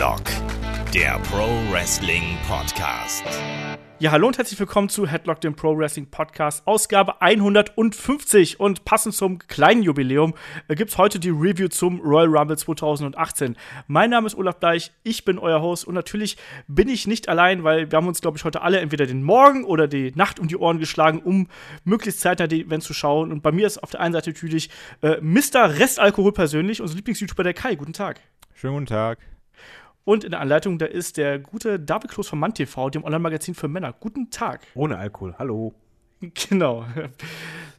Headlock, der Pro Wrestling Podcast. Ja, hallo und herzlich willkommen zu Headlock, dem Pro Wrestling Podcast, Ausgabe 150. Und passend zum kleinen Jubiläum äh, gibt es heute die Review zum Royal Rumble 2018. Mein Name ist Olaf Bleich, ich bin euer Host und natürlich bin ich nicht allein, weil wir haben uns, glaube ich, heute alle entweder den Morgen oder die Nacht um die Ohren geschlagen, um möglichst zeitnah die Event zu schauen. Und bei mir ist auf der einen Seite natürlich äh, Mr. Restalkohol persönlich, unser Lieblings-YouTuber der Kai. Guten Tag. Schönen guten Tag. Und in der Anleitung, da ist der gute David Kloß von Mann TV, dem Online-Magazin für Männer. Guten Tag. Ohne Alkohol. Hallo. Genau.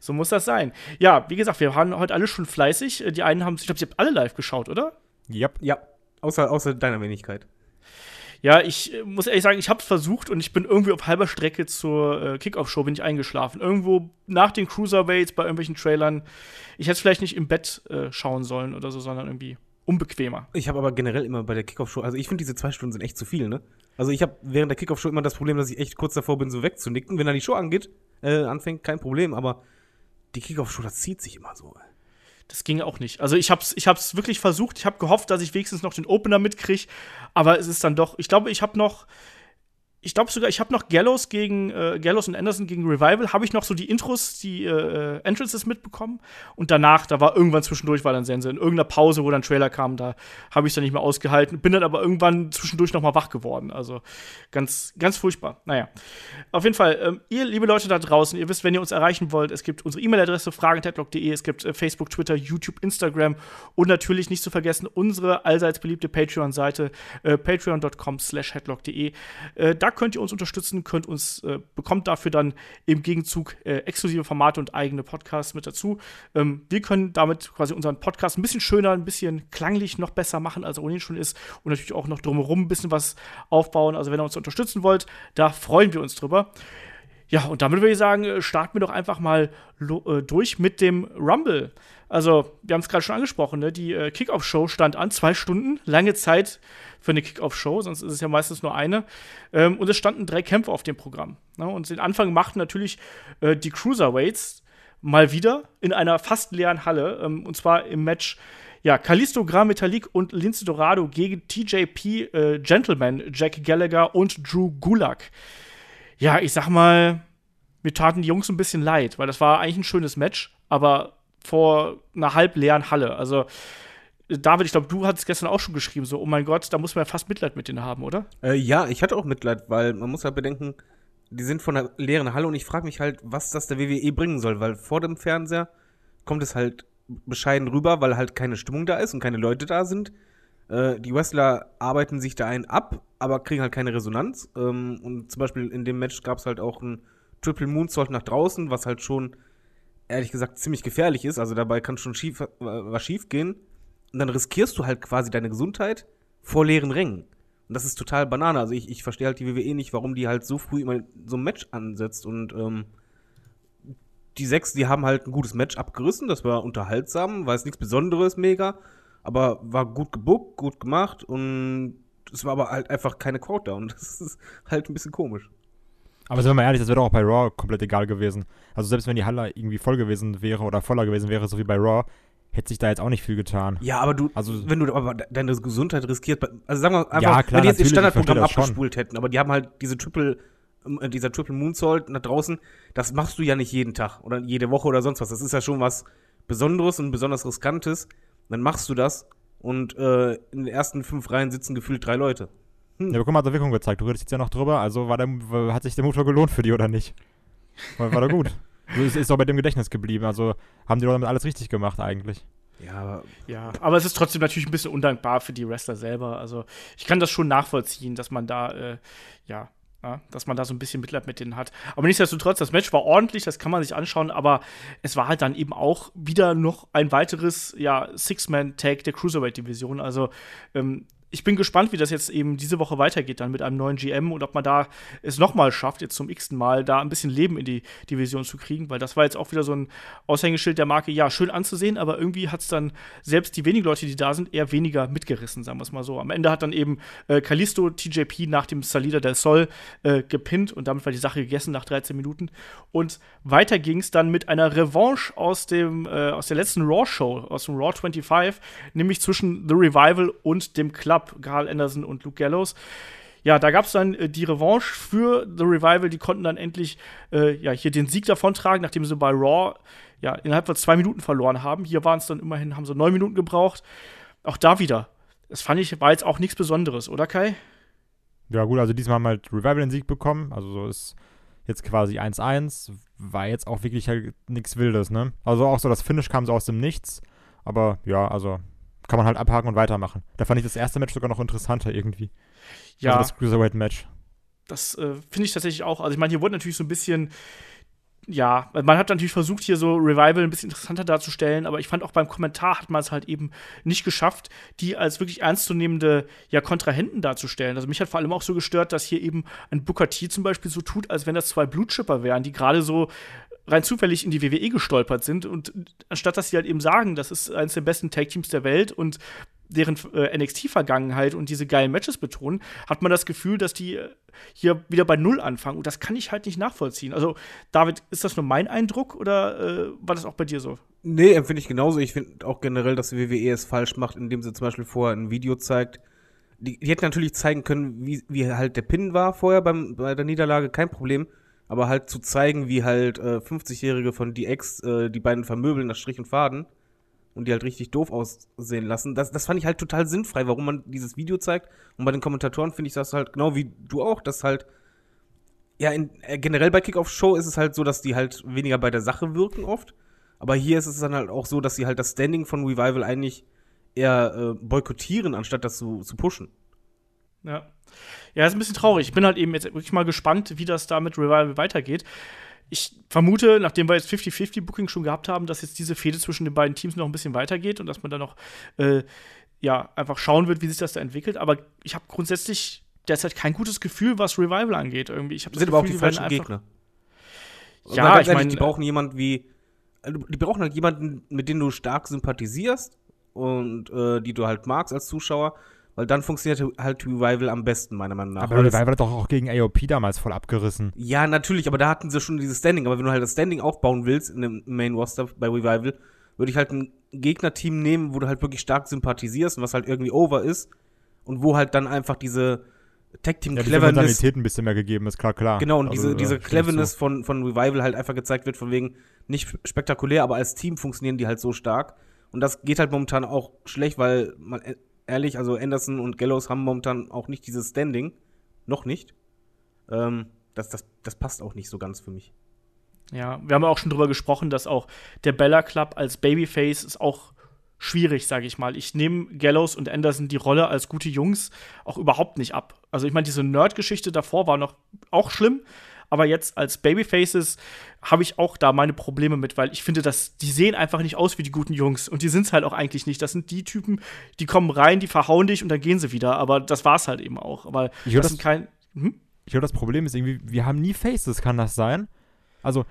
So muss das sein. Ja, wie gesagt, wir waren heute alle schon fleißig. Die einen haben, ich glaube, sie haben alle live geschaut, oder? Yep. Ja, außer, außer deiner Wenigkeit. Ja, ich äh, muss ehrlich sagen, ich habe es versucht und ich bin irgendwie auf halber Strecke zur äh, Kickoff-Show bin ich eingeschlafen. Irgendwo nach den Cruiserweights bei irgendwelchen Trailern. Ich hätte vielleicht nicht im Bett äh, schauen sollen oder so, sondern irgendwie unbequemer. Ich habe aber generell immer bei der Kickoff-Show, also ich finde, diese zwei Stunden sind echt zu viel, ne? Also ich habe während der Kickoff-Show immer das Problem, dass ich echt kurz davor bin, so wegzunicken. Wenn dann die Show angeht, äh, anfängt, kein Problem, aber die Kickoff-Show, das zieht sich immer so. Das ging auch nicht. Also ich hab's, ich hab's wirklich versucht. Ich habe gehofft, dass ich wenigstens noch den Opener mitkriege. Aber es ist dann doch, ich glaube, ich habe noch, ich glaube sogar, ich habe noch Gallows gegen äh, Gallows und Anderson gegen Revival, habe ich noch so die Intros, die äh, Entrances mitbekommen? Und danach, da war irgendwann zwischendurch war dann Sense in irgendeiner Pause, wo dann Trailer kam, da habe ich dann nicht mehr ausgehalten, bin dann aber irgendwann zwischendurch noch mal wach geworden, also ganz ganz furchtbar. Naja, auf jeden Fall, ähm, ihr liebe Leute da draußen, ihr wisst, wenn ihr uns erreichen wollt, es gibt unsere E-Mail-Adresse fragen@headlock.de, es gibt äh, Facebook, Twitter, YouTube, Instagram und natürlich nicht zu vergessen unsere allseits beliebte Patreon-Seite äh, patreon.com/headlock.de. Äh, da könnt ihr uns unterstützen, könnt uns, äh, bekommt dafür dann im Gegenzug äh, exklusive Formate und eigene Podcasts mit dazu. Ähm, wir können damit quasi unseren Podcast ein bisschen schöner, ein bisschen klanglich noch besser machen, als er ohnehin schon ist. Und natürlich auch noch drumherum ein bisschen was aufbauen. Also wenn ihr uns unterstützen wollt, da freuen wir uns drüber. Ja, und damit würde ich sagen, äh, starten wir doch einfach mal äh, durch mit dem Rumble. Also, wir haben es gerade schon angesprochen, ne? die äh, Kickoff-Show stand an, zwei Stunden, lange Zeit für eine Kickoff-Show, sonst ist es ja meistens nur eine. Ähm, und es standen drei Kämpfe auf dem Programm. Ne? Und den Anfang machten natürlich äh, die Cruiserweights mal wieder in einer fast leeren Halle, ähm, und zwar im Match ja, Kalisto Gran Metalik und Lince Dorado gegen TJP äh, Gentleman, Jack Gallagher und Drew Gulak ja, ich sag mal, mir taten die Jungs ein bisschen leid, weil das war eigentlich ein schönes Match, aber vor einer halb leeren Halle. Also, David, ich glaube, du hattest gestern auch schon geschrieben, so, oh mein Gott, da muss man ja fast Mitleid mit denen haben, oder? Äh, ja, ich hatte auch Mitleid, weil man muss halt bedenken, die sind von einer leeren Halle und ich frage mich halt, was das der WWE bringen soll, weil vor dem Fernseher kommt es halt bescheiden rüber, weil halt keine Stimmung da ist und keine Leute da sind. Äh, die Wrestler arbeiten sich da ein ab, aber kriegen halt keine Resonanz. Ähm, und zum Beispiel in dem Match gab es halt auch ein Triple Moonsault nach draußen, was halt schon, ehrlich gesagt, ziemlich gefährlich ist. Also dabei kann schon schief, äh, was schief gehen. Und dann riskierst du halt quasi deine Gesundheit vor leeren Rängen. Und das ist total Banane. Also ich, ich verstehe halt die WWE nicht, warum die halt so früh immer so ein Match ansetzt. Und ähm, die sechs, die haben halt ein gutes Match abgerissen. Das war unterhaltsam, war jetzt nichts Besonderes, mega aber war gut gebuckt, gut gemacht und es war aber halt einfach keine Quote da und das ist halt ein bisschen komisch. Aber sind wir mal ehrlich, das wäre doch auch bei Raw komplett egal gewesen. Also selbst wenn die Halle irgendwie voll gewesen wäre oder voller gewesen wäre, so wie bei Raw, hätte sich da jetzt auch nicht viel getan. Ja, aber du, also, wenn du aber deine Gesundheit riskiert, also sagen wir einfach, ja, klar, wenn die jetzt ihr Standardprogramm abgespult hätten, aber die haben halt diese Triple, äh, dieser Triple Moonsault nach draußen, das machst du ja nicht jeden Tag oder jede Woche oder sonst was. Das ist ja schon was Besonderes und besonders Riskantes dann machst du das und äh, in den ersten fünf Reihen sitzen gefühlt drei Leute. Hm. Ja, aber guck mal, hat er Wirkung gezeigt. Du redest jetzt ja noch drüber. Also war der, hat sich der Motor gelohnt für die oder nicht? War, war der gut. es ist auch bei dem Gedächtnis geblieben. Also haben die Leute damit alles richtig gemacht eigentlich. Ja, aber, ja, aber es ist trotzdem natürlich ein bisschen undankbar für die Wrestler selber. Also ich kann das schon nachvollziehen, dass man da, äh, ja, ja, dass man da so ein bisschen Mitleid mit denen hat. Aber nichtsdestotrotz, das Match war ordentlich, das kann man sich anschauen, aber es war halt dann eben auch wieder noch ein weiteres ja, Six-Man-Tag der Cruiserweight-Division. Also ähm, ich bin gespannt, wie das jetzt eben diese Woche weitergeht dann mit einem neuen GM und ob man da es nochmal schafft, jetzt zum x-ten Mal da ein bisschen Leben in die Division zu kriegen, weil das war jetzt auch wieder so ein Aushängeschild der Marke, ja, schön anzusehen, aber irgendwie hat es dann selbst die wenigen Leute, die da sind, eher weniger mitgerissen, sagen wir es mal so. Am Ende hat dann eben äh, Kalisto TJP nach dem Salida del Sol äh, gepinnt und damit war die Sache gegessen nach 13 Minuten. Und weiter ging es dann mit einer Revanche aus, dem, äh, aus der letzten Raw-Show, aus dem Raw 25, nämlich zwischen The Revival und dem Club. Gab, Carl Anderson und Luke Gallows. Ja, da gab es dann äh, die Revanche für The Revival. Die konnten dann endlich äh, ja, hier den Sieg davontragen, nachdem sie bei Raw ja, innerhalb von zwei Minuten verloren haben. Hier waren es dann immerhin, haben sie neun Minuten gebraucht. Auch da wieder. Das fand ich, war jetzt auch nichts Besonderes, oder Kai? Ja, gut, also diesmal haben halt Revival den Sieg bekommen. Also so ist jetzt quasi 1-1. War jetzt auch wirklich halt nichts Wildes, ne? Also auch so das Finish kam so aus dem Nichts. Aber ja, also kann man halt abhaken und weitermachen. Da fand ich das erste Match sogar noch interessanter irgendwie. Ja. Also das Cruiserweight-Match. Das äh, finde ich tatsächlich auch. Also ich meine, hier wurde natürlich so ein bisschen ja, man hat natürlich versucht, hier so Revival ein bisschen interessanter darzustellen, aber ich fand auch beim Kommentar hat man es halt eben nicht geschafft, die als wirklich ernstzunehmende ja, Kontrahenten darzustellen. Also mich hat vor allem auch so gestört, dass hier eben ein Booker T zum Beispiel so tut, als wenn das zwei Blutschipper wären, die gerade so rein zufällig in die WWE gestolpert sind und anstatt dass sie halt eben sagen, das ist eines der besten Tag Teams der Welt und deren äh, NXT-Vergangenheit und diese geilen Matches betonen, hat man das Gefühl, dass die äh, hier wieder bei Null anfangen. Und das kann ich halt nicht nachvollziehen. Also, David, ist das nur mein Eindruck oder äh, war das auch bei dir so? Nee, empfinde ich genauso. Ich finde auch generell, dass die WWE es falsch macht, indem sie zum Beispiel vorher ein Video zeigt. Die, die hätten natürlich zeigen können, wie, wie halt der Pin war vorher beim, bei der Niederlage, kein Problem. Aber halt zu zeigen, wie halt äh, 50-Jährige von DX äh, die beiden vermöbeln nach Strich und Faden und die halt richtig doof aussehen lassen. Das, das fand ich halt total sinnfrei, warum man dieses Video zeigt. Und bei den Kommentatoren finde ich das halt genau wie du auch, dass halt, ja, in, äh, generell bei Kickoff-Show ist es halt so, dass die halt weniger bei der Sache wirken oft. Aber hier ist es dann halt auch so, dass sie halt das Standing von Revival eigentlich eher äh, boykottieren, anstatt das zu, zu pushen. Ja. Ja, ist ein bisschen traurig. Ich bin halt eben jetzt wirklich mal gespannt, wie das da mit Revival weitergeht ich vermute, nachdem wir jetzt 50-50-Booking schon gehabt haben, dass jetzt diese Fehde zwischen den beiden Teams noch ein bisschen weitergeht und dass man dann noch äh, ja, einfach schauen wird, wie sich das da entwickelt. Aber ich habe grundsätzlich derzeit kein gutes Gefühl, was Revival angeht. Irgendwie. Ich das sind Gefühl, aber auch die falschen Gegner. Ja, ich meine, die brauchen jemanden wie, äh, die brauchen halt jemanden, mit dem du stark sympathisierst und äh, die du halt magst als Zuschauer. Weil dann funktioniert halt Revival am besten, meiner Meinung nach. Aber Revival hat doch auch gegen AOP damals voll abgerissen. Ja, natürlich, aber da hatten sie schon dieses Standing. Aber wenn du halt das Standing aufbauen willst in dem Main Roster bei Revival, würde ich halt ein Gegnerteam nehmen, wo du halt wirklich stark sympathisierst und was halt irgendwie over ist. Und wo halt dann einfach diese Tag Team ja, Cleverness. Diese ein bisschen mehr gegeben ist, klar, klar. Genau, und also, diese, diese Cleverness von, von Revival halt einfach gezeigt wird, von wegen nicht spektakulär, aber als Team funktionieren die halt so stark. Und das geht halt momentan auch schlecht, weil man ehrlich, also Anderson und Gallows haben momentan auch nicht dieses Standing. Noch nicht. Ähm, das, das, das passt auch nicht so ganz für mich. Ja, wir haben auch schon drüber gesprochen, dass auch der Bella Club als Babyface ist auch schwierig, sage ich mal. Ich nehme Gallows und Anderson die Rolle als gute Jungs auch überhaupt nicht ab. Also ich meine, diese Nerd-Geschichte davor war noch auch schlimm, aber jetzt als Babyfaces habe ich auch da meine Probleme mit, weil ich finde, dass die sehen einfach nicht aus wie die guten Jungs und die sind es halt auch eigentlich nicht. Das sind die Typen, die kommen rein, die verhauen dich und dann gehen sie wieder. Aber das war es halt eben auch. Aber ich das, das sind kein. Hm? Ich glaube, das Problem ist irgendwie, wir haben nie Faces, kann das sein? Also,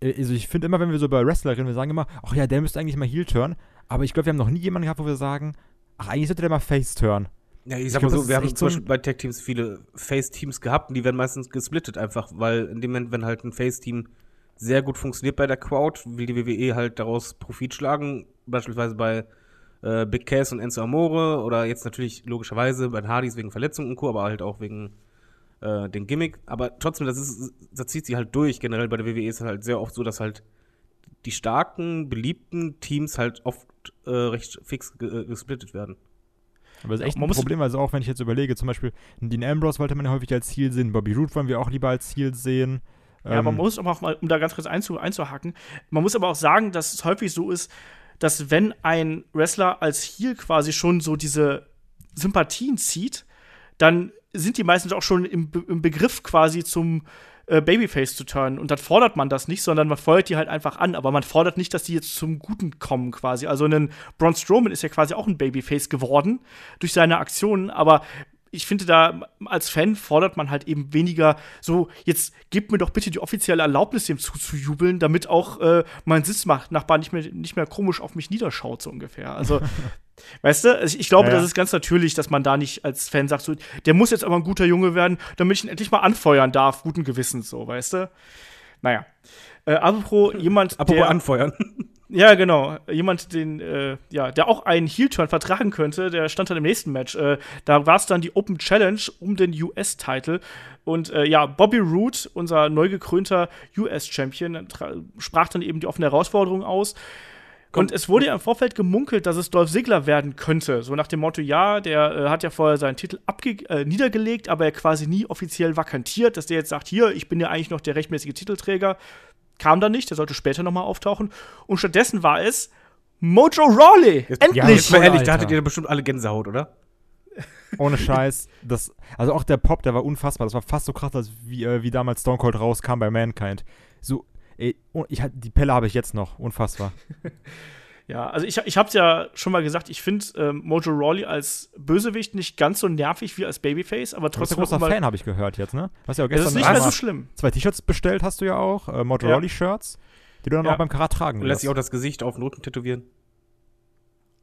äh, also ich finde immer, wenn wir so über Wrestler reden, wir sagen immer, ach ja, der müsste eigentlich mal Heel turn. Aber ich glaube, wir haben noch nie jemanden gehabt, wo wir sagen, ach, eigentlich sollte der mal Face turn. Ja, ich sag mal so, wir haben zum Beispiel bei Tech-Teams viele Face-Teams gehabt und die werden meistens gesplittet einfach, weil in dem Moment, wenn halt ein Face-Team sehr gut funktioniert bei der Crowd, will die WWE halt daraus Profit schlagen, beispielsweise bei äh, Big Cass und Enzo Amore oder jetzt natürlich logischerweise bei den Hardys wegen Verletzungen und Co., aber halt auch wegen äh, den Gimmick. Aber trotzdem, das ist, das zieht sich halt durch. Generell bei der WWE ist es halt sehr oft so, dass halt die starken, beliebten Teams halt oft äh, recht fix äh, gesplittet werden. Aber das ist echt ja, ein Problem, also auch wenn ich jetzt überlege, zum Beispiel Dean Ambrose wollte man ja häufig als Ziel sehen, Bobby Roode wollen wir auch lieber als Ziel sehen. Ja, ähm, man muss aber auch mal, um da ganz kurz einzu, einzuhacken, man muss aber auch sagen, dass es häufig so ist, dass wenn ein Wrestler als Heel quasi schon so diese Sympathien zieht, dann sind die meistens auch schon im, im Begriff quasi zum äh, Babyface zu turnen. Und dann fordert man das nicht, sondern man feuert die halt einfach an. Aber man fordert nicht, dass die jetzt zum Guten kommen quasi. Also ein Braun Strowman ist ja quasi auch ein Babyface geworden durch seine Aktionen. Aber ich finde, da als Fan fordert man halt eben weniger so, jetzt gebt mir doch bitte die offizielle Erlaubnis, dem zuzujubeln, damit auch äh, mein Sitznachbar nicht mehr, nicht mehr komisch auf mich niederschaut, so ungefähr. Also Weißt du, ich glaube, ja, ja. das ist ganz natürlich, dass man da nicht als Fan sagt, so, der muss jetzt aber ein guter Junge werden, damit ich ihn endlich mal anfeuern darf, guten Gewissens, so, weißt du? Naja. Äh, apropos jemand, apropos der, anfeuern. Ja, genau. Jemand, den, äh, ja, der auch einen Heel-Turn vertragen könnte, der stand dann im nächsten Match. Äh, da war es dann die Open Challenge um den US-Title. Und äh, ja, Bobby Roode, unser neu gekrönter US-Champion, sprach dann eben die offene Herausforderung aus. Und es wurde ja im Vorfeld gemunkelt, dass es Dolph Ziggler werden könnte. So nach dem Motto, ja, der äh, hat ja vorher seinen Titel äh, niedergelegt, aber er quasi nie offiziell vakantiert, dass der jetzt sagt, hier, ich bin ja eigentlich noch der rechtmäßige Titelträger. Kam dann nicht, der sollte später nochmal auftauchen. Und stattdessen war es Mojo Rawley. Jetzt, Endlich! Ja, jetzt mal ehrlich, da Alter. hattet ihr bestimmt alle Gänsehaut, oder? Ohne Scheiß. Das, also auch der Pop, der war unfassbar. Das war fast so krass, als wie, äh, wie damals Stone Cold rauskam bei Mankind. So, ey, oh, ich, die Pelle habe ich jetzt noch. Unfassbar. Ja, also ich, ich hab's ja schon mal gesagt, ich finde ähm, Mojo Rawley als Bösewicht nicht ganz so nervig wie als Babyface, aber Du bist trotzdem ein großer Fan, habe ich gehört jetzt, ne? Du hast ja auch Es ist gestern nicht mehr so schlimm. zwei T-Shirts bestellt, hast du ja auch. Äh, Mojo Ja. Rawley-Shirts, die du dann Ja. auch beim Karat tragen Und lässt sich auch das Gesicht auf den Rücken tätowieren.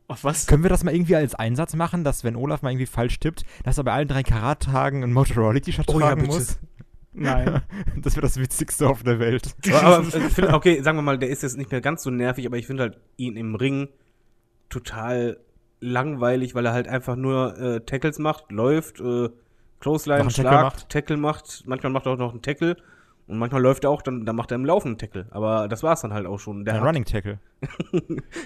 Auf was? Können wir das mal irgendwie als Einsatz machen, dass wenn Olaf mal irgendwie falsch tippt, dass er bei allen drei Karat-Tagen ein Mojo Rawley-T-Shirt Oh ja, tragen bitte. muss? Nein. Das wäre das Witzigste auf der Welt. aber, aber find, okay, sagen wir mal, der ist jetzt nicht mehr ganz so nervig, aber ich finde halt ihn im Ring total langweilig, weil er halt einfach nur äh, Tackles macht, läuft, äh, Clothesline, einen Tackle Schlag, macht. Tackle macht, manchmal macht er auch noch einen Tackle und manchmal läuft er auch, dann, dann macht er im Laufen einen Tackle. Aber das war's dann halt auch schon. Der Ein Running Tackle.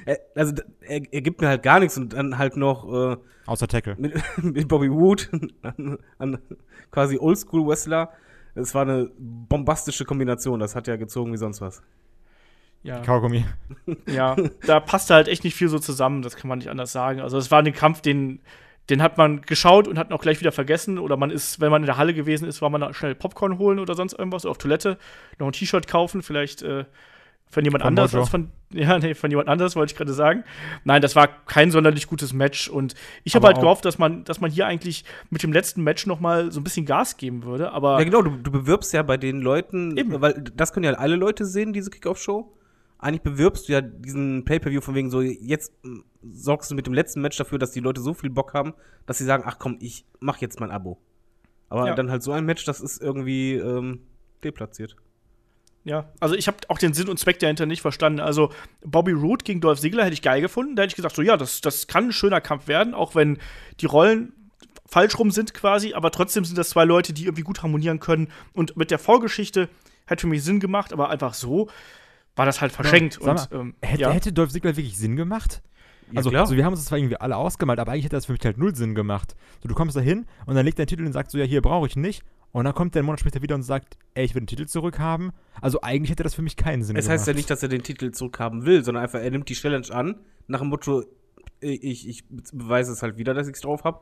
er, also er, er gibt mir halt gar nichts und dann halt noch äh, Außer Tackle. mit, mit Bobby Wood, an, an quasi Oldschool-Wrestler. Es war eine bombastische Kombination, das hat ja gezogen wie sonst was. Ja. Kaugummi. Ja, da passte halt echt nicht viel so zusammen, das kann man nicht anders sagen. Also es war ein Kampf, den, den hat man geschaut und hat auch gleich wieder vergessen. Oder man ist, wenn man in der Halle gewesen ist, war man da schnell Popcorn holen oder sonst irgendwas, oder auf Toilette, noch ein T-Shirt kaufen, vielleicht äh, von jemand Von anders Mojo. als von, ja, nee, von jemand anders, wollte ich gerade sagen. Nein, das war kein sonderlich gutes Match und ich habe halt gehofft, dass man, dass man hier eigentlich mit dem letzten Match noch mal so ein bisschen Gas geben würde, aber Ja, genau, du, du bewirbst ja bei den Leuten, Eben. weil das können ja alle Leute sehen, diese Kickoff-Show. Eigentlich bewirbst du ja diesen Pay-Per-View von wegen so, jetzt mm, sorgst du mit dem letzten Match dafür, dass die Leute so viel Bock haben, dass sie sagen, ach komm, ich mach jetzt mein Abo. Aber Ja. dann halt so ein Match, das ist irgendwie ähm, deplatziert. Ja, also ich habe auch den Sinn und Zweck dahinter nicht verstanden. Also Bobby Roode gegen Dolph Ziggler hätte ich geil gefunden. Da hätte ich gesagt, so ja, das, das kann ein schöner Kampf werden, auch wenn die Rollen falsch rum sind quasi, aber trotzdem sind das zwei Leute, die irgendwie gut harmonieren können. Und mit der Vorgeschichte hätte für mich Sinn gemacht, aber einfach so war das halt verschenkt. Sag und mal, ähm, Hätte, ja. hätte Dolph Ziggler wirklich Sinn gemacht? Ja, Also, klar. so, wir haben uns das zwar irgendwie alle ausgemalt, aber eigentlich hätte das für mich halt null Sinn gemacht. So, du kommst da hin und dann legt dein Titel und sagt so, ja, hier brauche ich nicht. Und dann kommt der einen Monat später wieder und sagt, ey, ich will den Titel zurückhaben. Also eigentlich hätte das für mich keinen Sinn Es gemacht. heißt ja nicht, dass er den Titel zurückhaben will, sondern einfach, er nimmt die Challenge an, nach dem Motto, ich, ich beweise es halt wieder, dass ich es drauf habe,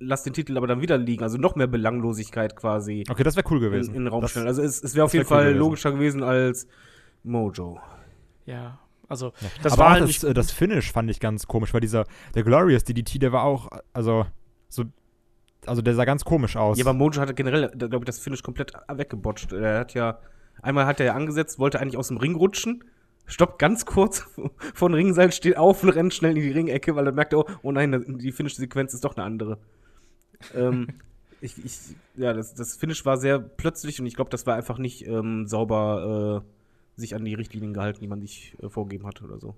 lass den Titel aber dann wieder liegen. Also noch mehr Belanglosigkeit quasi Okay, das wäre cool in, gewesen. in den Raum das, stellen. Also es, es wäre auf wär jeden cool Fall gewesen. logischer gewesen als Mojo. ja, also das aber war auch halt das, äh, das Finish fand ich ganz komisch, weil dieser, der Glorious DDT, der war auch, also, so, also der sah ganz komisch aus. Ja, aber Mojo hatte generell, glaube ich, das Finish komplett weggebotcht. Er hat ja, einmal hat er ja angesetzt, wollte eigentlich aus dem Ring rutschen, stoppt ganz kurz von Ringseil, steht auf und rennt schnell in die Ringecke, weil er merkt, oh, oh nein, die Finish-Sequenz ist doch eine andere. ähm, ich, ich, ja, das, das Finish war sehr plötzlich und ich glaube, das war einfach nicht ähm, sauber äh, sich an die Richtlinien gehalten, die man sich äh, vorgegeben hat oder so.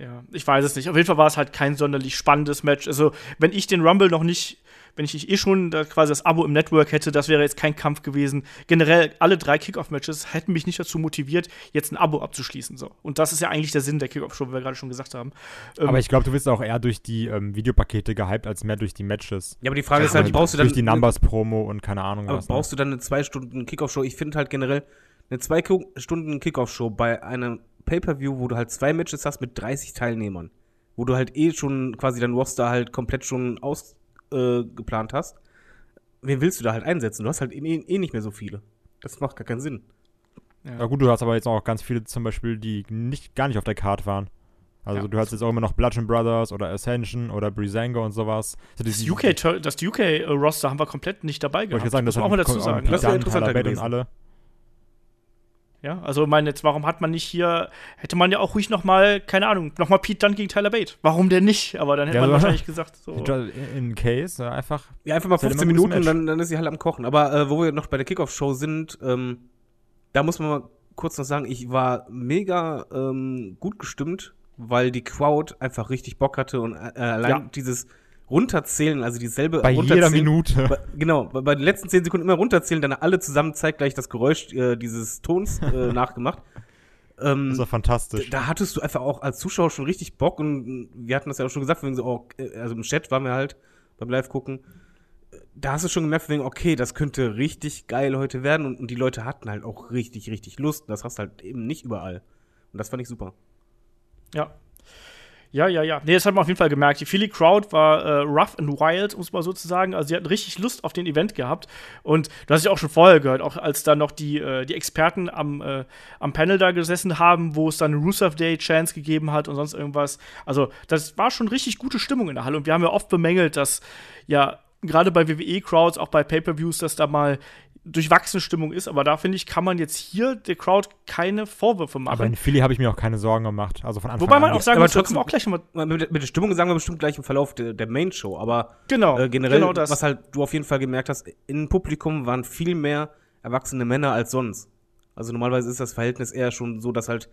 Ja, ich weiß es nicht. Auf jeden Fall war es halt kein sonderlich spannendes Match. Also, wenn ich den Rumble noch nicht, wenn ich eh schon da quasi das Abo im Network hätte, das wäre jetzt kein Kampf gewesen. Generell, alle drei Kickoff-Matches hätten mich nicht dazu motiviert, jetzt ein Abo abzuschließen. So. Und das ist ja eigentlich der Sinn der Kickoff-Show, wie wir gerade schon gesagt haben. Ähm, aber ich glaube, du bist auch eher durch die ähm, Videopakete gehypt, als mehr durch die Matches. Ja, aber die Frage Ja, ist halt, die- brauchst du dann durch die Numbers-Promo und keine Ahnung Aber was. ne? brauchst du dann eine zwei Stunden Kickoff-Show? Ich finde halt generell eine zwei Stunden Kickoff-Show bei einem Pay-Per-View, wo du halt zwei Matches hast mit 30 Teilnehmern, wo du halt eh schon quasi dein Roster halt komplett schon ausgeplant äh, hast. Wen willst du da halt einsetzen? Du hast halt eh, eh nicht mehr so viele. Das macht gar keinen Sinn. Ja gut, du hast aber jetzt auch ganz viele zum Beispiel, die nicht, gar nicht auf der Card waren. Also Ja. du hast jetzt auch immer noch Bludgeon Brothers oder Ascension oder Breezango und sowas. Also das die- UK, -Tur- das UK-Roster haben wir komplett nicht dabei Wollte ich gehabt. sagen, das muss man auch mal dazu sagen. Das wär ne? interessanter und gewesen. alle. Ja, also meine, jetzt, warum hat man nicht hier, hätte man ja auch ruhig noch mal, keine Ahnung, noch mal Pete Dunne gegen Tyler Bate. Warum denn nicht? Aber dann hätte Ja, man wahrscheinlich gesagt, so. In case, ja, einfach. Ja, einfach mal Ist halt 15 immer ein gutes Minuten und dann, dann ist sie halt am Kochen. Aber äh, wo wir noch bei der Kickoff-Show sind, ähm, da muss man mal kurz noch sagen, ich war mega ähm, gut gestimmt, weil die Crowd einfach richtig Bock hatte und äh, allein Ja. dieses Runterzählen, also dieselbe Bei jeder Runterzählen- Minute. Bei, genau, bei, bei den letzten zehn Sekunden immer runterzählen, dann alle zusammen zeitgleich das Geräusch äh, dieses Tons äh, nachgemacht. Ähm, Das war fantastisch. da hattest du einfach auch als Zuschauer schon richtig Bock und wir hatten das ja auch schon gesagt, wegen so, oh, äh, also im Chat waren wir halt beim Live-Gucken. Da hast du schon gemerkt, wegen, okay, das könnte richtig geil heute werden und, und die Leute hatten halt auch richtig, richtig Lust. Das hast du halt eben nicht überall. Und das fand ich super. Ja. Ja, ja, ja. Nee, das hat man auf jeden Fall gemerkt. Die Philly Crowd war äh, rough and wild, muss man sozusagen. Also, sie hatten richtig Lust auf den Event gehabt. Und du hast ja auch schon vorher gehört, auch als da noch die, äh, die Experten am, äh, am Panel da gesessen haben, wo es dann eine Rusev Day Chance gegeben hat und sonst irgendwas. Also, das war schon richtig gute Stimmung in der Halle. Und wir haben ja oft bemängelt, dass ja gerade bei WWE-Crowds, auch bei Pay-Per-Views, dass da mal durchwachsene Stimmung ist. Aber da finde ich, kann man jetzt hier der Crowd keine Vorwürfe machen. Aber in Philly habe ich mir auch keine Sorgen gemacht. Also von Anfang Wobei man an. auch sagen muss, trotzdem- auch gleich nochmal Mit, mit der Stimmung sagen wir bestimmt gleich im Verlauf der, der Main-Show, aber Genau, äh, generell, genau das. was halt du auf jeden Fall gemerkt hast, im Publikum waren viel mehr erwachsene Männer als sonst. Also normalerweise ist das Verhältnis eher schon so, dass halt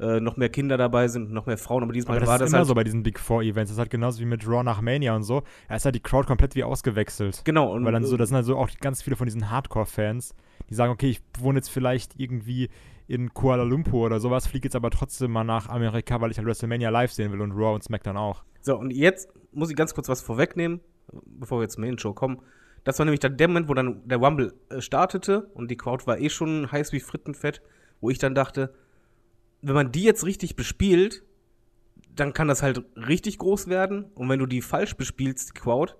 äh, noch mehr Kinder dabei sind, noch mehr Frauen, aber diesmal Aber das war ist das immer halt so bei diesen Big Four Events. Das ist halt genauso wie mit Raw nach Mania und so. Da ist halt die Crowd komplett wie ausgewechselt. genau und Weil dann so, äh, das sind halt so auch ganz viele von diesen Hardcore-Fans, die sagen, okay, ich wohne jetzt vielleicht irgendwie in Kuala Lumpur oder sowas, fliege jetzt aber trotzdem mal nach Amerika, weil ich halt WrestleMania live sehen will und Raw und SmackDown auch. So, und jetzt muss ich ganz kurz was vorwegnehmen, bevor wir jetzt zur Main-Show kommen. Das war nämlich dann der Moment, wo dann der Rumble äh, startete und die Crowd war eh schon heiß wie Frittenfett, wo ich dann dachte, wenn man die jetzt richtig bespielt, dann kann das halt richtig groß werden. Und wenn du die falsch bespielst, die Crowd,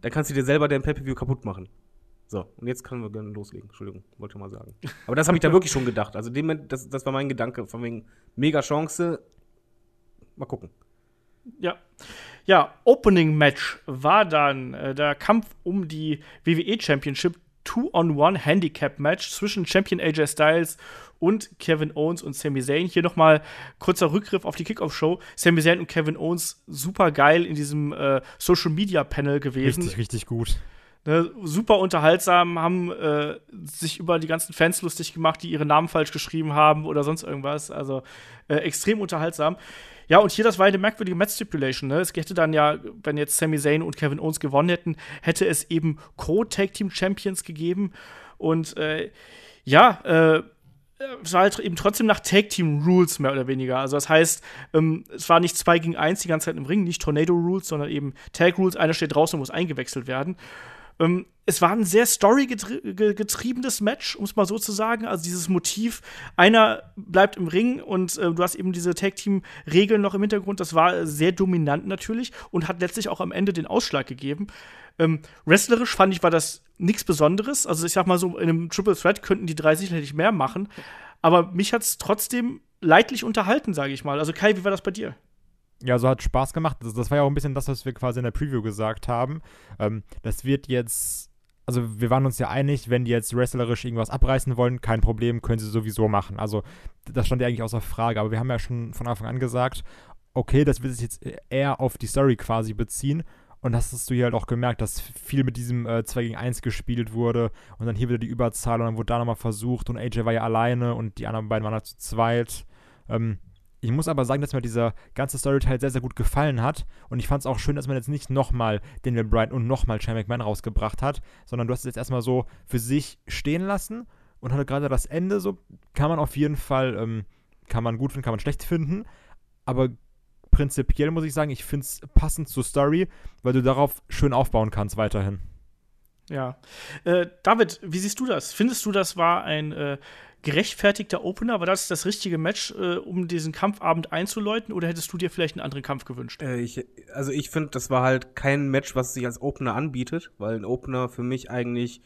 dann kannst du dir selber dein Pay-Per-View kaputt machen. So, und jetzt können wir gerne loslegen. Entschuldigung, wollte ich mal sagen. Aber das habe ich da wirklich schon gedacht. Also, dem, das, das war mein Gedanke. Von wegen mega Chance. Mal gucken. Ja. Ja, Opening Match war dann äh, der Kampf um die WWE Championship Two-on-One Handicap Match zwischen Champion AJ Styles und Kevin Owens und Sami Zayn. Hier nochmal kurzer Rückgriff auf die Kickoff-Show. Sami Zayn und Kevin Owens super geil in diesem äh, Social Media Panel gewesen. Richtig, richtig gut. Ne, super unterhaltsam, haben äh, sich über die ganzen Fans lustig gemacht, die ihre Namen falsch geschrieben haben oder sonst irgendwas. Also äh, extrem unterhaltsam. Ja, und hier, das war eine merkwürdige Match-Stipulation. Ne? Es hätte dann ja, wenn jetzt Sami Zayn und Kevin Owens gewonnen hätten, hätte es eben Co-Tag-Team-Champions gegeben. Und äh, ja, äh, es war halt eben trotzdem nach Tag Team Rules mehr oder weniger. Also das heißt, ähm, es war nicht 2 gegen 1 die ganze Zeit im Ring, nicht Tornado Rules, sondern eben Tag Rules. Einer steht draußen und muss eingewechselt werden. Ähm, es war ein sehr story-getriebenes Match, um es mal so zu sagen. Also dieses Motiv, einer bleibt im Ring und äh, du hast eben diese Tag-Team-Regeln noch im Hintergrund. Das war äh, sehr dominant natürlich und hat letztlich auch am Ende den Ausschlag gegeben. Ähm, wrestlerisch fand ich, war das nichts Besonderes. Also ich sag mal so, in einem Triple Threat könnten die drei sicherlich mehr machen. Aber mich hat es trotzdem leidlich unterhalten, sage ich mal. Also Kai, wie war das bei dir? Ja, so hat Spaß gemacht. Das, das war ja auch ein bisschen das, was wir quasi in der Preview gesagt haben. Ähm, das wird jetzt, also wir waren uns ja einig, wenn die jetzt wrestlerisch irgendwas abreißen wollen, kein Problem, können sie sowieso machen. Also das stand ja eigentlich außer Frage. Aber wir haben ja schon von Anfang an gesagt, okay, das wird sich jetzt eher auf die Story quasi beziehen. Und das hast du hier halt auch gemerkt, dass viel mit diesem äh, 2 gegen 1 gespielt wurde und dann hier wieder die Überzahl und dann wurde da nochmal versucht und AJ war ja alleine und die anderen beiden waren halt zu zweit. Ähm, ich muss aber sagen, dass mir dieser ganze Storyteil sehr, sehr gut gefallen hat. Und ich fand es auch schön, dass man jetzt nicht nochmal Daniel Bryan und nochmal Shane McMahon rausgebracht hat, sondern du hast es jetzt erstmal so für sich stehen lassen und hatte gerade das Ende so, kann man auf jeden Fall, ähm, kann man gut finden, kann man schlecht finden. Aber prinzipiell muss ich sagen, ich finde es passend zur Story, weil du darauf schön aufbauen kannst weiterhin. Ja. Äh, David, wie siehst du das? Findest du, das war ein äh, gerechtfertigter Opener? War das das richtige Match, äh, um diesen Kampfabend einzuläuten? Oder hättest du dir vielleicht einen anderen Kampf gewünscht? Äh, ich, also ich finde, das war halt kein Match, was sich als Opener anbietet, weil ein Opener für mich eigentlich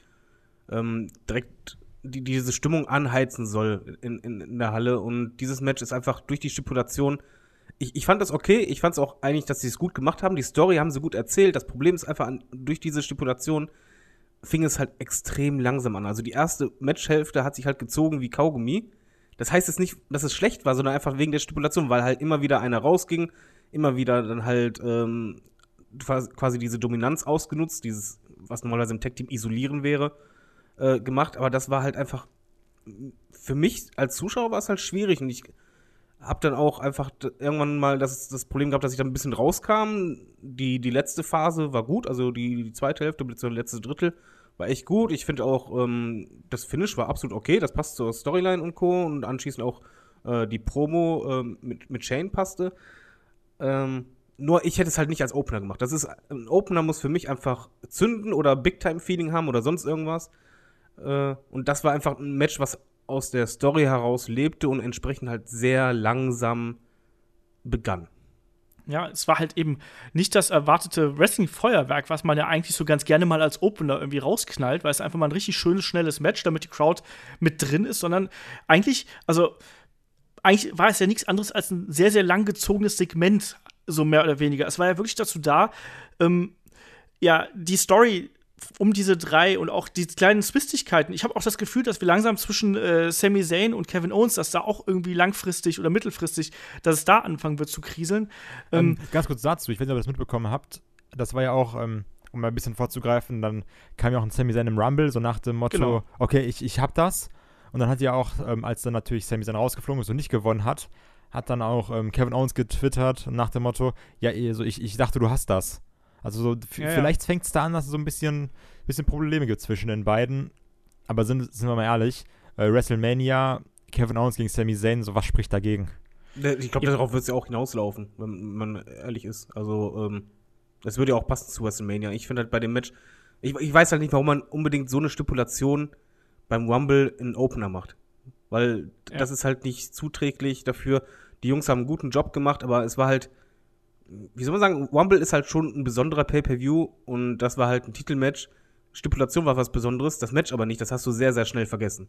ähm, direkt die, diese Stimmung anheizen soll in, in, in der Halle. Und dieses Match ist einfach durch die Stipulation. Ich, ich fand das okay. Ich fand es auch eigentlich, dass sie es gut gemacht haben. Die Story haben sie gut erzählt. Das Problem ist einfach, an, durch diese Stipulation fing es halt extrem langsam an. Also die erste Matchhälfte hat sich halt gezogen wie Kaugummi. Das heißt jetzt nicht, dass es schlecht war, sondern einfach wegen der Stipulation, weil halt immer wieder einer rausging, immer wieder dann halt ähm, quasi diese Dominanz ausgenutzt, dieses, was normalerweise im Tech-Team isolieren wäre, äh, gemacht. Aber das war halt einfach für mich als Zuschauer war es halt schwierig und ich habe dann auch einfach irgendwann mal das, das Problem gehabt, dass ich dann ein bisschen rauskam. Die, die letzte Phase war gut, also die, die zweite Hälfte, beziehungsweise letzte Drittel war echt gut. Ich finde auch, ähm, das Finish war absolut okay, das passt zur Storyline und Co. Und anschließend auch äh, die Promo ähm, mit, mit Shane passte. Ähm, nur ich hätte es halt nicht als Opener gemacht. Das ist, ein Opener muss für mich einfach zünden oder Big-Time-Feeling haben oder sonst irgendwas. Äh, und das war einfach ein Match, was aus der Story heraus lebte und entsprechend halt sehr langsam begann. Ja, es war halt eben nicht das erwartete Wrestling-Feuerwerk, was man ja eigentlich so ganz gerne mal als Opener irgendwie rausknallt, weil es einfach mal ein richtig schönes, schnelles Match, damit die Crowd mit drin ist, sondern eigentlich, also eigentlich war es ja nichts anderes als ein sehr, sehr lang gezogenes Segment, so mehr oder weniger. Es war ja wirklich dazu da, ähm, ja, die Story um diese drei und auch die kleinen Zwistigkeiten. Ich habe auch das Gefühl, dass wir langsam zwischen äh, Sami Zayn und Kevin Owens, dass da auch irgendwie langfristig oder mittelfristig, dass es da anfangen wird zu kriseln. Ähm, ganz kurz dazu, ich weiß nicht, ob ihr das mitbekommen habt. Das war ja auch, ähm, um mal ein bisschen vorzugreifen, dann kam ja auch ein Sami Zayn im Rumble, so nach dem Motto, Genau. okay, ich, ich hab das. Und dann hat ja auch, ähm, als dann natürlich Sami Zayn rausgeflogen ist und nicht gewonnen hat, hat dann auch ähm, Kevin Owens getwittert nach dem Motto, ja, eh, so, ich, ich dachte, du hast das. Also so, Ja, ja. vielleicht fängt es da an, dass es so ein bisschen, bisschen Probleme gibt zwischen den beiden. Aber sind, sind wir mal ehrlich, äh, WrestleMania, Kevin Owens gegen Sami Zayn, so was spricht dagegen? Ich glaube, darauf wird es ja auch hinauslaufen, wenn man ehrlich ist. Also, ähm, das würde ja auch passen zu WrestleMania. Ich finde halt bei dem Match, ich, ich weiß halt nicht, warum man unbedingt so eine Stipulation beim Rumble in Opener macht. Weil Ja. das ist halt nicht zuträglich dafür. Die Jungs haben einen guten Job gemacht, aber es war halt, wie soll man sagen, Rumble ist halt schon ein besonderer Pay-Per-View und das war halt ein Titelmatch. Stipulation war was Besonderes, das Match aber nicht. Das hast du sehr, sehr schnell vergessen.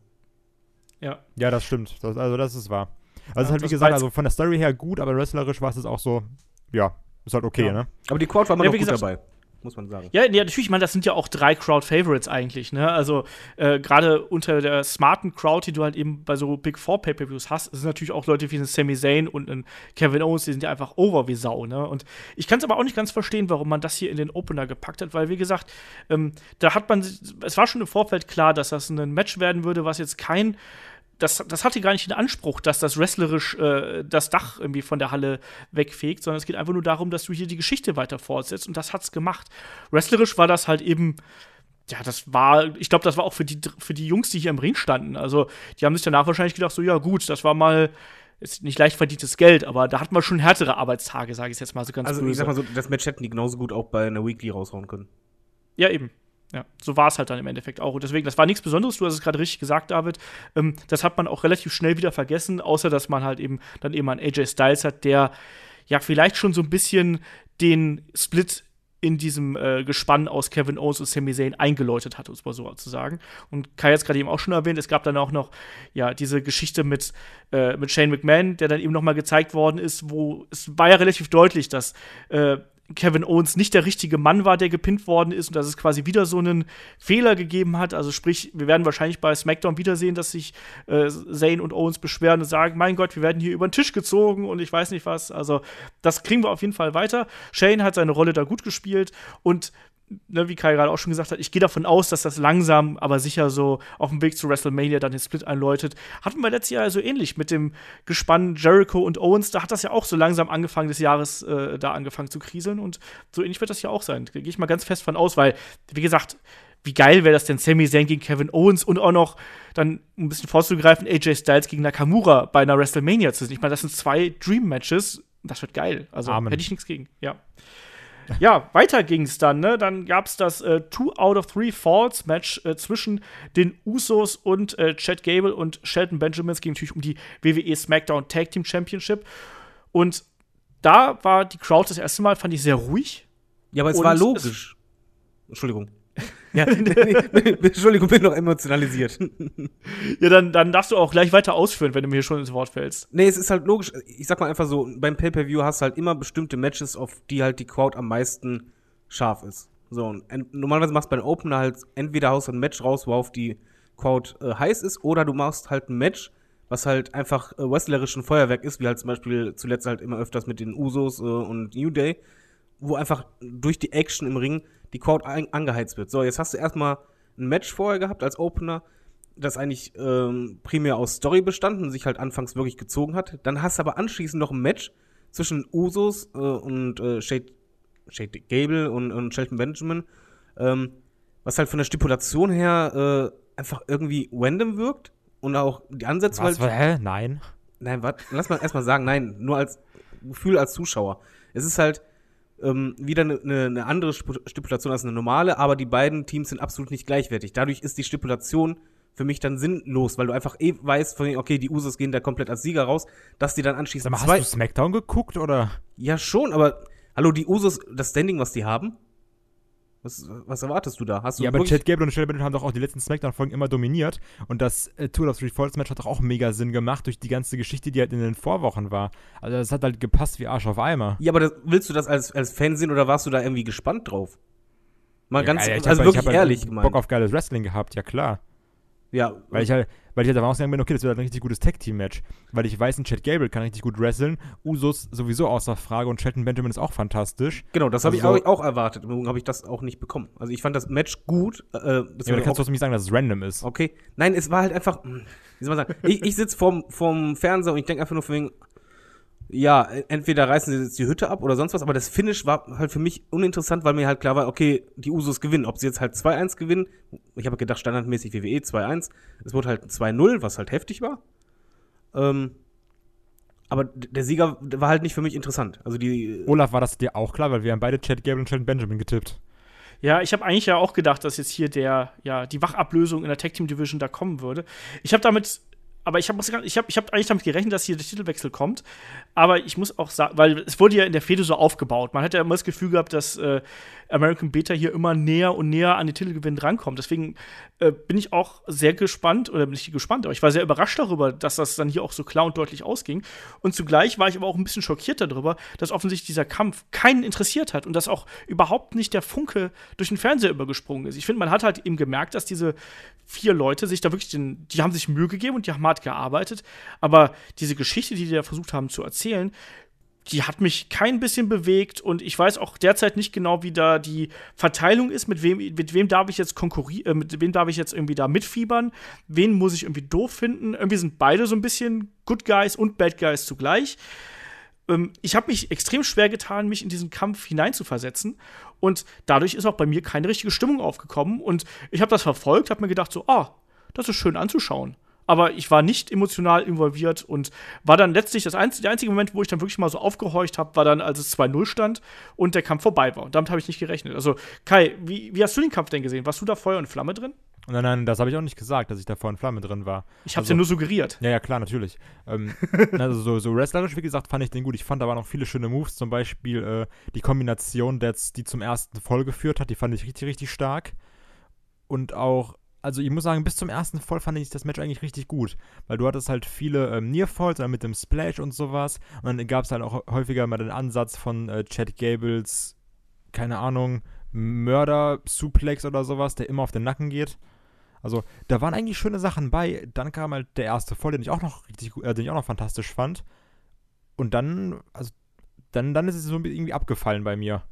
Ja. Ja, das stimmt. Das, also das ist wahr. Also es ist halt wie gesagt, also von der Story her gut, aber wrestlerisch war es auch so, ja, ist halt okay, Ja. ne? Aber die Crowd war immer Ja, noch wie gut gesagt- dabei, muss man sagen. Ja, nee, natürlich, ich meine, das sind ja auch drei Crowd-Favorites eigentlich, ne? Also, äh, gerade unter der smarten Crowd, die du halt eben bei so Big Four Pay-Per-Views hast, sind natürlich auch Leute wie ein Sami Zayn und ein Kevin Owens, die sind ja einfach over wie Sau, ne? Und ich kann es aber auch nicht ganz verstehen, warum man das hier in den Opener gepackt hat, weil, wie gesagt, ähm, da hat man, es war schon im Vorfeld klar, dass das ein Match werden würde, was jetzt kein das, das hatte gar nicht den Anspruch, dass das wrestlerisch äh, das Dach irgendwie von der Halle wegfegt, sondern es geht einfach nur darum, dass du hier die Geschichte weiter fortsetzt und das hat's gemacht. Wrestlerisch war das halt eben ja, das war, ich glaube, das war auch für die, für die Jungs, die hier im Ring standen. Also, die haben sich danach wahrscheinlich gedacht, so, ja, gut, das war mal, ist nicht leicht verdientes Geld, aber da hatten wir schon härtere Arbeitstage, sage ich jetzt mal so ganz Also böse. ich sag mal so, das Match hätten die genauso gut auch bei einer Weekly raushauen können. Ja, eben. Ja, so war es halt dann im Endeffekt auch. Und deswegen, das war nichts Besonderes, du hast es gerade richtig gesagt, David. Ähm, das hat man auch relativ schnell wieder vergessen, außer dass man halt eben dann eben einen AJ Styles hat, der ja vielleicht schon so ein bisschen den Split in diesem äh, Gespann aus Kevin Owens und Sami Zayn eingeläutet hat, um es mal so zu sagen. Und Kai hat es gerade eben auch schon erwähnt, es gab dann auch noch ja diese Geschichte mit, äh, mit Shane McMahon, der dann eben noch mal gezeigt worden ist, wo es war ja relativ deutlich, dass äh, Kevin Owens nicht der richtige Mann war, der gepinnt worden ist und dass es quasi wieder so einen Fehler gegeben hat. Also sprich, wir werden wahrscheinlich bei SmackDown wiedersehen, dass sich äh, Zayn und Owens beschweren und sagen, mein Gott, wir werden hier über den Tisch gezogen und ich weiß nicht was. Also das kriegen wir auf jeden Fall weiter. Shane hat seine Rolle da gut gespielt und ne, wie Kai gerade auch schon gesagt hat, ich gehe davon aus, dass das langsam, aber sicher so auf dem Weg zu WrestleMania dann den Split einläutet. Hatten wir letztes Jahr so ähnlich mit dem Gespann Jericho und Owens. Da hat das ja auch so langsam Anfang des Jahres äh, da angefangen zu kriseln und so ähnlich wird das ja auch sein. Da gehe ich mal ganz fest von aus, weil, wie gesagt, wie geil wäre das denn, Sami Zayn gegen Kevin Owens und auch noch dann um ein bisschen vorzugreifen, AJ Styles gegen Nakamura bei einer WrestleMania zu sehen. Ich meine, das sind zwei Dream-Matches. Das wird geil. Also Amen. hätte ich nichts gegen. Ja. Ja, weiter ging es dann, ne? Dann gab es das äh, Two out of Three Falls Match äh, zwischen den Usos und äh, Chad Gable und Shelton Benjamin. Es ging natürlich um die WWE SmackDown Tag Team Championship. Und da war die Crowd das erste Mal, fand ich sehr ruhig. Ja, aber es Und war es- logisch. Entschuldigung. Ja, Entschuldigung, bin noch emotionalisiert. Ja, dann, dann darfst du auch gleich weiter ausführen, wenn du mir hier schon ins Wort fällst. Nee, es ist halt logisch. Ich sag mal einfach so, beim Pay-Per-View hast du halt immer bestimmte Matches, auf die halt die Crowd am meisten scharf ist. So, und normalerweise machst du bei den Opener halt entweder haust du ein Match raus, worauf die Crowd äh, heiß ist, oder du machst halt ein Match, was halt einfach äh, wrestlerischen Feuerwerk ist, wie halt zum Beispiel zuletzt halt immer öfters mit den Usos äh, und New Day, wo einfach durch die Action im Ring die Crowd angeheizt wird. So, jetzt hast du erstmal ein Match vorher gehabt als Opener, das eigentlich ähm, primär aus Story bestanden und sich halt anfangs wirklich gezogen hat. Dann hast du aber anschließend noch ein Match zwischen Usos äh, und äh, Shade, Shade Gable und, und Shelton Benjamin, ähm, was halt von der Stipulation her äh, einfach irgendwie random wirkt und auch die Ansätze Was, halt. hä? Nein. Nein, warte, lass mal erstmal sagen, nein, nur als Gefühl als Zuschauer. Es ist halt ähm, wieder eine ne, ne andere Stipulation als eine normale, aber die beiden Teams sind absolut nicht gleichwertig. Dadurch ist die Stipulation für mich dann sinnlos, weil du einfach eh weißt, von, okay, die Usos gehen da komplett als Sieger raus, dass die dann Sag anschließend mal, zwei. hast du Smackdown geguckt oder? Ja, schon, aber hallo, die Usos, das Standing, was die haben, was, was erwartest du da? Hast du Ja, aber wirklich- Chad Gable und Shelby Benjamin haben doch auch die letzten Smackdown-Folgen immer dominiert. Und das äh, Tour of Three Falls Match hat doch auch mega Sinn gemacht durch die ganze Geschichte, die halt in den Vorwochen war. Also das hat halt gepasst wie Arsch auf Eimer. Ja, aber das, willst du das als, als Fan sehen oder warst du da irgendwie gespannt drauf? Mal ganz, Ja, ich hab also wirklich hab halt ehrlich Bock gemeint. auf geiles Wrestling gehabt, ja klar. Ja, Weil ich halt, weil ich halt davon ausgegangen bin, okay, das wird halt ein richtig gutes Tag-Team-Match. Weil ich weiß, ein Chad Gable kann richtig gut wresteln, Usos sowieso außer Frage und Shelton Benjamin ist auch fantastisch. genau, das habe Also ich auch, auch erwartet. Übrigen habe ich das auch nicht bekommen. Also ich fand das Match gut. Äh, das Ja, aber du kannst auch, trotzdem nicht sagen, dass es random ist. okay. Nein, es war halt einfach, hm, wie soll man sagen, ich, ich sitze vorm, vorm Fernseher und ich denke einfach nur von wegen, ja, entweder reißen sie jetzt die Hütte ab oder sonst was, aber das Finish war halt für mich uninteressant, weil mir halt klar war, okay, die Usos gewinnen. Ob sie jetzt halt 2-1 gewinnen, ich habe gedacht, standardmäßig WWE 2-1, es wurde halt 2-0, was halt heftig war. Ähm, aber der Sieger war halt nicht für mich interessant. Also die, Olaf, war das dir auch klar? Weil wir haben beide Chad Gable und Shelton Benjamin getippt. Ja, ich habe eigentlich ja auch gedacht, dass jetzt hier der, ja, die Wachablösung in der Tag Team Division da kommen würde. Ich habe damit, aber ich habe ich hab, ich hab eigentlich damit gerechnet, dass hier der Titelwechsel kommt. Aber ich muss auch sagen, weil es wurde ja in der Fehde so aufgebaut. Man hat ja immer das Gefühl gehabt, dass äh, American Beta hier immer näher und näher an den Titelgewinn drankommt. Deswegen äh, bin ich auch sehr gespannt, oder bin ich gespannt, aber ich war sehr überrascht darüber, dass das dann hier auch so klar und deutlich ausging. Und zugleich war ich aber auch ein bisschen schockiert darüber, dass offensichtlich dieser Kampf keinen interessiert hat und dass auch überhaupt nicht der Funke durch den Fernseher übergesprungen ist. Ich finde, man hat halt eben gemerkt, dass diese vier Leute sich da wirklich den, die haben sich Mühe gegeben und die haben hart gearbeitet, aber diese Geschichte, die die da versucht haben zu erzählen, die hat mich kein bisschen bewegt und ich weiß auch derzeit nicht genau, wie da die Verteilung ist, mit wem, mit wem darf ich jetzt konkurrieren, äh, mit wem darf ich jetzt irgendwie da mitfiebern, wen muss ich irgendwie doof finden. Irgendwie sind beide so ein bisschen Good Guys und Bad Guys zugleich. Ähm, ich habe mich extrem schwer getan, mich in diesen Kampf hineinzuversetzen und dadurch ist auch bei mir keine richtige Stimmung aufgekommen und ich habe das verfolgt, habe mir gedacht so, ah, das ist schön anzuschauen aber ich war nicht emotional involviert und war dann letztlich das einzige, der einzige Moment, wo ich dann wirklich mal so aufgehorcht habe, war dann, als es 2-0 stand und der Kampf vorbei war. Und damit habe ich nicht gerechnet. Also, Kai, wie, wie hast du den Kampf denn gesehen? Warst du da Feuer und Flamme drin? Nein, nein, das habe ich auch nicht gesagt, dass ich da vorhin Flamme drin war. Ich habe Also- ja nur suggeriert. Ja, ja, klar, natürlich. Ähm, also so, so wrestlerisch, wie gesagt, fand ich den gut. Ich fand aber noch viele schöne Moves, zum Beispiel äh, die Kombination, die zum ersten Voll geführt hat, die fand ich richtig, richtig stark. Und auch, also ich muss sagen, bis zum ersten Voll fand ich das Match eigentlich richtig gut, weil du hattest halt viele ähm, Nearfalls mit dem Splash und sowas. Und dann gab es halt auch häufiger mal den Ansatz von äh, Chad Gables, keine Ahnung, Mörder-Suplex oder sowas, der immer auf den Nacken geht. Also, da waren eigentlich schöne Sachen bei. Dann kam halt der erste Voll, den ich auch noch richtig äh, den ich auch noch fantastisch fand. Und dann, also, dann, dann ist es so irgendwie abgefallen bei mir.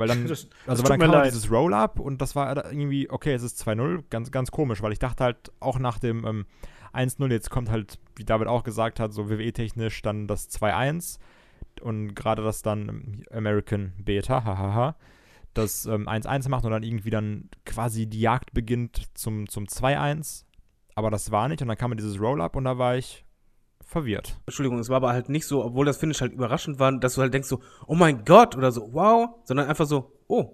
Weil dann, Das- also, das weil dann mir kam dieses Roll-Up und das war irgendwie, okay, es ist 2-0, ganz, ganz komisch, weil ich dachte halt auch nach dem ähm, 1-0, jetzt kommt halt, wie David auch gesagt hat, so WWE-technisch dann das 2-1 und gerade das dann ähm, American Beta, hahaha, das ähm, 1-1 macht und dann irgendwie dann quasi die Jagd beginnt zum, zum 2-1. Aber das war nicht und dann kam dieses Roll-Up und da war ich verwirrt. Entschuldigung, es war aber halt nicht so, obwohl das Finish halt überraschend war, dass du halt denkst so, oh mein Gott oder so, wow, sondern einfach so, oh.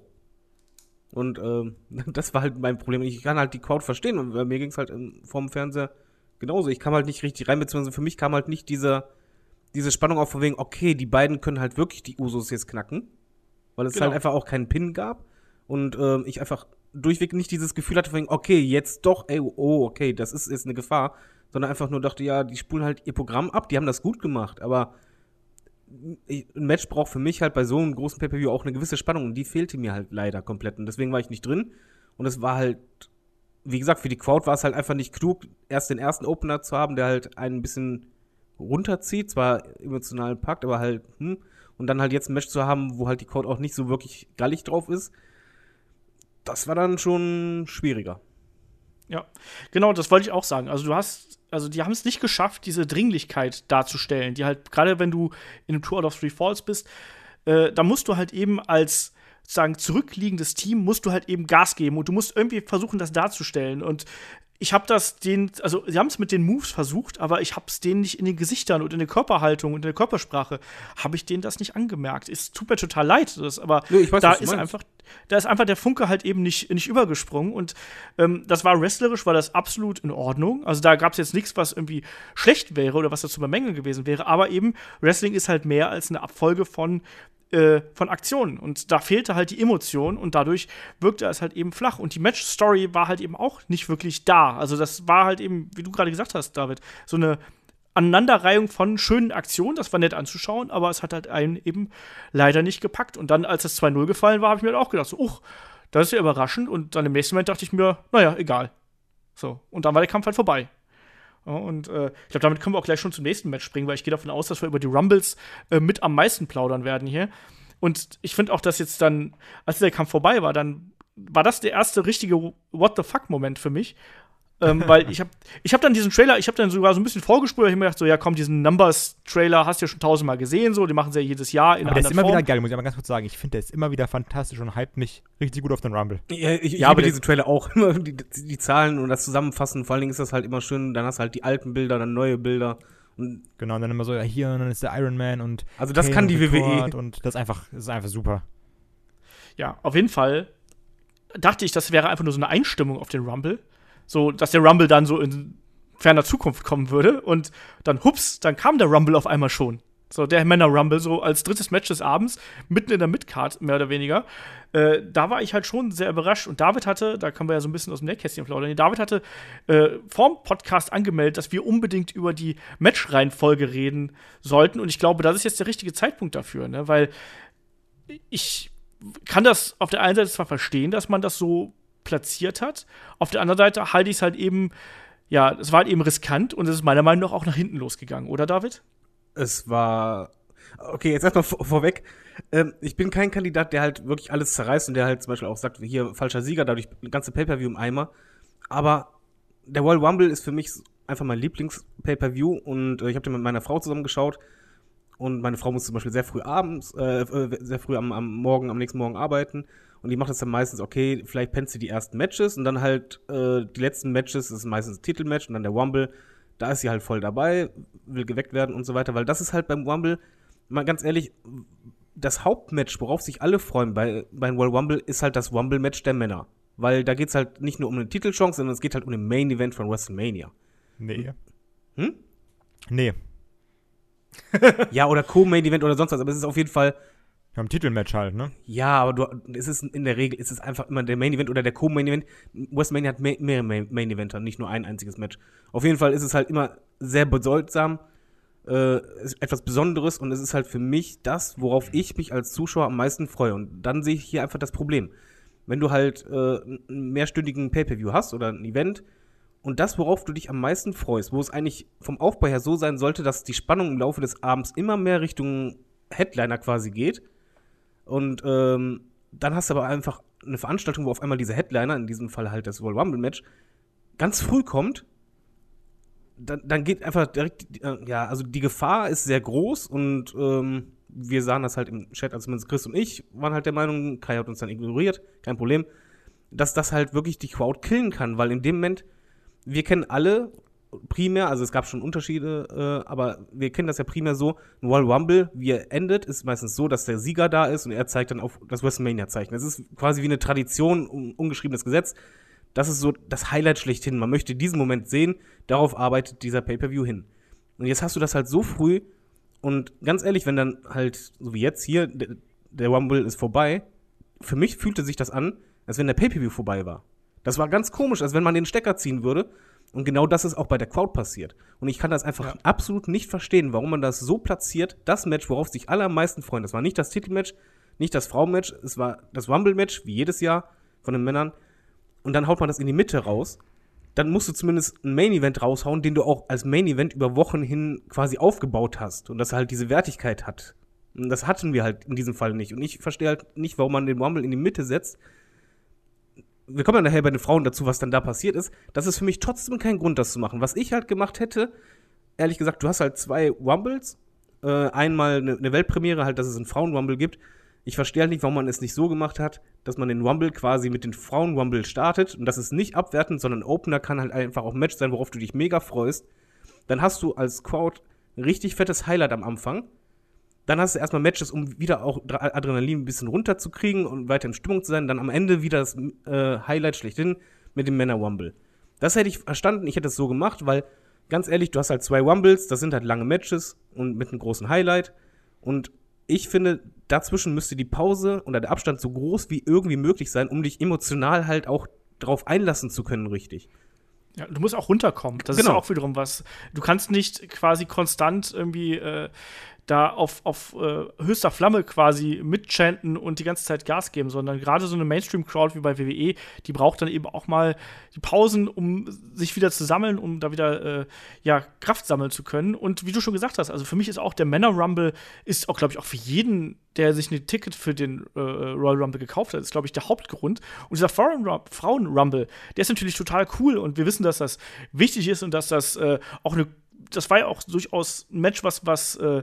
Und ähm, das war halt mein Problem. Ich kann halt die Crowd verstehen und bei mir ging es halt vorm Fernseher genauso. Ich kam halt nicht richtig rein, beziehungsweise für mich kam halt nicht dieser, diese Spannung auf von wegen, okay, die beiden können halt wirklich die Usos jetzt knacken, weil es Genau. halt einfach auch keinen Pin gab und ähm, ich einfach durchweg nicht dieses Gefühl hatte von wegen, okay, jetzt doch, ey, oh, okay, das ist jetzt eine Gefahr, sondern einfach nur dachte, ja, die spulen halt ihr Programm ab, die haben das gut gemacht, aber ein Match braucht für mich halt bei so einem großen Pay-Per-View auch eine gewisse Spannung und die fehlte mir halt leider komplett und deswegen war ich nicht drin und es war halt, wie gesagt, für die Crowd war es halt einfach nicht klug, erst den ersten Opener zu haben, der halt einen ein bisschen runterzieht, zwar emotional packt, aber halt, hm, und dann halt jetzt ein Match zu haben, wo halt die Crowd auch nicht so wirklich gallig drauf ist, das war dann schon schwieriger. Ja, genau, das wollte ich auch sagen. Also du hast, also die haben es nicht geschafft, diese Dringlichkeit darzustellen, die halt, gerade wenn du in einem Tour out of Three Falls bist, äh, da musst du halt eben als sozusagen zurückliegendes Team, musst du halt eben Gas geben und du musst irgendwie versuchen, das darzustellen. Und ich habe das den, also sie haben es mit den Moves versucht, aber ich habe es denen nicht in den Gesichtern und in der Körperhaltung und in der Körpersprache habe ich denen das nicht angemerkt. Es tut mir total leid, das, aber Nee, ich weiß, da ist meinst. einfach, da ist einfach der Funke halt eben nicht, nicht übergesprungen und ähm, das war wrestlerisch, war das absolut in Ordnung. Also da gab es jetzt nichts, was irgendwie schlecht wäre oder was da zu bemängeln gewesen wäre, aber eben Wrestling ist halt mehr als eine Abfolge von äh, von Aktionen. Und da fehlte halt die Emotion und dadurch wirkte es halt eben flach. Und die Match-Story war halt eben auch nicht wirklich da. Also, das war halt eben, wie du gerade gesagt hast, David, so eine Aneinanderreihung von schönen Aktionen. Das war nett anzuschauen, aber es hat halt einen eben leider nicht gepackt. Und dann, als das 2-0 gefallen war, habe ich mir halt auch gedacht, so, uch, das ist ja überraschend. Und dann im nächsten Moment dachte ich mir, naja, egal. So. Und dann war der Kampf halt vorbei. Und äh, ich glaube, damit können wir auch gleich schon zum nächsten Match springen, weil ich gehe davon aus, dass wir über die Rumbles äh, mit am meisten plaudern werden hier. Und ich finde auch, dass jetzt dann, als der Kampf vorbei war, dann war das der erste richtige What the fuck-Moment für mich. Ähm, weil ich habe ich hab dann diesen Trailer, ich habe dann sogar so ein bisschen vorgespult, ich habe mir gedacht, so, ja komm, diesen Numbers-Trailer hast du ja schon tausendmal gesehen, so, den machen sie ja jedes Jahr in Aber der ist einer immer Form. wieder geil, muss ich aber ganz kurz sagen. Ich finde, der ist immer wieder fantastisch und hypt mich richtig gut auf den Rumble. Ja, ich, ich Ja, aber diesen Trailer auch. Immer die, die Zahlen und das Zusammenfassen. Vor allen Dingen ist das halt immer schön. Dann hast du halt die alten Bilder, dann neue Bilder. Und Genau, und dann immer so, ja, hier, und dann ist der Iron Man und. Also das Kane kann die WWE. Und das ist einfach, das ist einfach super. Ja, auf jeden Fall dachte ich, das wäre einfach nur so eine Einstimmung auf den Rumble. So, dass der Rumble dann so in ferner Zukunft kommen würde. Und dann, hups, dann kam der Rumble auf einmal schon. So, der Männer-Rumble, so als drittes Match des Abends, mitten in der Midcard, mehr oder weniger. Äh, da war ich halt schon sehr überrascht. Und David hatte, da können wir ja so ein bisschen aus dem Nähkästchen plaudern, David hatte äh, vorm Podcast angemeldet, dass wir unbedingt über die Matchreihenfolge reden sollten. Und ich glaube, das ist jetzt der richtige Zeitpunkt dafür, ne? Weil ich kann das auf der einen Seite zwar verstehen, dass man das so platziert hat, auf der anderen Seite halte ich es halt eben, ja, es war halt eben riskant und es ist meiner Meinung nach auch nach hinten losgegangen, oder David? es war. Okay, jetzt erstmal vor, vorweg. Ähm, ich bin kein Kandidat, der halt wirklich alles zerreißt und der halt zum Beispiel auch sagt, hier falscher Sieger, dadurch ganze Pay-Per-View im Eimer. Aber der Royal Rumble ist für mich einfach mein Lieblings-Pay-Per-View und äh, ich habe den mit meiner Frau zusammen geschaut. Und meine Frau muss zum Beispiel sehr früh abends, äh, äh, sehr früh am, am Morgen, am nächsten Morgen arbeiten. Und die macht das dann meistens, okay, vielleicht pennt sie die ersten Matches und dann halt äh, die letzten Matches, das ist meistens ein Titelmatch und dann der Rumble. Da ist sie halt voll dabei, will geweckt werden und so weiter, weil das ist halt beim Rumble, mal ganz ehrlich, das Hauptmatch, worauf sich alle freuen bei, beim Royal Rumble, ist halt das Rumble-Match der Männer. Weil da geht's halt nicht nur um eine Titelchance, sondern es geht halt um den Main-Event von WrestleMania. Nee. Hm? Nee. Ja, oder Co-Main-Event oder sonst was, aber es ist auf jeden Fall Haben ein Titelmatch halt, ne? Ja, aber du, es ist in der Regel ist es einfach immer der Main Event oder der Co-Main Event. WrestleMania hat mehr, mehrere Main Eventer, nicht nur ein einziges Match. Auf jeden Fall ist es halt immer sehr bedeutsam, äh, ist etwas Besonderes und es ist halt für mich das, worauf ich mich als Zuschauer am meisten freue. Und dann sehe ich hier einfach das Problem. Wenn du halt äh, einen mehrstündigen Pay-Per-View hast oder ein Event und das, worauf du dich am meisten freust, wo es eigentlich vom Aufbau her so sein sollte, dass die Spannung im Laufe des Abends immer mehr Richtung Headliner quasi geht, und ähm, dann hast du aber einfach eine Veranstaltung, wo auf einmal diese Headliner, in diesem Fall halt das Royal Rumble Match, ganz früh kommt. Dann, dann geht einfach direkt, äh, ja, also die Gefahr ist sehr groß und ähm, wir sahen das halt im Chat, also zumindest Chris und ich waren halt der Meinung, Kai hat uns dann ignoriert, kein Problem, dass das halt wirklich die Crowd killen kann, weil in dem Moment, wir kennen alle primär, also es gab schon Unterschiede, äh, aber wir kennen das ja primär so, ein Royal Rumble, wie er endet, ist meistens so, dass der Sieger da ist und er zeigt dann auf das WrestleMania-Zeichen. Das ist quasi wie eine Tradition, un ungeschriebenes Gesetz. Das ist so das Highlight schlechthin. Man möchte diesen Moment sehen, darauf arbeitet dieser Pay-Per-View hin. Und jetzt hast du das halt so früh und ganz ehrlich, wenn dann halt, so wie jetzt hier, der, der Rumble ist vorbei, für mich fühlte sich das an, als wenn der Pay-Per-View vorbei war. Das war ganz komisch, als wenn man den Stecker ziehen würde. Und genau das ist auch bei der Crowd passiert. Und ich kann das einfach Ja. absolut nicht verstehen, warum man das so platziert. Das Match, worauf sich alle am meisten freuen, das war nicht das Titelmatch, nicht das Frauenmatch, es war das Rumble-Match, wie jedes Jahr von den Männern. Und dann haut man das in die Mitte raus. Dann musst du zumindest ein Main-Event raushauen, den du auch als Main-Event über Wochen hin quasi aufgebaut hast. Und das halt diese Wertigkeit hat. Und das hatten wir halt in diesem Fall nicht. Und ich verstehe halt nicht, warum man den Rumble in die Mitte setzt. Wir kommen ja nachher bei den Frauen dazu, was dann da passiert ist. Das ist für mich trotzdem kein Grund, das zu machen. Was ich halt gemacht hätte, ehrlich gesagt, du hast halt zwei Wumbles. Äh, einmal eine, eine Weltpremiere, halt, dass es einen Frauen-Wumble gibt. Ich verstehe halt nicht, warum man es nicht so gemacht hat, dass man den Wumble quasi mit den Frauen-Wumble startet. Und das ist nicht abwertend, sondern Opener kann halt einfach auch ein Match sein, worauf du dich mega freust. Dann hast du als Crowd ein richtig fettes Highlight am Anfang. Dann hast du erstmal Matches, um wieder auch Adrenalin ein bisschen runterzukriegen und weiter in Stimmung zu sein. Dann am Ende wieder das äh, Highlight schlechthin mit dem Männer-Wumble. Das hätte ich verstanden, ich hätte es so gemacht, weil ganz ehrlich, du hast halt zwei Wumbles, das sind halt lange Matches und mit einem großen Highlight. Und ich finde, dazwischen müsste die Pause oder der Abstand so groß wie irgendwie möglich sein, um dich emotional halt auch drauf einlassen zu können, richtig. Ja, du musst auch runterkommen. Das ist Genau. ja auch wiederum was. Du kannst nicht quasi konstant irgendwie äh, da auf, auf äh, höchster Flamme quasi mitchanten und die ganze Zeit Gas geben, sondern gerade so eine Mainstream-Crowd wie bei WWE, die braucht dann eben auch mal die Pausen, um sich wieder zu sammeln, um da wieder äh, ja, Kraft sammeln zu können. Und wie du schon gesagt hast, also für mich ist auch der Männer-Rumble, ist auch, glaube ich, auch für jeden, der sich ein Ticket für den äh, Royal Rumble gekauft hat, ist, glaube ich, der Hauptgrund. Und dieser Frauen- Frauen-Rumble, der ist natürlich total cool und wir wissen, dass das wichtig ist und dass das äh, auch eine das war ja auch durchaus ein Match, was, was, äh,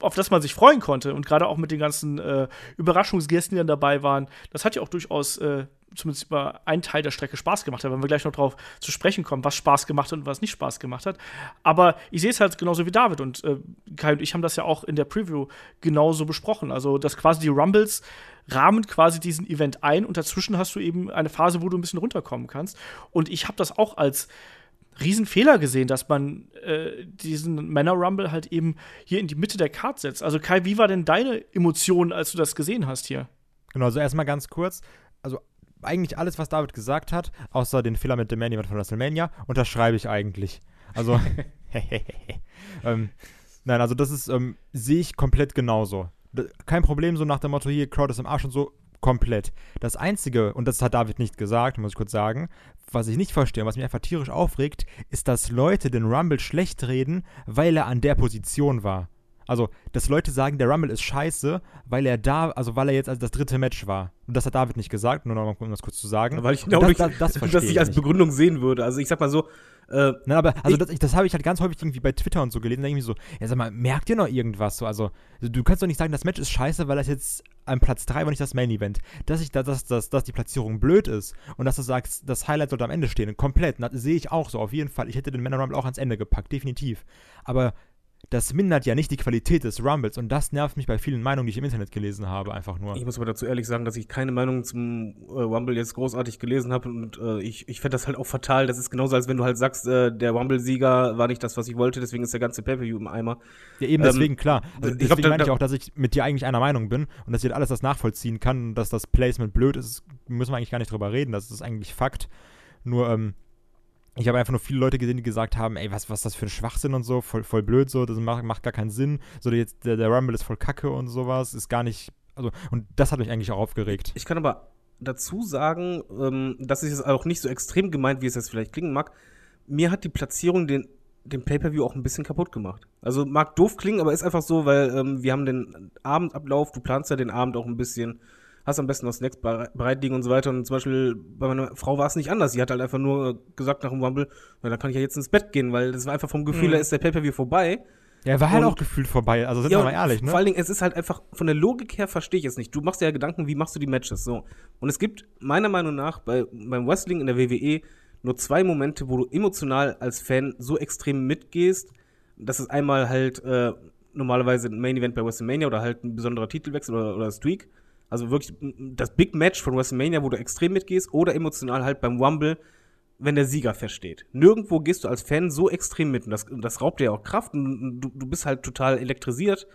auf das man sich freuen konnte. Und gerade auch mit den ganzen äh, Überraschungsgästen, die dann dabei waren, das hat ja auch durchaus äh, zumindest über einen Teil der Strecke Spaß gemacht. Da werden wir gleich noch drauf zu sprechen kommen, was Spaß gemacht hat und was nicht Spaß gemacht hat. Aber ich sehe es halt genauso wie David und äh, Kai und ich haben das ja auch in der Preview genauso besprochen. Also, dass quasi die Rumbles rahmen quasi diesen Event ein und dazwischen hast du eben eine Phase, wo du ein bisschen runterkommen kannst. Und ich habe das auch als Riesenfehler gesehen, dass man äh, diesen Männer-Rumble halt eben hier in die Mitte der Card setzt. Also Kai, wie war denn deine Emotion, als du das gesehen hast hier? Genau, also erstmal ganz kurz. Also eigentlich alles, was David gesagt hat, außer den Fehler mit dem Event von WrestleMania, unterschreibe ich eigentlich. Also, ähm, nein, also das ist, ähm, sehe ich komplett genauso. Kein Problem, so nach dem Motto, hier, Crowd ist im Arsch und so, komplett. Das Einzige, und das hat David nicht gesagt, muss ich kurz sagen, was ich nicht verstehe und was mich einfach tierisch aufregt, ist, dass Leute den Rumble schlecht reden, weil er an der Position war. Also, dass Leute sagen, der Rumble ist scheiße, weil er da, also weil er jetzt als das dritte Match war. Und das hat David nicht gesagt, nur noch mal um das kurz zu sagen. Weil ich genau das, nicht, das, das, das ich als. Begründung sehen würde. Also ich sag mal so, äh, Nein, aber also Ich- das, das habe ich halt ganz häufig irgendwie bei Twitter und so gelesen. Da denke ich mir so, ja sag mal, merkt ihr noch irgendwas? So, also, du kannst doch nicht sagen, das Match ist scheiße, weil das jetzt an Platz 3 war nicht das Main Event. Dass ich da, dass, dass, dass die Platzierung blöd ist und dass du sagst, das Highlight sollte am Ende stehen. Komplett. Das sehe ich auch so, auf jeden Fall. Ich hätte den Männer Rumble auch ans Ende gepackt, definitiv. Aber das mindert ja nicht die Qualität des Rumbles und das nervt mich bei vielen Meinungen, die ich im Internet gelesen habe, einfach nur. ich muss aber dazu ehrlich sagen, dass ich keine Meinung zum äh, Rumble jetzt großartig gelesen habe und äh, ich, ich fände das halt auch fatal. Das ist genauso, als wenn du halt sagst, äh, der Rumble-Sieger war nicht das, was ich wollte, deswegen ist der ganze Pay-Per-View im Eimer. Ja, eben Ähm, deswegen, klar. Also ich deswegen glaub, meine ich auch, dass ich mit dir eigentlich einer Meinung bin und dass ich alles das nachvollziehen kann und dass das Placement blöd ist, müssen wir eigentlich gar nicht drüber reden. Das ist eigentlich Fakt. Nur, ähm, ich habe einfach nur viele Leute gesehen, die gesagt haben, ey, was, was das für ein Schwachsinn und so, voll, voll blöd so, das macht, macht gar keinen Sinn. So, jetzt, der, der Rumble ist voll kacke und sowas, ist gar nicht, also, und das hat mich eigentlich auch aufgeregt. Ich kann aber dazu sagen, ähm, das ist jetzt auch nicht so extrem gemeint, wie es jetzt vielleicht klingen mag. Mir hat die Platzierung den, den Pay-Per-View auch ein bisschen kaputt gemacht. Also mag doof klingen, aber ist einfach so, weil ähm, wir haben den Abendablauf, du planst ja den Abend auch ein bisschen, hast am besten noch Snacks bere- bereit liegen und so weiter. Und zum Beispiel bei meiner Frau war es nicht anders. Sie hat halt einfach nur äh, gesagt nach dem Rumble, na, dann kann ich ja jetzt ins Bett gehen, weil das war einfach vom Gefühl, Mhm. her ist der Pay-Per-View vorbei. Ja, war halt Und- auch gefühlt vorbei, also sind Ja, wir mal ehrlich, ne? Vor allen Dingen, es ist halt einfach, von der Logik her verstehe ich es nicht. Du machst dir ja Gedanken, wie machst du die Matches, so. Und es gibt meiner Meinung nach bei, beim Wrestling in der WWE nur zwei Momente, wo du emotional als Fan so extrem mitgehst. Das ist einmal halt äh, normalerweise ein Main Event bei WrestleMania oder halt ein besonderer Titelwechsel oder, oder Streak. Also wirklich das Big Match von WrestleMania, wo du extrem mitgehst, oder emotional halt beim Rumble, wenn der Sieger feststeht. Nirgendwo gehst du als Fan so extrem mit. Und das, das raubt dir ja auch Kraft und du, du bist halt total elektrisiert.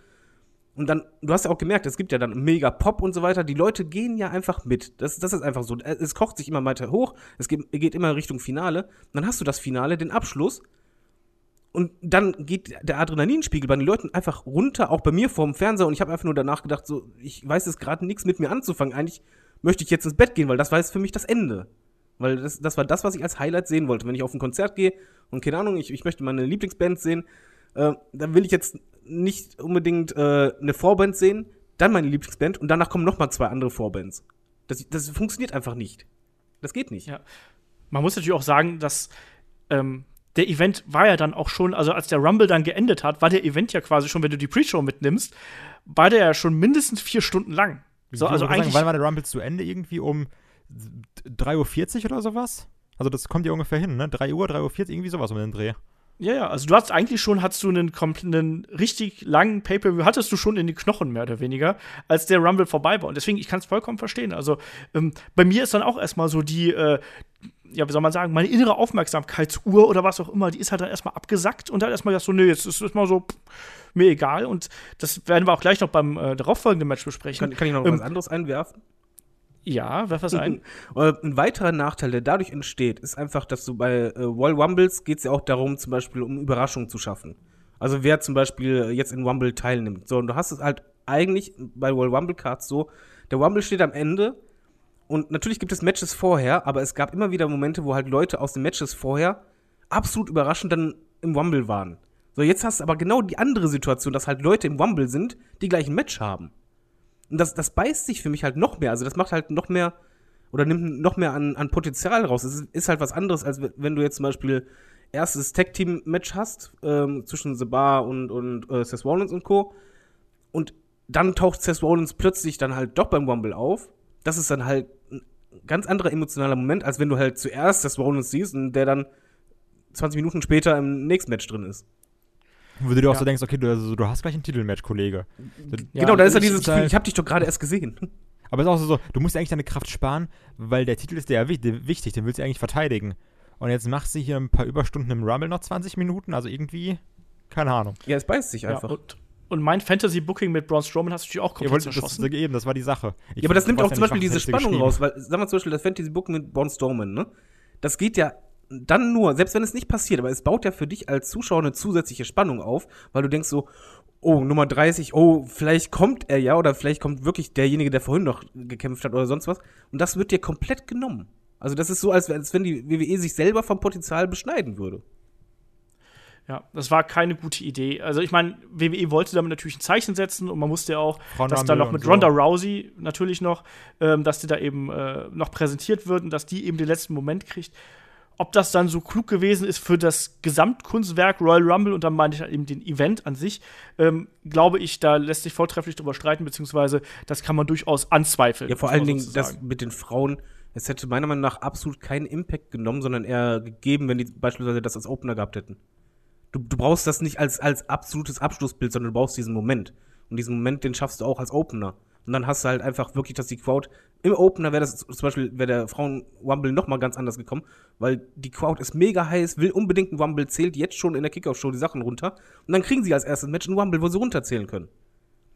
Und dann, du hast ja auch gemerkt, es gibt ja dann mega Pop und so weiter. Die Leute gehen ja einfach mit. Das, das ist einfach so. Es kocht sich immer weiter hoch. Es geht, geht immer Richtung Finale. Dann hast du das Finale, den Abschluss. Und dann geht der Adrenalinspiegel bei den Leuten einfach runter, auch bei mir vorm Fernseher. Und ich habe einfach nur danach gedacht, so, ich weiß jetzt gerade nichts mit mir anzufangen. Eigentlich möchte ich jetzt ins Bett gehen, weil das war jetzt für mich das Ende. Weil das, das war das, was ich als Highlight sehen wollte. Wenn ich auf ein Konzert gehe und keine Ahnung, ich, ich möchte meine Lieblingsband sehen, äh, dann will ich jetzt nicht unbedingt äh, eine Vorband sehen, dann meine Lieblingsband und danach kommen noch mal zwei andere Vorbands. Das, das funktioniert einfach nicht. Das geht nicht. Ja. Man muss natürlich auch sagen, dass ähm, der Event war ja dann auch schon, also als der Rumble dann geendet hat, war der Event ja quasi schon, wenn du die Pre-Show mitnimmst, war der ja schon mindestens vier Stunden lang. So, also würde sagen, eigentlich, wann war der Rumble zu Ende? Irgendwie um 3.40 Uhr oder sowas? Also das kommt ja ungefähr hin, ne? 3 Uhr, 3.40 Uhr, irgendwie sowas um den Dreh. Ja, ja, also du hast eigentlich schon, hattest du einen, einen richtig langen Pay-Per-View, hattest du schon in den Knochen mehr oder weniger, als der Rumble vorbei war. Und deswegen, ich kann es vollkommen verstehen. Also ähm, bei mir ist dann auch erstmal so die, äh, ja, wie soll man sagen, meine innere Aufmerksamkeitsuhr oder was auch immer, die ist halt dann erstmal abgesackt und dann erstmal gesagt, so, nee, jetzt ist es mal so, pff, mir egal. Und das werden wir auch gleich noch beim äh, darauffolgenden Match besprechen. Kann, kann ich noch Ähm, was anderes einwerfen? Ja, werf was ein. Äh, Ein weiterer Nachteil, der dadurch entsteht, ist einfach, dass du bei äh, Royal Rumbles geht es ja auch darum, zum Beispiel um Überraschungen zu schaffen. Also wer zum Beispiel jetzt in Rumble teilnimmt. So, und du hast es halt eigentlich bei Royal Rumble Cards so, der Rumble steht am Ende und natürlich gibt es Matches vorher, aber es gab immer wieder Momente, wo halt Leute aus den Matches vorher absolut überraschend dann im Rumble waren. So, jetzt hast du aber genau die andere Situation, dass halt Leute im Rumble sind, die gleich ein Match haben. Und das, das beißt sich für mich halt noch mehr. Also das macht halt noch mehr oder nimmt noch mehr an, an Potenzial raus. Es ist, halt was anderes, als wenn du jetzt zum Beispiel erstes Tag-Team-Match hast ähm, zwischen The Bar und, und äh, Seth Rollins und Co. Und dann taucht Seth Rollins plötzlich dann halt doch beim Rumble auf. Das ist dann halt ein ganz anderer emotionaler Moment, als wenn du halt zuerst Seth Rollins siehst und der dann 20 Minuten später im nächsten Match drin ist. Wo du dir auch Ja. so denkst, okay, du, also, du hast gleich ein Titelmatch, Kollege. Ja, genau, da ist ja dieses Gefühl, ich habe dich doch gerade erst gesehen. Aber es ist auch so, du musst eigentlich deine Kraft sparen, weil der Titel ist dir ja wichtig, den willst du eigentlich verteidigen. Und jetzt machst du hier ein paar Überstunden im Rumble noch 20 Minuten, also irgendwie, keine Ahnung. Ja, es beißt sich Ja, einfach. und, und mein Fantasy-Booking mit Braun Strowman hast du natürlich auch komplett wollt das, zerschossen. das eben, das war die Sache. Ich- Ja, aber das nimmt auch ja zum Beispiel diese Spannung raus, weil, sagen wir zum Beispiel das Fantasy Book mit Braun Strowman, ne? Das geht ja dann nur, selbst wenn es nicht passiert, aber es baut ja für dich als Zuschauer eine zusätzliche Spannung auf, weil du denkst so, oh, Nummer 30, oh, vielleicht kommt er ja oder vielleicht kommt wirklich derjenige, der vorhin noch gekämpft hat oder sonst was. Und das wird dir komplett genommen. Also das ist so, als, als wenn die WWE sich selber vom Potenzial beschneiden würde. Ja, das war keine gute Idee. Also ich meine, WWE wollte damit natürlich ein Zeichen setzen und man musste ja auch, dass da noch mit und so. Ronda Rousey natürlich noch, ähm, dass die da eben äh, noch präsentiert wird und dass die eben den letzten Moment kriegt. Ob das dann so klug gewesen ist für das Gesamtkunstwerk Royal Rumble und dann meine ich halt eben den Event an sich, ähm, glaube ich, da lässt sich vortrefflich drüber streiten, beziehungsweise das kann man durchaus anzweifeln. Ja, vor allen Dingen das mit den Frauen, es hätte meiner Meinung nach absolut keinen Impact genommen, sondern eher gegeben, wenn die beispielsweise das als Opener gehabt hätten. Du, du brauchst das nicht als, als absolutes Abschlussbild, sondern du brauchst diesen Moment. Und diesen Moment, den schaffst du auch als Opener. Und dann hast du halt einfach wirklich, dass die Crowd im Opener wäre das zum Beispiel, wäre der Frauen-Rumble noch mal ganz anders gekommen, weil die Crowd ist mega heiß, will unbedingt einen Rumble, zählt jetzt schon in der Kickoff-Show die Sachen runter. Und dann kriegen sie als erstes Match einen Rumble, wo sie runterzählen können.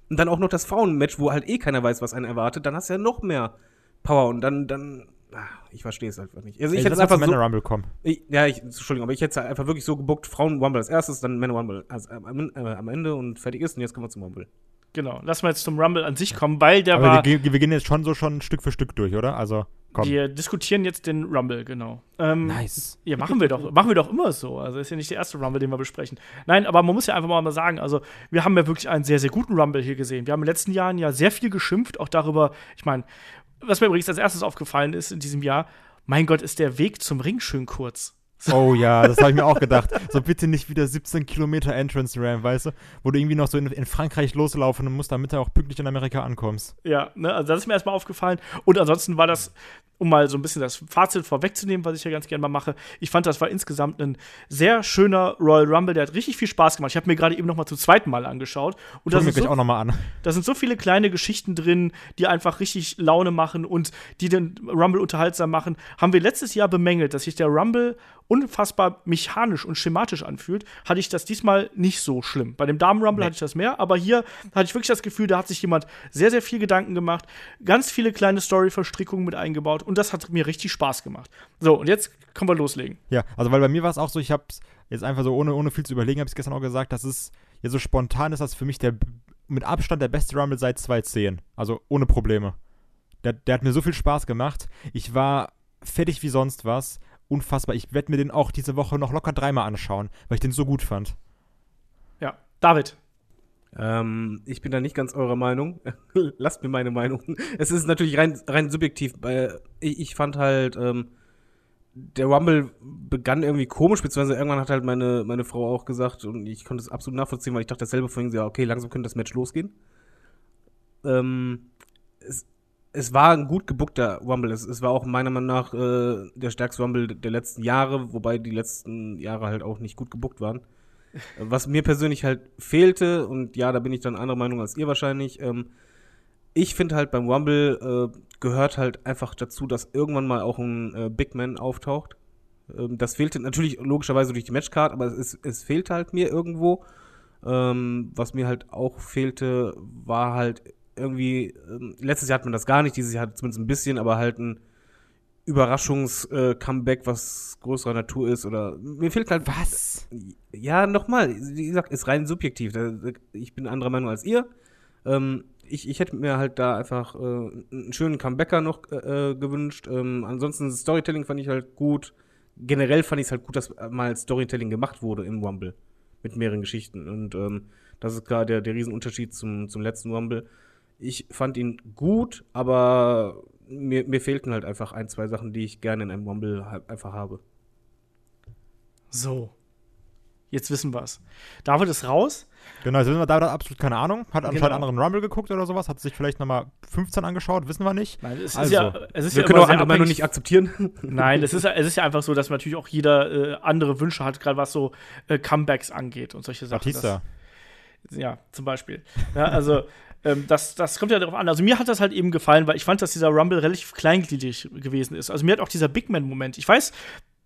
Und dann auch noch das Frauen-Match, wo halt eh keiner weiß, was einen erwartet, dann hast du ja noch mehr Power und dann, dann, ah, ich verstehe es einfach nicht. Also ich Ey, hätte es einfach Männer Rumble kommen. ich, ja, ich, Entschuldigung, aber ich hätte es einfach wirklich so gebuckt, Frauen-Rumble als erstes, dann Männer-Rumble als, äh, am, äh, am Ende und fertig ist und jetzt kommen wir zum Rumble. Genau, lass mal jetzt zum Rumble an sich kommen, weil der Aber war. wir, wir gehen jetzt schon so schon Stück für Stück durch, oder? Also, komm. Wir diskutieren jetzt den Rumble, genau. Ähm, Nice. Ja, machen wir doch. Machen wir doch immer so. Also ist ja nicht der erste Rumble, den wir besprechen. Nein, aber man muss ja einfach mal sagen, also wir haben ja wirklich einen sehr, sehr guten Rumble hier gesehen. Wir haben in den letzten Jahren ja sehr viel geschimpft, auch darüber, ich meine, was mir übrigens als erstes aufgefallen ist in diesem Jahr, mein Gott, ist der Weg zum Ring schön kurz. Oh ja, das habe ich mir auch gedacht. So bitte nicht wieder 17 Kilometer Entrance Ramp, weißt du? Wo du irgendwie noch so in, in Frankreich loslaufen musst, damit du auch pünktlich in Amerika ankommst. Ja, ne, also das ist mir erstmal aufgefallen. Und ansonsten war das, um mal so ein bisschen das Fazit vorwegzunehmen, was ich ja ganz gerne mal mache, ich fand, das war insgesamt ein sehr schöner Royal Rumble, der hat richtig viel Spaß gemacht. Ich habe mir gerade eben noch mal zum zweiten Mal angeschaut. Und ist gleich so auch nochmal an. Da sind so viele kleine Geschichten drin, die einfach richtig Laune machen und die den Rumble unterhaltsam machen. Haben wir letztes Jahr bemängelt, dass sich der Rumble unfassbar mechanisch und schematisch anfühlt, hatte ich das diesmal nicht so schlimm. Bei dem Damen-Rumble Nee. hatte ich das mehr, aber hier hatte ich wirklich das Gefühl, da hat sich jemand sehr, sehr viel Gedanken gemacht, ganz viele kleine Story-Verstrickungen mit eingebaut und das hat mir richtig Spaß gemacht. So, und jetzt können wir loslegen. Ja, also weil bei mir war es auch so, ich habe jetzt einfach so ohne, ohne viel zu überlegen, habe ich gestern auch gesagt, das ist ja so spontan ist das für mich der mit Abstand der beste Rumble seit 2010. Also ohne Probleme. Der, der hat mir so viel Spaß gemacht. Ich war fertig wie sonst was. Unfassbar. Ich werde mir den auch diese Woche noch locker dreimal anschauen, weil ich den so gut fand. Ja, David. Ähm, ich bin da nicht ganz eurer Meinung. Lasst mir meine Meinung. Es ist natürlich rein, rein subjektiv. Ich, ich fand halt, ähm, der Rumble begann irgendwie komisch, beziehungsweise irgendwann hat halt meine, meine Frau auch gesagt, und ich konnte es absolut nachvollziehen, weil ich dachte dasselbe vorhin, ja, okay, langsam könnte das Match losgehen. Ähm, es, es war ein gut gebuckter Rumble. Es, es war auch meiner Meinung nach äh, der stärkste Rumble der letzten Jahre, wobei die letzten Jahre halt auch nicht gut gebuckt waren. Was mir persönlich halt fehlte, und ja, da bin ich dann anderer Meinung als ihr wahrscheinlich, ähm, ich finde halt beim Rumble äh, gehört halt einfach dazu, dass irgendwann mal auch ein äh, Big Man auftaucht. Ähm, das fehlte natürlich logischerweise durch die Matchcard, aber es, es fehlte halt mir irgendwo. Ähm, was mir halt auch fehlte, war halt irgendwie, ähm, letztes Jahr hat man das gar nicht, dieses Jahr zumindest ein bisschen, aber halt ein Überraschungs-Comeback, äh, was größerer Natur ist oder mir fehlt halt Was? Ja, nochmal, wie gesagt, ist rein subjektiv. Ich bin anderer Meinung als ihr. Ähm, ich, ich hätte mir halt da einfach äh, einen schönen Comebacker noch äh, äh, gewünscht. Ähm, ansonsten Storytelling fand ich halt gut. Generell fand ich es halt gut, dass mal Storytelling gemacht wurde im Rumble mit mehreren Geschichten. Und ähm, das ist gerade der, der Riesenunterschied zum, zum letzten Rumble. Ich fand ihn gut, aber mir, mir fehlten halt einfach ein, zwei Sachen, die ich gerne in einem Rumble halt einfach habe. So. Jetzt wissen wir es. David ist raus. Genau, jetzt wissen wir, David hat absolut keine Ahnung. Hat anscheinend Genau. anderen Rumble geguckt oder sowas. Hat sich vielleicht nochmal 15 angeschaut, wissen wir nicht. Nein, es Also, ist ja, es ist Wir ja können auch andere Meinung nicht akzeptieren. Nein, es ist, ja- es ist ja einfach so, dass natürlich auch jeder äh, andere Wünsche hat, gerade was so äh, Comebacks angeht und solche Sachen. Batista. Das, ja, zum Beispiel. Ja, also, ähm, das, das kommt ja darauf an. Also, mir hat das halt eben gefallen, weil ich fand, dass dieser Rumble relativ kleingliedrig gewesen ist. Also, mir hat auch dieser Big Man-Moment. Ich weiß,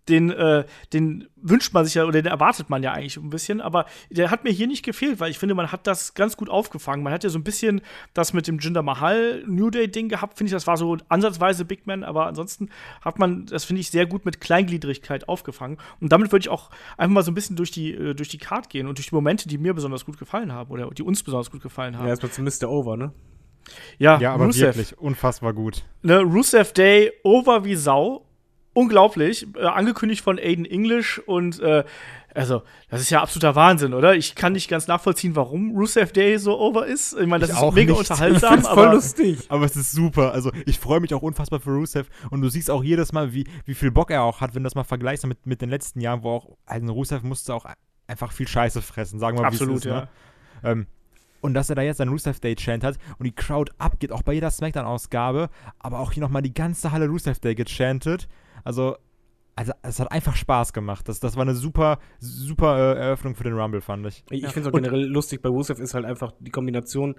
den, äh, den wünscht man sich ja oder den erwartet man ja eigentlich ein bisschen, aber der hat mir hier nicht gefehlt, weil ich finde, man hat das ganz gut aufgefangen. Man hat ja so ein bisschen das mit dem Jinder Mahal New Day Ding gehabt, finde ich, das war so ansatzweise Big Man, aber ansonsten hat man das finde ich sehr gut mit Kleingliedrigkeit aufgefangen und damit würde ich auch einfach mal so ein bisschen durch die äh, durch die Card gehen und durch die Momente, die mir besonders gut gefallen haben oder die uns besonders gut gefallen haben. Ja, erstmal zum Mr. Over, ne? Ja, Ja, aber Rusev. wirklich unfassbar gut. Ne, Rusev Day over wie Sau. Unglaublich. Äh, angekündigt von Aiden English und äh, also, das ist ja absoluter Wahnsinn, oder? Ich kann nicht ganz nachvollziehen, warum Rusev Day so over ist. Ich meine, das Ich ist mega nicht. unterhaltsam, aber voll lustig. Aber es ist super. Also ich freue mich auch unfassbar für Rusev. Und du siehst auch jedes Mal, wie, wie viel Bock er auch hat, wenn du das mal vergleichst mit, mit den letzten Jahren, wo auch, also Rusev musste auch einfach viel Scheiße fressen, sagen wir mal, wie absolut, es ist, ja. ne? ähm, und dass er da jetzt ein Rusev Day Chant hat und die Crowd abgeht, auch bei jeder Smackdown-Ausgabe, aber auch hier nochmal die ganze Halle Rusev Day gechantet. Also, also es hat einfach Spaß gemacht. Das, das war eine super, super äh, Eröffnung für den Rumble, fand ich. Ich, ich finde es auch Und- generell lustig bei Rusev ist halt einfach die Kombination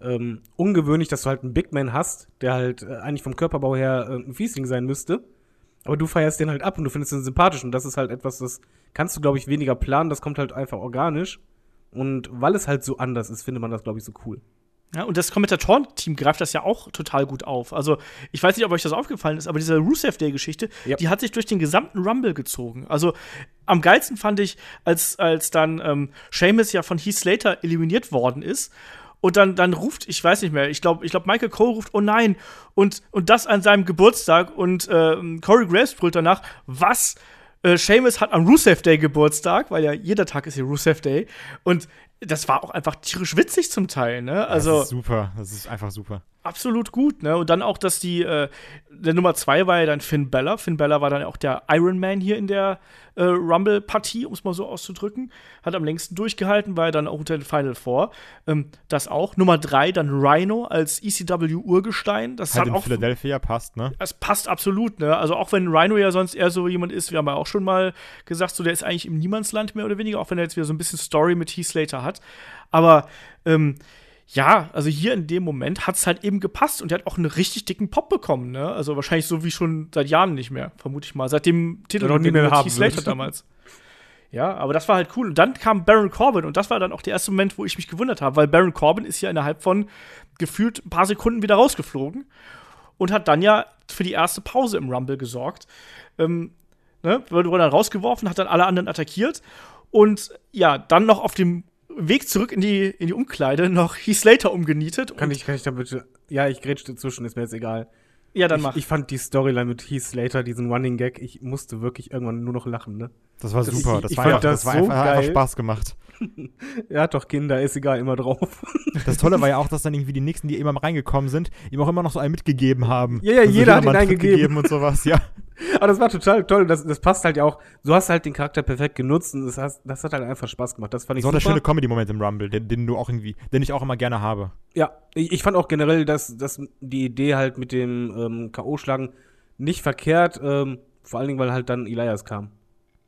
ähm, ungewöhnlich, dass du halt einen Big Man hast, der halt äh, eigentlich vom Körperbau her äh, ein Fiesling sein müsste. Aber du feierst den halt ab und du findest ihn sympathisch. Und das ist halt etwas, das kannst du, glaube ich, weniger planen. Das kommt halt einfach organisch. Und weil es halt so anders ist, findet man das, glaube ich, so cool. Ja, und das Kommentatorenteam greift das ja auch total gut auf. Also, ich weiß nicht, ob euch das aufgefallen ist, aber diese Rusev Day-Geschichte, Ja. die hat sich durch den gesamten Rumble gezogen. Also, am geilsten fand ich, als, als dann ähm, Seamus ja von Heath Slater eliminiert worden ist. Und dann, dann ruft, ich weiß nicht mehr, ich glaube, ich glaub, Michael Cole ruft, oh nein, und, und das an seinem Geburtstag. Und ähm, Corey Graves brüllt danach, was? Äh, Seamus hat am Rusev Day Geburtstag, weil ja jeder Tag ist hier Rusev Day. Und das war auch einfach tierisch witzig zum Teil, ne? Also das ist super. Das ist einfach super. absolut gut, ne? Und dann auch, dass die, äh, der Nummer zwei war ja dann Finn Bella. Finn Bella war dann auch der Iron Man hier in der äh, Rumble-Partie, um es mal so auszudrücken. Hat am längsten durchgehalten, war ja dann auch unter den Final Four. Ähm, das auch. Nummer drei dann Rhino als ECW-Urgestein. Das Halt hat in auch Philadelphia passt, ne? es passt absolut, ne? Also auch wenn Rhino ja sonst eher so jemand ist, wir haben ja auch schon mal gesagt, so der ist eigentlich im Niemandsland mehr oder weniger, auch wenn er jetzt wieder so ein bisschen Story mit Heath Slater hat. Aber ähm, ja, also hier in dem Moment hat es halt eben gepasst und er hat auch einen richtig dicken Pop bekommen, ne? Also wahrscheinlich so wie schon seit Jahren nicht mehr, vermute ich mal. Seit dem Titel noch nie mehr haben Slater damals. Ja, aber das war halt cool. Und dann kam Baron Corbin und das war dann auch der erste Moment, wo ich mich gewundert habe, weil Baron Corbin ist ja innerhalb von gefühlt ein paar Sekunden wieder rausgeflogen und hat dann ja für die erste Pause im Rumble gesorgt. Ähm, ne, wurde dann rausgeworfen, hat dann alle anderen attackiert und ja, dann noch auf dem Weg zurück in die, in die Umkleide noch Heath Slater umgenietet. Kann ich, kann ich da bitte. Ja, ich grätsch dazwischen, ist mir jetzt egal. ja, dann ich, mach. ich fand die Storyline mit Heath Slater, diesen Running Gag, ich musste wirklich irgendwann nur noch lachen, ne? Das war Das- super. ich- Das ich war, fand einfach, das das war so einfach, hat einfach. Spaß gemacht. Er hat doch Kinder, ist egal, immer drauf. Das Tolle war ja auch, dass dann irgendwie die Nächsten, die immer reingekommen sind, ihm auch immer noch so einen mitgegeben haben. Ja, ja, Also jeder hat ihn einen eingegeben. gegeben und sowas, ja. Aber das war total toll. Das, das passt halt ja auch. Du hast halt den Charakter perfekt genutzt und das, hast, das hat halt einfach Spaß gemacht. Das fand ich So der super. schöne Comedy-Moment im Rumble, den, den du auch irgendwie, den ich auch immer gerne habe. Ja, ich, ich fand auch generell, dass, dass die Idee halt mit dem ähm, K.O.-Schlagen nicht verkehrt, ähm, vor allen Dingen, weil halt dann Elias kam.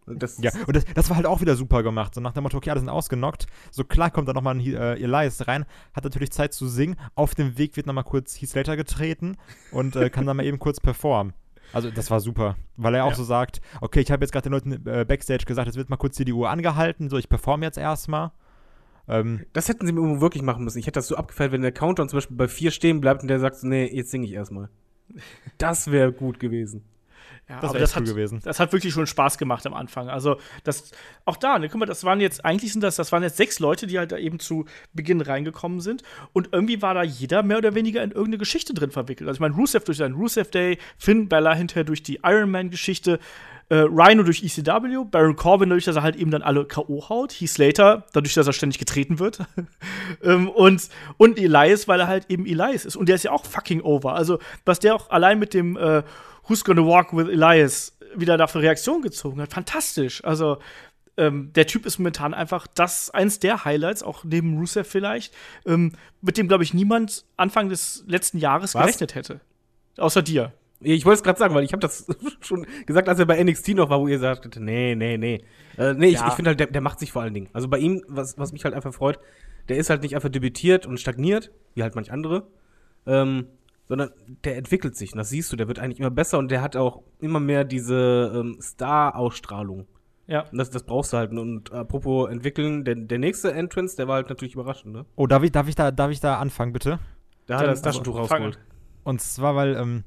Das, Ja, und das, das war halt auch wieder super gemacht. So nach dem Motto, okay, alle sind ausgenockt. So klar kommt da nochmal ein äh, Elias rein, hat natürlich Zeit zu singen. Auf dem Weg wird nochmal kurz Heath Slater getreten und äh, kann dann mal eben kurz performen. Also das war super, weil er auch so sagt, okay, ich habe jetzt gerade den Leuten äh, Backstage gesagt, jetzt wird mal kurz hier die Uhr angehalten, so ich performe jetzt erstmal. Ähm, das hätten sie mir irgendwo wirklich machen müssen. Ich hätte das so abgefeiert, wenn der Countdown zum Beispiel bei vier stehen bleibt und der sagt, so, nee, jetzt singe ich erstmal. Das wäre gut gewesen. Ja, Das aber das echt hat, cool gewesen. das hat wirklich schon Spaß gemacht am Anfang. Also, das, auch da, ne, guck mal, das waren jetzt, eigentlich sind das, das waren jetzt sechs Leute, die halt da eben zu Beginn reingekommen sind. Und irgendwie war da jeder mehr oder weniger in irgendeine Geschichte drin verwickelt. Also, ich meine, Rusev durch seinen Rusev Day, Finn Bella hinterher durch die Iron Man-Geschichte, äh, Rhino durch ECW, Baron Corbin dadurch, dass er halt eben dann alle K.O. haut, Heath Slater dadurch, dass er ständig getreten wird. ähm, und, und Elias, weil er halt eben Elias ist. Und der ist ja auch fucking over. Also, was der auch allein mit dem äh, Who's Gonna Walk with Elias wieder da für Reaktion gezogen hat, fantastisch. Also, ähm, der Typ ist momentan einfach das eins der Highlights, auch neben Rusev vielleicht, ähm, mit dem, glaube ich, niemand Anfang des letzten Jahres Was? gerechnet hätte. Außer dir. Ich wollte es gerade sagen, weil ich habe das schon gesagt, als er bei NXT noch war, wo ihr sagtet, nee, nee, nee. Äh, nee, ich, Ja. ich finde halt, der, der macht sich vor allen Dingen. Also bei ihm, was, was mich halt einfach freut, der ist halt nicht einfach debütiert und stagniert, wie halt manch andere, ähm, sondern der entwickelt sich. Und das siehst du, der wird eigentlich immer besser und der hat auch immer mehr diese ähm, Star-Ausstrahlung. Ja. Und das, das brauchst du halt. Und apropos entwickeln, der, der nächste Entrance, der war halt natürlich überraschend, ne? oh, darf ich, darf, ich da, darf ich da anfangen, bitte? Da hat er das Taschentuch also, rausgeholt. Und zwar, weil, ähm,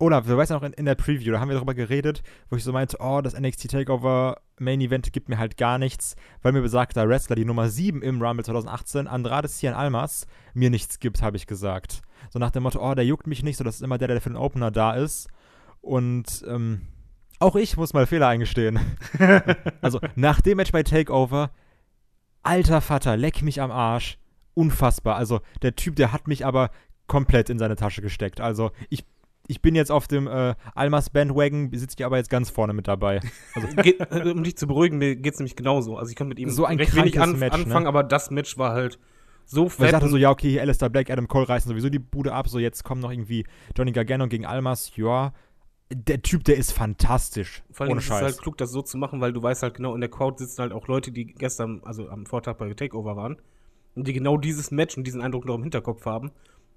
Olaf, du weißt ja noch in, in der Preview, da haben wir darüber geredet, wo ich so meinte, oh, das NXT Takeover Main Event gibt mir halt gar nichts, weil mir besagter Wrestler, die Nummer 7 im Rumble 2018, Andrade Cien Almas, mir nichts gibt, habe ich gesagt. So nach dem Motto, oh, der juckt mich nicht, so das ist immer der, der für den Opener da ist. Und, ähm, auch ich muss mal Fehler eingestehen. also, nach dem Match bei Takeover, alter Vater, leck mich am Arsch. Unfassbar. Also, der Typ, der hat mich aber komplett in seine Tasche gesteckt. Also, ich, ich bin jetzt auf dem äh, Almas Bandwagon, sitze ich aber jetzt ganz vorne mit dabei. Also, Ge äh, um dich zu beruhigen, mir geht's nämlich genauso. Also ich kann mit ihm So ein recht wenig anf Match, ne? anfangen, aber das Match war halt so weil ich fett. dachte so, ja, okay, hier Alistair Black, Adam Cole reißen sowieso die Bude ab. So, jetzt kommt noch irgendwie Johnny Gargano gegen Almas. Ja, der Typ, der ist fantastisch. Vor allem Ohne ist es halt klug, das so zu machen, weil du weißt halt genau, in der Crowd sitzen halt auch Leute, die gestern, also am Vortag bei Takeover waren und die genau dieses Match und diesen Eindruck noch im Hinterkopf haben.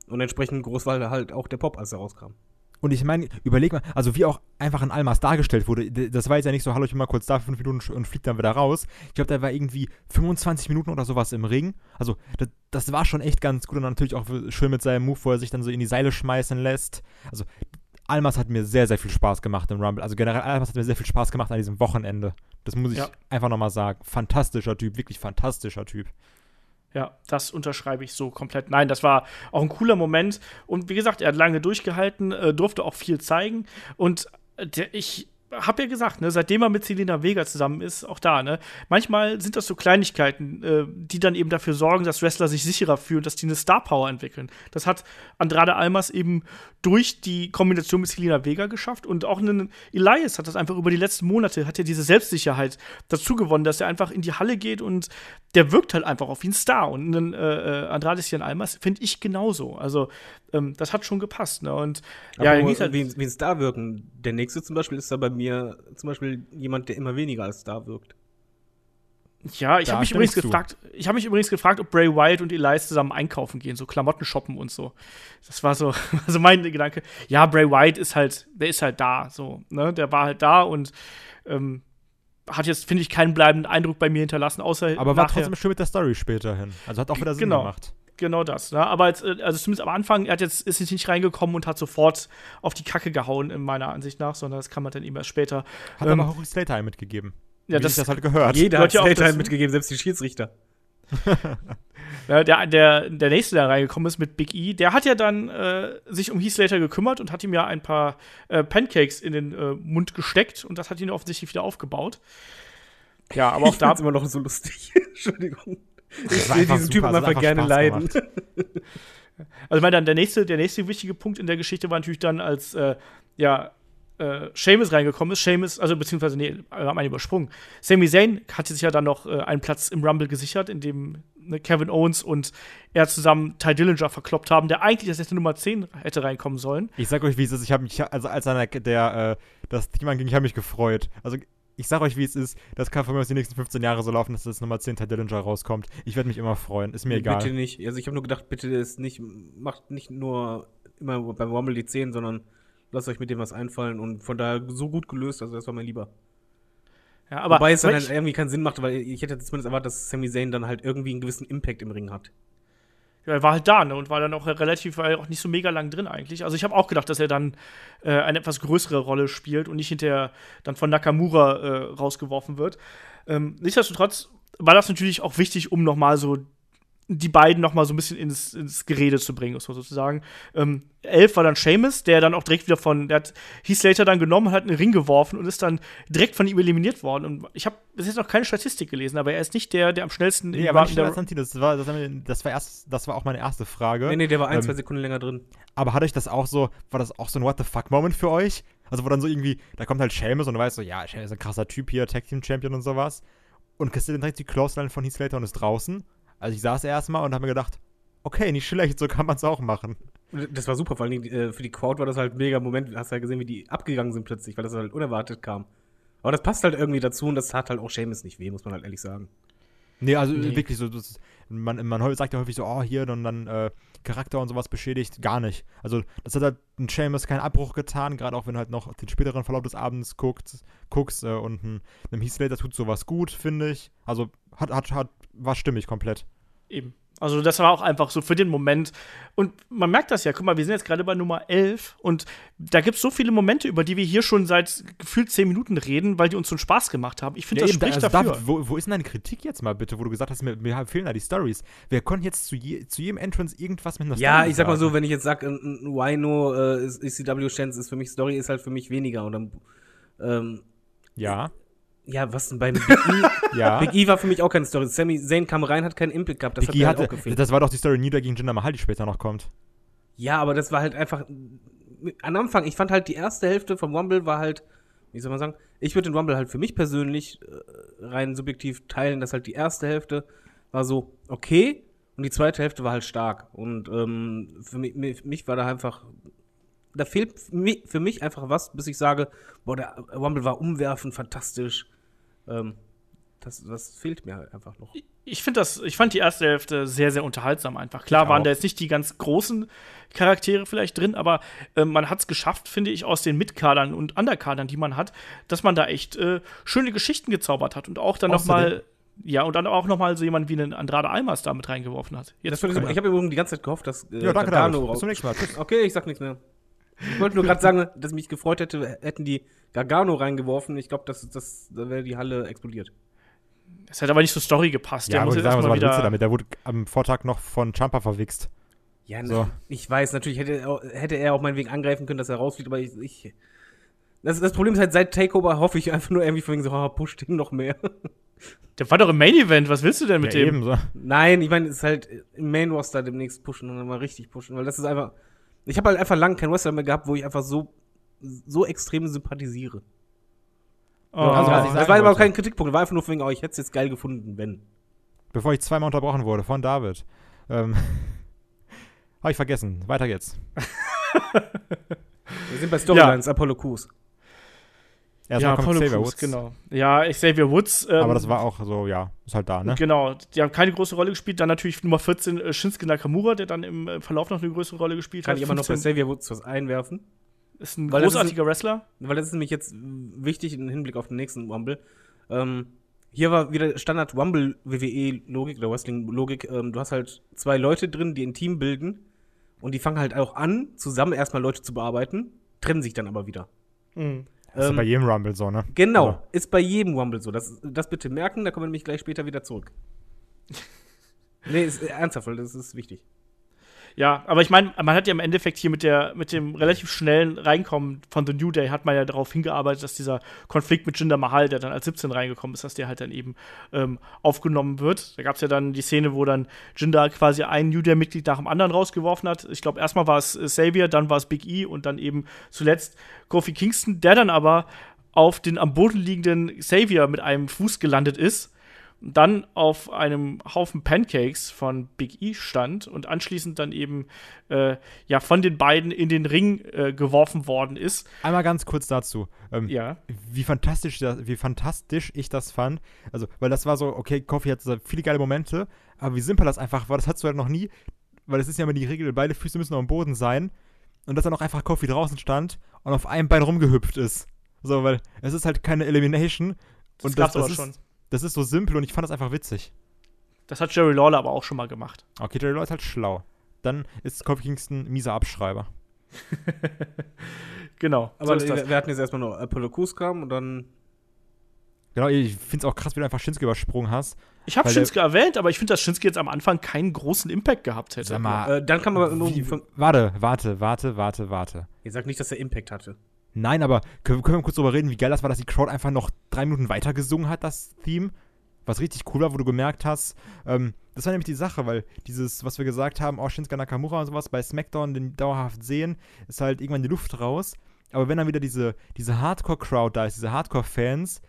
Und entsprechend groß war halt auch der Pop, als er rauskam. Und ich meine, überleg mal, also wie auch einfach ein Almas dargestellt wurde, das war jetzt ja nicht so, hallo, ich bin mal kurz da, fünf Minuten und fliegt dann wieder raus. Ich glaube, der war irgendwie 25 Minuten oder sowas im Ring. Also, das, das war schon echt ganz gut und natürlich auch schön mit seinem Move, wo er sich dann so in die Seile schmeißen lässt. Also, Almas hat mir sehr, sehr viel Spaß gemacht im Rumble. Also generell, Almas hat mir sehr viel Spaß gemacht an diesem Wochenende. Das muss ich Ja. einfach nochmal sagen. Fantastischer Typ, wirklich fantastischer Typ. Ja, das unterschreibe ich so komplett. Nein, das war auch ein cooler Moment. Und wie gesagt, er hat lange durchgehalten, äh, durfte auch viel zeigen. Und äh, der, ich habe ja gesagt, ne, seitdem er mit Selena Vega zusammen ist, auch da, ne, manchmal sind das so Kleinigkeiten, äh, die dann eben dafür sorgen, dass Wrestler sich sicherer fühlen, dass die eine Star Power entwickeln. Das hat Andrade Almas eben durch die Kombination mit Selena Vega geschafft und auch einen Elias hat das einfach über die letzten Monate, hat er diese Selbstsicherheit dazu gewonnen, dass er einfach in die Halle geht und der wirkt halt einfach auf wie ein Star. Und einen, äh, äh, Andrade Cien Almas finde ich genauso. Also, ähm, das hat schon gepasst. Ne? Und ja, Aber er hieß halt, wie, wie ein Star wirken. Der nächste zum Beispiel ist da bei mir zum Beispiel jemand, der immer weniger als Star wirkt. ja, ich habe mich übrigens zu. gefragt, ich habe mich übrigens gefragt, ob Bray Wyatt und Elias zusammen einkaufen gehen, so Klamotten shoppen und so. Das war so, also mein Gedanke. Ja, Bray Wyatt ist halt, der ist halt da, so, ne? Der war halt da und ähm, hat jetzt, finde ich, keinen bleibenden Eindruck bei mir hinterlassen, außer Aber war nachher. trotzdem schön mit der Story später hin. Also hat auch wieder Sinn Genau. gemacht. Genau das. Ne? Aber jetzt, äh, also zumindest am Anfang, er hat jetzt, ist jetzt nicht reingekommen und hat sofort auf die Kacke gehauen, in meiner Ansicht nach, sondern das kann man dann eben erst später. Hat Ähm, aber auch Slater mitgegeben. Ja, Wie das, sich das halt gehört. Jeder hat ja auch Slater mitgegeben, selbst die Schiedsrichter. Ja, der, der, der nächste, der reingekommen ist mit Big E, der hat ja dann äh, sich um Heath Slater gekümmert und hat ihm ja ein paar äh, Pancakes in den äh, Mund gesteckt und das hat ihn offensichtlich wieder aufgebaut. Ja, aber auch ich da. immer noch so lustig. Entschuldigung. Ich sehe einfach diesen Typen einfach einfach gerne Spaß leiden. gemacht. Also ich meine, dann der nächste, der nächste wichtige Punkt in der Geschichte war natürlich dann, als äh, ja, äh, Seamus reingekommen ist. Seamus, also beziehungsweise, nee, wir haben einen übersprungen. Sami Zayn hatte sich ja dann noch äh, einen Platz im Rumble gesichert, in dem ne, Kevin Owens und er zusammen Ty Dillinger verkloppt haben, der eigentlich als erste Nummer 10 hätte reinkommen sollen. Ich sag euch, wie es ist. Ich habe mich, also als einer der, äh, das Team anging, ich habe mich gefreut. Also ich sag euch, wie es ist. Das kann von mir aus die nächsten 15 Jahre so laufen, dass das Nummer 10 Ty Dillinger rauskommt. Ich werde mich immer freuen. Ist mir egal. Bitte nicht. Also ich habe nur gedacht, bitte ist nicht, macht nicht nur immer beim Rumble die 10, sondern lasst euch mit dem was einfallen und von daher so gut gelöst, also das war mir lieber. Ja, aber Wobei es dann aber halt irgendwie keinen Sinn macht, weil ich hätte zumindest erwartet, dass Sami Zayn dann halt irgendwie einen gewissen Impact im Ring hat. Ja, er war halt da ne, und war dann auch relativ, war auch nicht so mega lang drin eigentlich. Also ich habe auch gedacht, dass er dann äh, eine etwas größere Rolle spielt und nicht hinterher dann von Nakamura äh, rausgeworfen wird. Ähm, nichtsdestotrotz war das natürlich auch wichtig, um noch mal so die beiden noch mal so ein bisschen ins, ins Gerede zu bringen, muss man sozusagen. Ähm, elf war dann Seamus, der dann auch direkt wieder von, der hat Heath Slater dann genommen, hat einen Ring geworfen und ist dann direkt von ihm eliminiert worden. Und ich habe bis jetzt noch keine Statistik gelesen, aber er ist nicht der, der am schnellsten Nee, in nicht der- Santino. Das war, das, das, war erst, das war auch meine erste Frage. Nee, nee, der war ein, Ähm, zwei Sekunden länger drin. Aber hat euch das auch so, war das auch so ein What the fuck-Moment für euch? Also, wo dann so irgendwie, da kommt halt Seamus und du weißt so, ja, Seamus ist ein krasser Typ hier, Tag Team Champion und sowas. Und kriegst du dann direkt die Clothesline von Heath Slater und ist draußen. Also, ich saß erstmal und habe mir gedacht, okay, nicht schlecht, so kann man es auch machen. Das war super, vor allem äh, für die Crowd war das halt ein mega Moment. Hast ja gesehen, wie die abgegangen sind plötzlich, weil das halt unerwartet kam. Aber das passt halt irgendwie dazu und das tat halt auch Seamus nicht weh, muss man halt ehrlich sagen. Nee, also Nee. wirklich so, das, man, man sagt ja häufig so, oh, hier und dann äh, Charakter und sowas beschädigt. Gar nicht. Also, das hat halt ein Seamus keinen Abbruch getan, gerade auch wenn du halt noch den späteren Verlauf des Abends guckst, guckst äh, und ein, einem Heath Slater tut sowas gut, finde ich. Also, hat, hat, hat, war stimmig komplett. Eben. Also das war auch einfach so für den Moment. Und man merkt das ja, guck mal, wir sind jetzt gerade bei Nummer 11 und da gibt es so viele Momente, über die wir hier schon seit gefühlt 10 Minuten reden, weil die uns so einen Spaß gemacht haben. Ich finde, das eben, spricht also dafür. David, wo, wo ist denn deine Kritik jetzt mal bitte, wo du gesagt hast, mir, mir fehlen da die Stories? Wir konnten jetzt zu, je, zu jedem Entrance irgendwas mit einer Ja, Story ich sag mal so, wenn ich jetzt sag, ein, ein Wino äh, ist ECW Chance ist für mich Story, ist halt für mich weniger. Und dann, ähm, Ja, ja, was denn beim Big E? ja. Big E war für mich auch keine Story. Sammy Zayn kam rein, hat keinen Impact gehabt. Das Biggie hat mir halt hatte, auch gefehlt. das war doch die Story Nieder gegen Jinder Mahal, die später noch kommt. Ja, aber das war halt einfach am Anfang, ich fand halt die erste Hälfte vom Rumble war halt, wie soll man sagen, ich würde den Rumble halt für mich persönlich äh, rein subjektiv teilen, dass halt die erste Hälfte war so okay und die zweite Hälfte war halt stark und ähm, für, mich, für mich war da einfach da fehlt für mich, für mich einfach was, bis ich sage, boah, der Rumble war umwerfend, fantastisch. Ähm, das, das fehlt mir halt einfach noch. Ich finde das, ich fand die erste Hälfte sehr, sehr unterhaltsam einfach. Klar Ich waren auch. da jetzt nicht die ganz großen Charaktere vielleicht drin, aber äh, man hat es geschafft, finde ich, aus den Mitkadern und Underkadern, die man hat, dass man da echt äh, schöne Geschichten gezaubert hat und auch dann noch Außerdem- mal ja, und dann auch noch mal so jemand wie einen Andrade Almas da mit reingeworfen hat. Das würde ich ich habe übrigens die ganze Zeit gehofft, dass äh, Ja, danke, Gargano David. Bis zum nächsten Mal. Okay, ich sag nichts mehr. Ich wollte nur gerade sagen, dass mich gefreut hätte, hätten die Gargano reingeworfen. Ich glaube, das, das, da wäre die Halle explodiert. Das hat aber nicht zur Story gepasst. Ja, Der muss jetzt sagen, was du wieder. damit? Der wurde am Vortag noch von Champa verwichst. Ja, ne, So. ich weiß, natürlich hätte, er auch- hätte er auch meinetwegen angreifen können, dass er rausfliegt, aber ich. ich das, das Problem ist halt, seit Takeover hoffe ich einfach nur irgendwie von wegen so, oh, push den noch mehr. Der war doch im Main Event. Was willst du denn mit ja, dem? eben so. Nein, ich meine, es ist halt im Main Roster demnächst pushen und dann mal richtig pushen, weil das ist einfach. Ich habe halt einfach lange keinen Wrestler mehr gehabt, wo ich einfach so, so extrem sympathisiere. Oh. Also, ich das war aber wollte. kein Kritikpunkt, war einfach nur wegen, oh, ich hätte es jetzt geil gefunden, wenn. Bevor ich zweimal unterbrochen wurde von David. Ähm, Habe ich vergessen. Weiter geht's. Wir sind bei Storylines, Apollo Crews. Erstmal ja, kommt Apollo Xavier Woods. genau. Ja, Xavier Woods. Ähm, Aber das war auch so, ja, ist halt da, ne? Genau, die haben keine große Rolle gespielt. Dann natürlich Nummer 14 äh, Shinsuke Nakamura, der dann im äh, Verlauf noch eine größere Rolle gespielt Kann hat. ich aber noch bei 15 Xavier Woods was einwerfen. ist ein Weil das ist großartiger Wrestler. Weil das ist nämlich jetzt wichtig im Hinblick auf den nächsten Rumble. Ähm, hier war wieder Standard Rumble WWE Logik oder Wrestling Logik. Ähm, du hast halt zwei Leute drin, die ein Team bilden und die fangen halt auch an, zusammen erstmal Leute zu bearbeiten, trennen sich dann aber wieder. Mhm. Das ist Ähm, bei jedem Rumble so, ne? Genau, Also, ist bei jedem Rumble so. Das, das bitte merken, da kommen wir nämlich gleich später wieder zurück. nee, ist ernsthaft, das ist wichtig. Ja, aber ich meine, man hat ja im Endeffekt hier mit, der, mit dem relativ schnellen Reinkommen von The New Day hat man ja darauf hingearbeitet, dass dieser Konflikt mit Jinder Mahal, der dann als 17 reingekommen ist, dass der halt dann eben ähm, aufgenommen wird. Da gab es ja dann die Szene, wo dann Jinder quasi ein New Day-Mitglied nach dem anderen rausgeworfen hat. Ich glaube, erstmal war es äh, Xavier, dann war es Big E und dann eben zuletzt Kofi Kingston, der dann aber auf den am Boden liegenden Xavier mit einem Fuß gelandet ist dann auf einem Haufen Pancakes von Big E stand und anschließend dann eben äh, ja von den beiden in den Ring äh, geworfen worden ist. Einmal ganz kurz dazu. Ähm, Ja. Wie fantastisch, das, wie fantastisch ich das fand. Also, weil das war so, okay, Kofi hat so viele geile Momente, aber wie simpel das einfach war, das hattest du halt noch nie, weil es ist ja immer die Regel, beide Füße müssen noch am Boden sein. Und dass dann auch einfach Kofi draußen stand und auf einem Bein rumgehüpft ist. So, weil es ist halt keine Elimination. Das und gab's das, aber ist, schon. Das ist so simpel und ich fand das einfach witzig. Das hat Jerry Lawler aber auch schon mal gemacht. Okay, Jerry Lawler ist halt schlau. Dann ist Kofi Kingston ein mieser Abschreiber. Genau. Aber so wir, wir hatten jetzt erstmal noch Apollo Crews kam und dann. Genau, ich finde es auch krass, wie du einfach Shinsuke übersprungen hast. Ich habe Shinsuke erwähnt, aber ich finde, dass Shinsuke jetzt am Anfang keinen großen Impact gehabt hätte. Sag mal, Äh, dann kann man nur. wie, warte, warte, warte, warte, warte. ich sag nicht, dass er Impact hatte. Nein, aber können, können wir kurz drüber reden, wie geil das war, dass die Crowd einfach noch drei Minuten weiter gesungen hat, das Theme? Was richtig cool war, wo du gemerkt hast, ähm, das war nämlich die Sache, weil dieses, was wir gesagt haben, oh, Shinsuke Nakamura und sowas, bei SmackDown den dauerhaft sehen, ist halt irgendwann die Luft raus. Aber wenn dann wieder diese, diese Hardcore-Crowd da ist, diese Hardcore-Fans,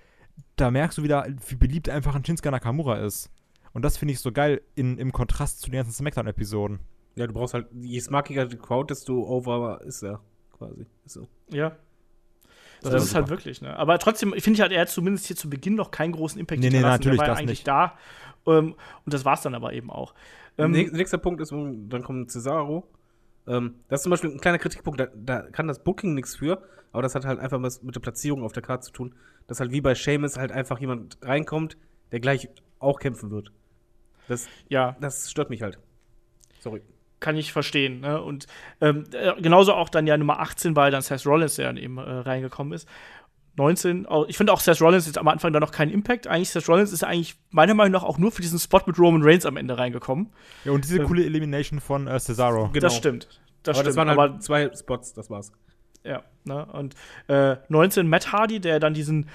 da merkst du wieder, wie beliebt einfach ein Shinsuke Nakamura ist. Und das finde ich so geil in, im Kontrast zu den ganzen SmackDown-Episoden. Ja, du brauchst halt, je smarkiger die Crowd, desto over ist er quasi. So. Ja. Das, Das ist halt wirklich, ne? Aber trotzdem, ich finde, halt, er hat zumindest hier zu Beginn noch keinen großen Impact Nee, nee, hinterlassen. natürlich Der war das ja eigentlich nicht. da. Ähm, und das war's dann aber eben auch. Ähm, Näch- Nächster Punkt ist, dann kommt Cesaro. Ähm, das ist zum Beispiel ein kleiner Kritikpunkt, da, da kann das Booking nichts für, aber das hat halt einfach was mit der Platzierung auf der Karte zu tun. Dass halt wie bei Seamus halt einfach jemand reinkommt, der gleich auch kämpfen wird. Das, ja, das stört mich halt. Sorry. Kann ich verstehen. Ne? Und ähm, äh, genauso auch dann ja Nummer 18 war dann Seth Rollins, der dann eben äh, reingekommen ist. 19, auch, ich finde auch Seth Rollins jetzt am Anfang da noch keinen Impact. Eigentlich, Seth Rollins ist eigentlich meiner Meinung nach auch nur für diesen Spot mit Roman Reigns am Ende reingekommen. Ja, und diese Ähm, coole Elimination von äh, Cesaro. Genau. Das stimmt. Das aber stimmt. das waren halt aber zwei Spots, das war's. Ja, ne? Und äh, 19 Matt Hardy, der dann diesen,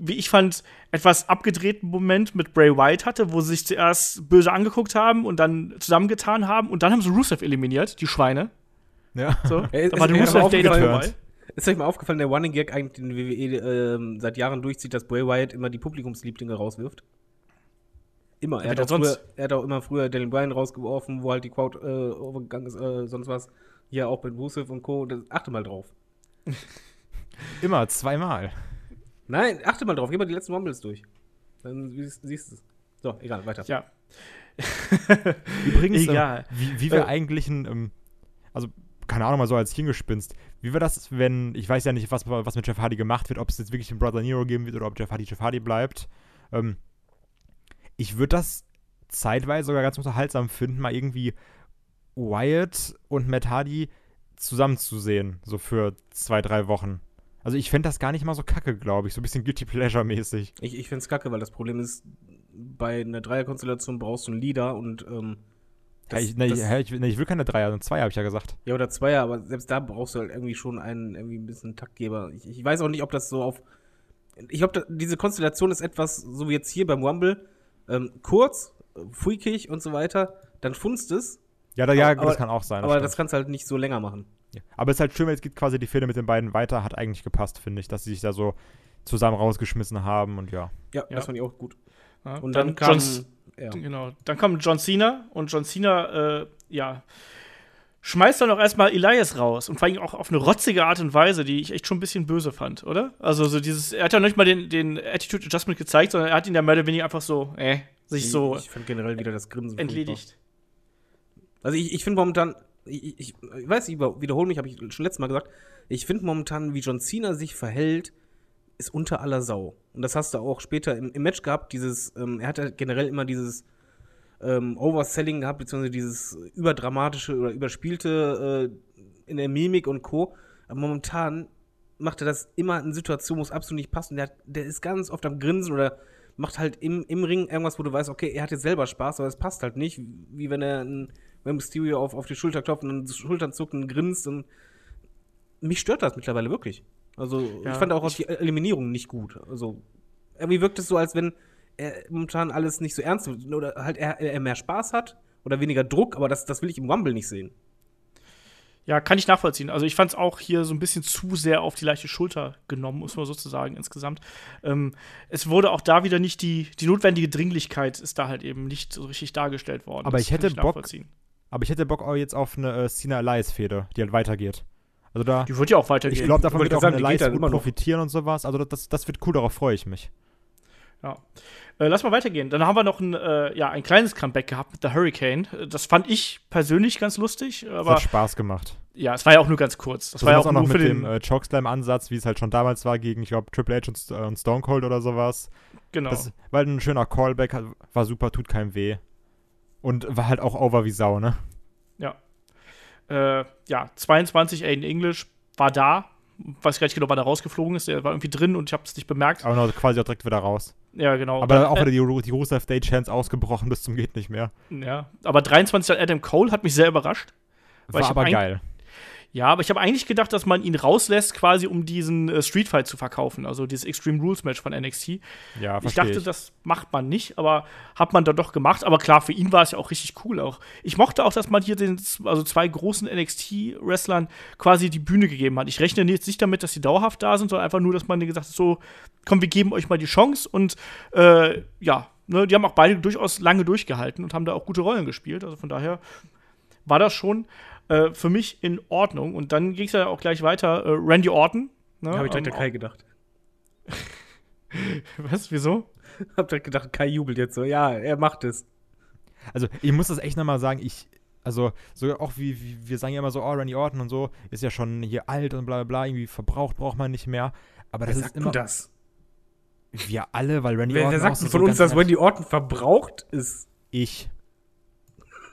wie ich fand, etwas abgedrehten Moment mit Bray Wyatt hatte, wo sie sich zuerst böse angeguckt haben und dann zusammengetan haben und dann haben sie Rusev eliminiert, die Schweine. Ja. So. Ey, da war ist der Rusev Day dabei. Ist euch mal aufgefallen, der Running Gag eigentlich den WWE ähm, seit Jahren durchzieht, dass Bray Wyatt immer die Publikumslieblinge rauswirft? Immer. Ja, Er hat, wer auch sonst? früher, er hat auch immer früher Daniel Bryan rausgeworfen, wo halt die Crowd äh, overgegangen ist, äh, sonst was. Hier auch mit Rusev und Co. Das, achte mal drauf. Immer, zweimal. Nein, achte mal drauf. Geh mal die letzten Rumbles durch. Dann siehst, siehst du es. So, egal, weiter. Ja. Übrigens, Egal. Ähm, wie, wie wir Äh, eigentlich ein, ähm, also keine Ahnung, mal so als Hingespinst, wie wäre das, wenn, ich weiß ja nicht, was, was mit Jeff Hardy gemacht wird, ob es jetzt wirklich den Brother Nero geben wird oder ob Jeff Hardy Jeff Hardy bleibt. Ähm, ich würde das zeitweise sogar ganz unterhaltsam finden, mal irgendwie Wyatt und Matt Hardy zusammenzusehen, so für zwei, drei Wochen. Also ich fände das gar nicht mal so kacke, glaube ich, so ein bisschen Guilty Pleasure-mäßig. Ich, ich find's kacke, weil das Problem ist, bei einer Dreierkonstellation brauchst du einen Leader und ähm, Ja, ich, ne, hä, ich, ne, ich will keine Dreier, sondern zwei, habe ich ja gesagt. Ja, oder Zweier, aber selbst da brauchst du halt irgendwie schon einen, irgendwie ein bisschen Taktgeber. Ich, ich weiß auch nicht, ob das so auf. Ich glaube, diese Konstellation ist etwas, so wie jetzt hier beim Rumble, ähm, kurz, freakig und so weiter, dann funzt es, Ja, da, ja Aber- das kann auch sein. aber stimmt. das kannst du halt nicht so länger machen. Ja. Aber es ist halt schön, weil es geht quasi die Fehde mit den beiden weiter, hat eigentlich gepasst, finde ich, dass sie sich da so zusammen rausgeschmissen haben und ja. Ja, Ja. das fand ich auch gut. Ja, Und dann, kam. John, ja. Genau. Dann kommt John Cena und John Cena, äh, ja, schmeißt dann auch erstmal Elias raus und vor allem auch auf eine rotzige Art und Weise, die ich echt schon ein bisschen böse fand, oder? Also so dieses, er hat ja nicht mal den, den Attitude Adjustment gezeigt, sondern er hat ihn ja mehr oder weniger einfach so, äh, sich so Ich, ich fand generell wieder das Grinsen. furchtbar. entledigt. Also ich, ich finde momentan, ich, ich, ich weiß, ich wiederhole mich, habe ich schon letztes Mal gesagt, ich finde momentan, wie John Cena sich verhält, ist unter aller Sau. Und das hast du auch später im, im Match gehabt, dieses, ähm, er hat ja generell immer dieses ähm, Overselling gehabt, beziehungsweise dieses überdramatische oder überspielte äh, in der Mimik und Co. Aber momentan macht er das immer in Situationen, wo es absolut nicht passt. Und der, hat- der ist ganz oft am Grinsen oder macht halt im, im Ring irgendwas, wo du weißt, okay, er hat jetzt selber Spaß, aber es passt halt nicht, wie wenn er einen wenn Mysterio auf, auf die Schulter klopft und dann die Schultern zuckt und grinst und mich stört das mittlerweile wirklich. Also Ja, ich fand auch die Eliminierung nicht gut. Also irgendwie wirkt es so, als wenn er momentan alles nicht so ernst nimmt oder halt er, er mehr Spaß hat oder weniger Druck, aber das, das will ich im Rumble nicht sehen. Ja, kann ich nachvollziehen. Also ich fand es auch hier so ein bisschen zu sehr auf die leichte Schulter genommen, muss man sozusagen insgesamt. Ähm, es wurde auch da wieder nicht die, die notwendige Dringlichkeit ist da halt eben nicht so richtig dargestellt worden. Aber Das ich hätte Bock- nachvollziehen. Aber ich hätte Bock auch jetzt auf eine äh, Cena Alliance-Fehde, die halt weitergeht. Also da, Die wird ja auch weitergehen. ich glaube, davon wird auch sagen, Alliance dann gut noch. profitieren und sowas. Also das, das wird cool, darauf freue ich mich. Ja. Äh, lass mal weitergehen. Dann haben wir noch ein, äh, ja, ein kleines Comeback gehabt mit der Hurricane. Äh, Das fand ich persönlich ganz lustig, Das aber hat Spaß gemacht. ja, es war ja auch nur ganz kurz. Das Das war ja auch auch noch für mit den. dem äh, Chokeslam-Ansatz, wie es halt schon damals war, gegen, ich glaube, Triple H und, äh, und Stone Cold oder sowas. genau. Das war halt ein schöner Callback, war super, tut keinem weh. Und war halt auch over wie Sau, ne? äh, ja, 22 Aiden English war da. Weiß gar nicht genau, wann er rausgeflogen ist. Der war irgendwie drin und ich habe es nicht bemerkt. Aber quasi auch direkt wieder raus. Ja, genau. Aber Dann, auch wieder die, die Rusev Day Chance ausgebrochen bis zum geht nicht mehr. Ja, aber 23 an Adam Cole hat mich sehr überrascht. War aber geil. Ja, aber ich habe eigentlich gedacht, dass man ihn rauslässt, quasi um diesen äh, Street Fight zu verkaufen, also dieses Extreme Rules Match von NXT. Ja, ich dachte, ich. das macht man nicht, aber hat man dann doch gemacht. Aber klar, für ihn war es ja auch richtig cool. Auch ich mochte auch, dass man hier den, also zwei großen NXT-Wrestlern quasi die Bühne gegeben hat. Ich rechne jetzt nicht damit, dass sie dauerhaft da sind, sondern einfach nur, dass man denen gesagt hat, so, komm, wir geben euch mal die Chance und äh, ja, ne, die haben auch beide durchaus lange durchgehalten und haben da auch gute Rollen gespielt. Also von daher war das schon äh, für mich in Ordnung. Und dann ging es ja auch gleich weiter. Äh, Randy Orton. Ne, Habe ich direkt ähm, an Kai gedacht. Was? Wieso? Hab direkt gedacht, Kai jubelt jetzt so. Ja, er macht es. Also, ich muss das echt nochmal sagen, ich, also, so auch wie, wie, wir sagen ja immer so, oh, Randy Orton und so, ist ja schon hier alt und bla bla bla, irgendwie verbraucht braucht man nicht mehr. Aber das Wer ist sagt immer, das? wir alle, weil Randy Wer, Orton wer sagt so, von uns, dass Wendy Orton verbraucht ist? Ich.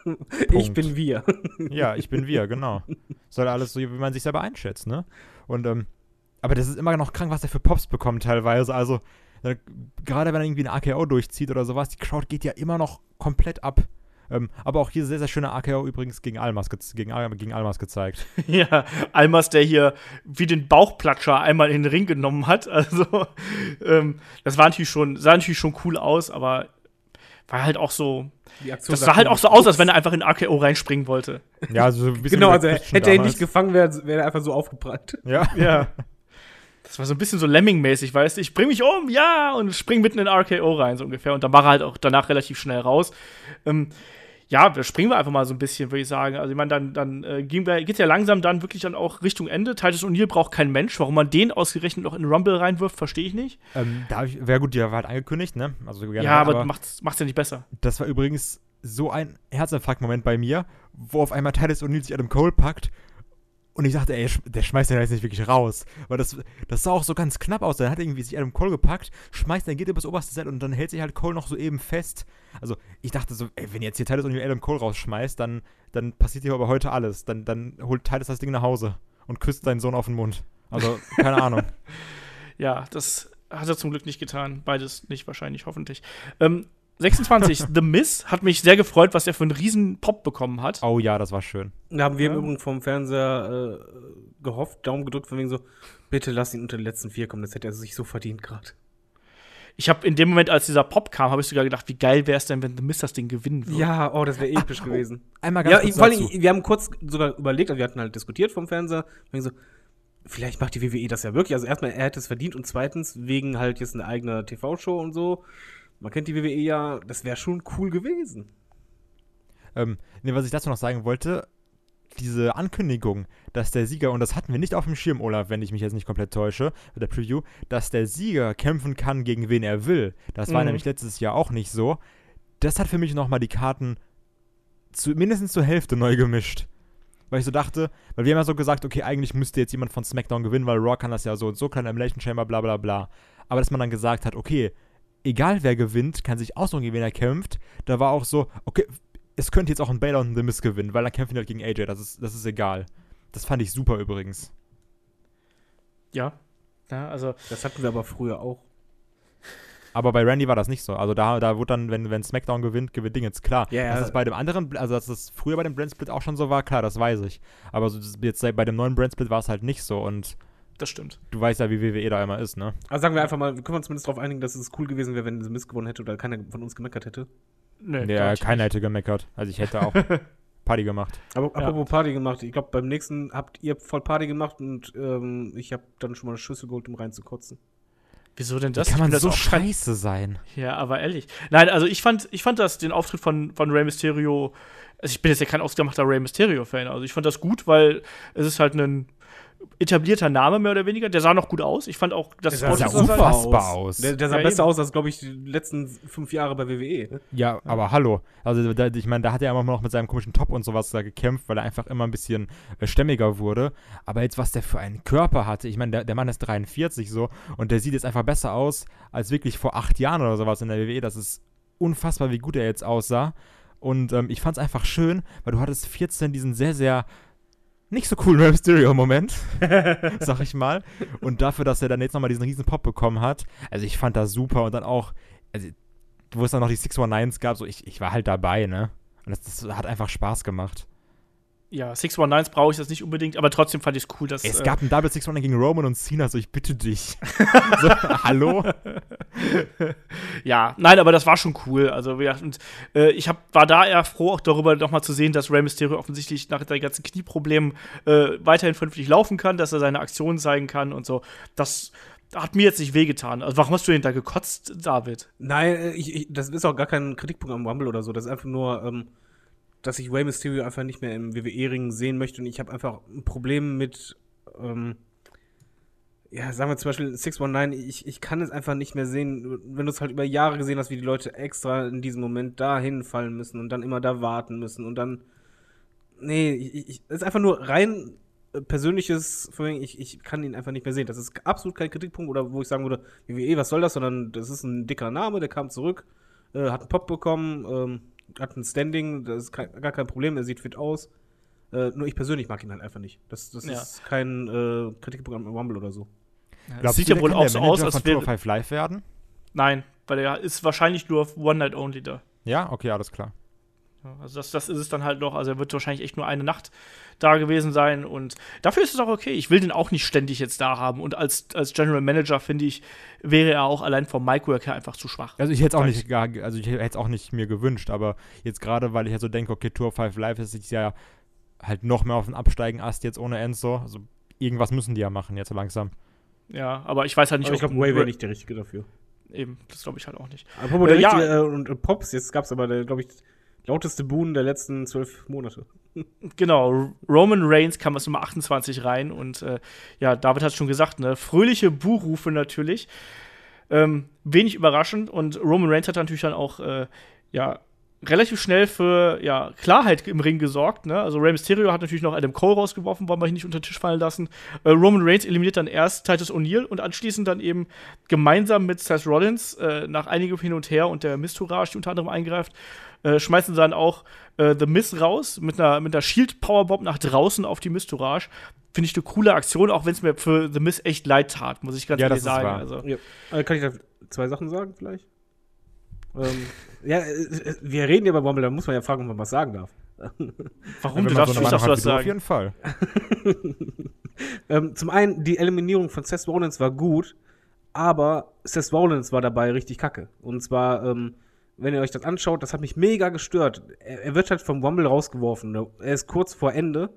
Ich bin wir. Ja, ich bin wir, genau. Soll alles so, wie man sich selber einschätzt, ne? Und, ähm, aber das ist immer noch krank, was er für Pops bekommt teilweise. Also, äh, gerade wenn er irgendwie ein AKO durchzieht oder sowas, die Crowd geht ja immer noch komplett ab. Ähm, aber auch hier sehr, sehr schöner AKO übrigens gegen Almas, gegen, gegen Almas gezeigt. Ja, Almas, der hier wie den Bauchplatscher einmal in den Ring genommen hat. Also, ähm, das war natürlich schon, sah natürlich schon cool aus, aber war halt auch so. Das sah halt auch so aus, als wenn er einfach in AKO reinspringen wollte. Ja, also so ein bisschen Genau, also hätte er ihn nicht gefangen, wäre wär er einfach so aufgebrannt. Ja. Ja. Das war so ein bisschen so Lemming-mäßig, weißt du? Ich bring mich um, ja, und spring mitten in RKO rein, so ungefähr. Und dann war er halt auch danach relativ schnell raus. Ähm, ja, da springen wir einfach mal so ein bisschen, würde ich sagen. Also, ich meine, dann, dann äh, wir, geht's ja langsam dann wirklich dann auch Richtung Ende. Titus O'Neill braucht kein Mensch. Warum man den ausgerechnet noch in den Rumble reinwirft, verstehe ich nicht. Ähm, da wäre gut, die war halt angekündigt, ne? Also generell, ja, aber, macht's, macht's ja nicht besser. Das war übrigens so ein Herzinfarkt-Moment bei mir, wo auf einmal Titus O'Neill sich Adam Cole packt und ich dachte, ey, der schmeißt den jetzt nicht wirklich raus. Weil das, das sah auch so ganz knapp aus. Dann hat er irgendwie sich Adam Cole gepackt, schmeißt, dann geht er übers oberste Set und dann hält sich halt Cole noch so eben fest. Also ich dachte so, ey, wenn jetzt hier Titus O'Neill Adam Cole rausschmeißt, dann, dann passiert hier aber heute alles. Dann, dann holt Titus das Ding nach Hause und küsst seinen Sohn auf den Mund. Also, keine Ahnung. Ja, das hat er zum Glück nicht getan. Beides nicht wahrscheinlich, hoffentlich. Ähm, 26, The Miss hat mich sehr gefreut, was er für einen riesen Pop bekommen hat. Oh ja, das war schön. Da haben wir Ja. im Übrigen vom Fernseher äh, gehofft, Daumen gedrückt, von wegen so, bitte lass ihn unter die letzten vier kommen, das hätte er sich so verdient gerade. Ich habe in dem Moment, als dieser Pop kam, habe ich sogar gedacht, wie geil wäre es denn, wenn The Miz das Ding gewinnen würde. Ja, oh, das wäre episch oh. gewesen. Einmal ganz Ja, kurz vor allem, wir haben kurz sogar überlegt, also wir hatten halt diskutiert vom Fernseher, wegen so, vielleicht macht die WWE das ja wirklich. Also erstmal, er hätte es verdient und zweitens, wegen halt jetzt eine eigene TV-Show und so. Man kennt die WWE ja, das wäre schon cool gewesen. Ähm, nee, was ich dazu noch sagen wollte, diese Ankündigung, dass der Sieger, und das hatten wir nicht auf dem Schirm, Olaf, wenn ich mich jetzt nicht komplett täusche, bei der Preview, dass der Sieger kämpfen kann, gegen wen er will. Das war Mhm. nämlich letztes Jahr auch nicht so. Das hat für mich nochmal die Karten zu, mindestens zur Hälfte neu gemischt. Weil ich so dachte, weil wir haben ja so gesagt, okay, eigentlich müsste jetzt jemand von SmackDown gewinnen, weil Raw kann das ja so und so, kleiner Elimination Chamber, bla bla bla. Aber dass man dann gesagt hat, okay, egal wer gewinnt, kann sich aussuchen, gegen wen er kämpft. Da war auch so, okay, es könnte jetzt auch ein Baylor und ein The Miz gewinnen, weil dann kämpfen die halt gegen AJ, das ist, das ist egal. Das fand ich super übrigens. Ja. Ja, also, Das hatten wir aber früher auch. Aber bei Randy war das nicht so. Also da, da wurde dann, wenn, wenn SmackDown gewinnt, gewinnt Ding jetzt klar. Ja, ja. Dass das bei dem anderen, also dass das früher bei dem Brand Split auch schon so war, klar, das weiß ich. Aber so, jetzt bei dem neuen Brand Split war es halt nicht so und Das stimmt. du weißt ja, wie WWE da immer ist, ne? Also sagen wir einfach mal, wir können uns zumindest darauf einigen, dass es cool gewesen wäre, wenn The Miz gewonnen hätte oder keiner von uns gemeckert hätte. Nee, Ja, keiner hätte gemeckert. Also ich hätte auch Party gemacht. Aber Ja. apropos Party gemacht, ich glaube, beim nächsten habt ihr voll Party gemacht und ähm, ich habe dann schon mal eine Schüssel geholt, um reinzukotzen. Wieso denn Das das? kann man so das auch kein- scheiße sein. Ja, aber ehrlich. Nein, also ich fand, ich fand das, den Auftritt von, von Rey Mysterio, also ich bin jetzt ja kein ausgemachter Rey Mysterio-Fan, also ich fand das gut, weil es ist halt ein etablierter Name mehr oder weniger. Der sah noch gut aus. Ich fand auch, das Der sah sah- unfassbar aus. Der, der sah Ja, besser eben. aus als, glaube ich, die letzten fünf Jahre bei WWE. ne? Ja, aber hallo. Also da, ich meine, da hat er immer noch mit seinem komischen Top und sowas da gekämpft, weil er einfach immer ein bisschen äh, stämmiger wurde. Aber jetzt, was der für einen Körper hatte, ich meine, der, der Mann ist 43 so und der sieht jetzt einfach besser aus als wirklich vor acht Jahren oder sowas in der WWE. Das ist unfassbar, wie gut er jetzt aussah. Und ähm, ich fand es einfach schön, weil du hattest 14 diesen sehr, sehr nicht so coolen Rey Mysterio-Moment, sag ich mal. Und dafür, dass er dann jetzt nochmal diesen riesen Pop bekommen hat, also ich fand das super und dann auch, also wo es dann noch die 619s gab, so ich, ich war halt dabei, ne? Und das, das hat einfach Spaß gemacht. Ja, 619s brauche ich das nicht unbedingt, aber trotzdem fand ich es cool, dass. Es äh, gab ein Double 619 gegen Roman und Cena, so ich bitte dich. so, hallo? Ja, nein, aber das war schon cool. Also, und, äh, ich hab, war da eher froh, auch darüber nochmal zu sehen, dass Rey Mysterio offensichtlich nach den ganzen Knieproblemen äh, weiterhin vernünftig laufen kann, dass er seine Aktionen zeigen kann und so. Das hat mir jetzt nicht wehgetan. Also, warum hast du denn da gekotzt, David? Nein, äh, ich, ich, das ist auch gar kein Kritikpunkt am Rumble oder so. Das ist einfach nur, ähm, dass ich Rey Mysterio einfach nicht mehr im WWE-Ring sehen möchte und ich habe einfach ein Problem mit, ähm, ja, sagen wir zum Beispiel 619, ich, ich kann es einfach nicht mehr sehen, wenn du es halt über Jahre gesehen hast, wie die Leute extra in diesem Moment da hinfallen müssen und dann immer da warten müssen und dann, nee, das ist einfach nur rein äh, persönliches, ich, ich kann ihn einfach nicht mehr sehen. Das ist absolut kein Kritikpunkt oder wo ich sagen würde, WWE, was soll das, sondern das ist ein dicker Name, der kam zurück, äh, hat einen Pop bekommen, ähm, hat ein Standing, das ist kein, gar kein Problem, er sieht fit aus. Äh, nur ich persönlich mag ihn halt einfach nicht. Das, das Ja. ist kein äh, Kritikpunkt am Rumble oder so. Das sieht ja wohl auch so aus, als wäre. Five Live werden? Nein, weil er ist wahrscheinlich nur auf One Night Only da. Ja, okay, alles klar. Also das, das ist es dann halt noch. Also er wird wahrscheinlich echt nur eine Nacht da gewesen sein und dafür ist es auch okay. Ich will den auch nicht ständig jetzt da haben und als, als General Manager finde ich, wäre er auch allein vom Micwork her einfach zu schwach. Also ich hätte es auch nicht gar, also ich hätte es auch nicht mir gewünscht, aber jetzt gerade, weil ich ja so denke, okay, Tour of Five Live ist jetzt ja halt noch mehr auf den Absteigen Ast jetzt ohne Enzo. Also irgendwas müssen die ja machen jetzt so langsam. Ja, aber ich weiß halt nicht, Aber ich glaube, Way wäre nicht der Richtige dafür. Eben, das glaube ich halt auch nicht. Apropos Äh, der ja. Richtige äh, und, und Pops, jetzt gab es aber, glaube ich, lauteste Boon der letzten zwölf Monate. Genau, Roman Reigns kam als Nummer 28 rein und äh, ja, David hat schon gesagt, ne, fröhliche Buhrufe natürlich. Ähm, wenig überraschend und Roman Reigns hat natürlich dann auch äh, ja relativ schnell für ja, Klarheit im Ring gesorgt. Ne? Also Rey Mysterio hat natürlich noch Adam Cole rausgeworfen, wollen wir ihn nicht unter den Tisch fallen lassen. Äh, Roman Reigns eliminiert dann erst Titus O'Neil und anschließend dann eben gemeinsam mit Seth Rollins äh, nach einigem Hin und Her und der Mistourage, die unter anderem eingreift, äh, schmeißen sie dann auch äh, The Miz raus mit einer, mit einer Shield Powerbomb nach draußen auf die Mistourage. Finde ich eine coole Aktion, auch wenn es mir für The Miz echt leid tat, muss ich ganz Ja, ehrlich das ist sagen. wahr. Also, Ja. Äh, kann ich da zwei Sachen sagen, vielleicht? ähm, ja, äh, wir reden ja bei Rumble, da muss man ja fragen, ob man was sagen darf. warum? Wenn Du darfst, so Meinung was du, auf sagen. jeden Fall. Ähm, zum einen, die Eliminierung von Seth Rollins war gut, aber Seth Rollins war dabei richtig kacke. Und zwar, ähm, wenn ihr euch das anschaut, das hat mich mega gestört. Er, er wird halt vom Rumble rausgeworfen. Er ist kurz vor Ende.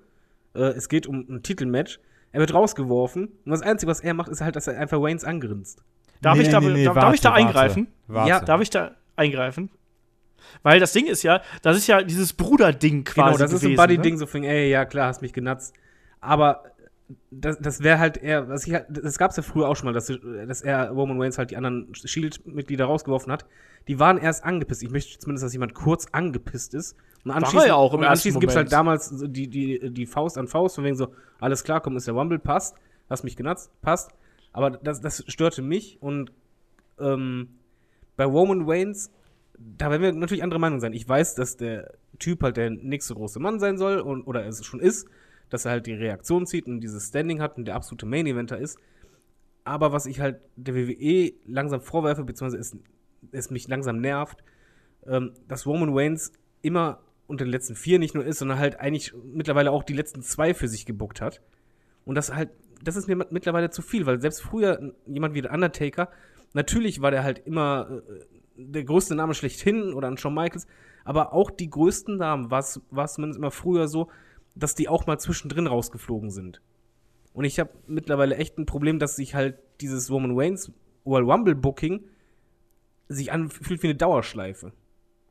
Äh, es geht um ein Titelmatch. Er wird rausgeworfen. Und das Einzige, was er macht, ist halt, dass er einfach Waynes angrinst. Darf, Nee, ich, da, nee, nee, darf, darf ich da warte, eingreifen? Warte. Ja, Darf ich da eingreifen? Weil das Ding ist ja, das ist ja dieses Bruderding quasi. Genau, das ist gewesen, ein Buddy-Ding, Ne? so von, ey, ja klar, hast mich genatzt. Aber das, das wäre halt eher, was ich halt, das gab's ja früher auch schon mal, dass, dass er Roman Reigns halt die anderen Shield-Mitglieder rausgeworfen hat. Die waren erst angepisst. Ich möchte zumindest, dass jemand kurz angepisst ist. Und er ja auch im und ersten anschließend gibt's halt Moment. damals die, die, die Faust an Faust, von wegen so, alles klar, komm, ist der Rumble, passt. Hast mich genatzt, passt. Aber das, das störte mich und ähm, bei Roman Reigns, da werden wir natürlich andere Meinung sein. Ich weiß, dass der Typ halt der nächste große Mann sein soll und, oder es schon ist, dass er halt die Reaktion zieht und dieses Standing hat und der absolute Main Eventer ist. Aber was ich halt der WWE langsam vorwerfe, beziehungsweise es, es mich langsam nervt, ähm, dass Roman Reigns immer unter den letzten vier nicht nur ist, sondern halt eigentlich mittlerweile auch die letzten zwei für sich gebuckt hat. Und das halt, das ist mir mittlerweile zu viel, weil selbst früher jemand wie der Undertaker, natürlich war der halt immer äh, der größte Name schlechthin oder ein Shawn Michaels, aber auch die größten Namen war es zumindest immer früher so, dass die auch mal zwischendrin rausgeflogen sind. Und ich habe mittlerweile echt ein Problem, dass sich halt dieses Roman Reigns Royal Rumble Booking sich anfühlt wie eine Dauerschleife.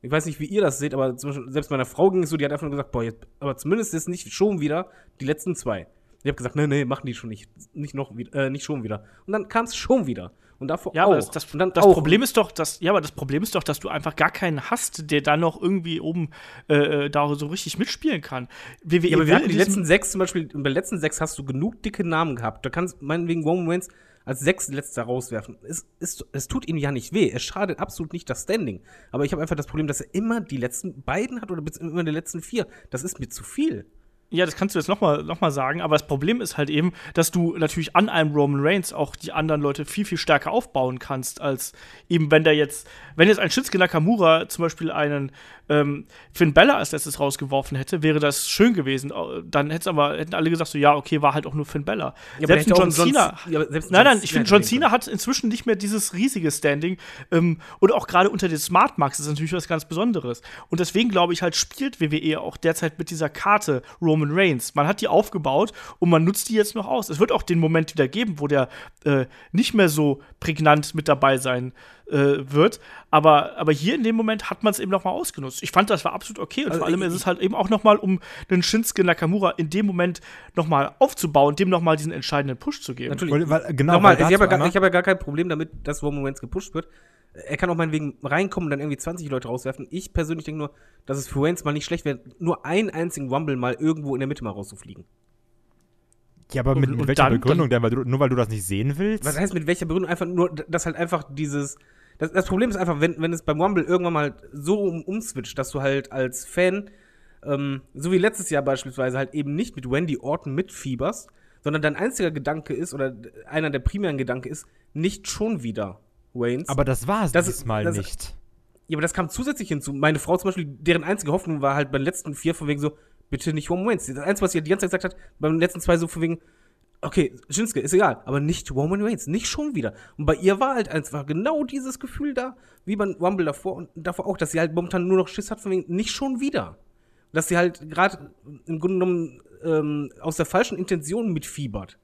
Ich weiß nicht, wie ihr das seht, aber selbst meiner Frau ging es so, die hat einfach nur gesagt, boah, jetzt, aber zumindest ist nicht schon wieder die letzten zwei. Ich habe gesagt, nee, nee, machen die schon nicht, nicht noch, äh, nicht schon wieder. Und dann kam es schon wieder. Und davor ja, auch. aber das, das, das Problem ist doch, dass, ja, aber das Problem ist doch, dass du einfach gar keinen hast, der dann noch irgendwie oben äh, äh da so richtig mitspielen kann. WWE ja, aber wir hatten die letzten sechs zum Beispiel, bei den letzten sechs hast du genug dicke Namen gehabt. Da kannst meinetwegen Roman Reigns als sechs letzter rauswerfen. Es, es, es tut ihm ja nicht weh. Es schadet absolut nicht das Standing. Aber ich habe einfach das Problem, dass er immer die letzten beiden hat oder immer die letzten vier. Das ist mir zu viel. Ja, das kannst du jetzt nochmal noch mal sagen, aber das Problem ist halt eben, dass du natürlich an einem Roman Reigns auch die anderen Leute viel, viel stärker aufbauen kannst, als eben, wenn der jetzt, wenn jetzt ein Shinsuke Nakamura zum Beispiel einen ähm, Finn Bella als letztes rausgeworfen hätte, wäre das schön gewesen. Dann hätten aber hätten alle gesagt so, ja, okay, war halt auch nur Finn Bella. Ja, selbst John Cena. Ja, selbst nein, nein, ich finde, John Cena hat inzwischen nicht mehr dieses riesige Standing. Ähm, und auch gerade unter den Smart Marks ist natürlich was ganz Besonderes. Und deswegen glaube ich halt, spielt WWE auch derzeit mit dieser Karte Roman Reigns. Man hat die aufgebaut und man nutzt die jetzt noch aus. Es wird auch den Moment wieder geben, wo der äh, nicht mehr so prägnant mit dabei sein äh, wird. Aber, aber hier in dem Moment hat man es eben noch mal ausgenutzt. Ich fand, das war absolut okay. Und also vor allem ist es halt eben auch noch mal, um den Shinsuke Nakamura in dem Moment noch mal aufzubauen, dem noch mal diesen entscheidenden Push zu geben. Natürlich. Weil, weil, genau, Nochmal, ich habe ja, gar, hab ja gar kein Problem damit, dass Roman Reigns gepusht wird. Er kann auch meinetwegen reinkommen und dann irgendwie 20 Leute rauswerfen. Ich persönlich denke nur, dass es für Reigns mal nicht schlecht wäre, nur einen einzigen Rumble mal irgendwo in der Mitte mal rauszufliegen. Ja, aber mit, mit welcher dann, Begründung denn? Weil du, nur weil du das nicht sehen willst? Was heißt mit welcher Begründung? Einfach nur, dass halt einfach dieses das, das Problem ist einfach, wenn, wenn es beim Rumble irgendwann mal so um, umswitcht, dass du halt als Fan, ähm, so wie letztes Jahr beispielsweise, halt eben nicht mit Wendy Orton mitfieberst, sondern dein einziger Gedanke ist, oder einer der primären Gedanken ist, nicht schon wieder Waynes. Aber das war es dieses Mal das, nicht. Ja, aber das kam zusätzlich hinzu. Meine Frau zum Beispiel, deren einzige Hoffnung war halt bei den letzten vier von wegen so, bitte nicht Roman Waynes. Das Einzige, was sie die ganze Zeit gesagt hat, beim letzten zwei so von wegen, okay, Shinsuke, ist egal, aber nicht Roman Reigns, nicht schon wieder. Und bei ihr war halt einfach genau dieses Gefühl da, wie beim Rumble davor und davor auch, dass sie halt momentan nur noch Schiss hat von wegen, nicht schon wieder. Dass sie halt gerade im Grunde genommen ähm, aus der falschen Intention mitfiebert.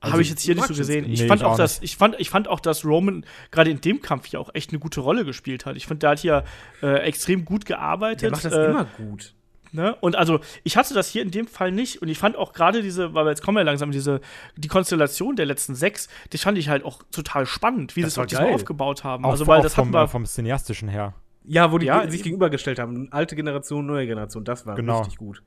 Also, Habe ich jetzt hier nicht so gesehen. Ich nee, fand auch, dass ich fand ich fand auch, dass Roman gerade in dem Kampf ja auch echt eine gute Rolle gespielt hat. Ich finde, der hat hier äh, extrem gut gearbeitet. Der macht das äh, immer gut. Ne? Und also, ich hatte das hier in dem Fall nicht. Und ich fand auch gerade diese, weil wir jetzt kommen ja langsam, diese, die Konstellation der letzten sechs, die fand ich halt auch total spannend, wie sie es auch diesmal aufgebaut haben. Auch, also, weil das vom, wir vom Cineastischen her. Ja, wo die ja, sich gegenübergestellt haben. Alte Generation, neue Generation, das war genau. richtig gut.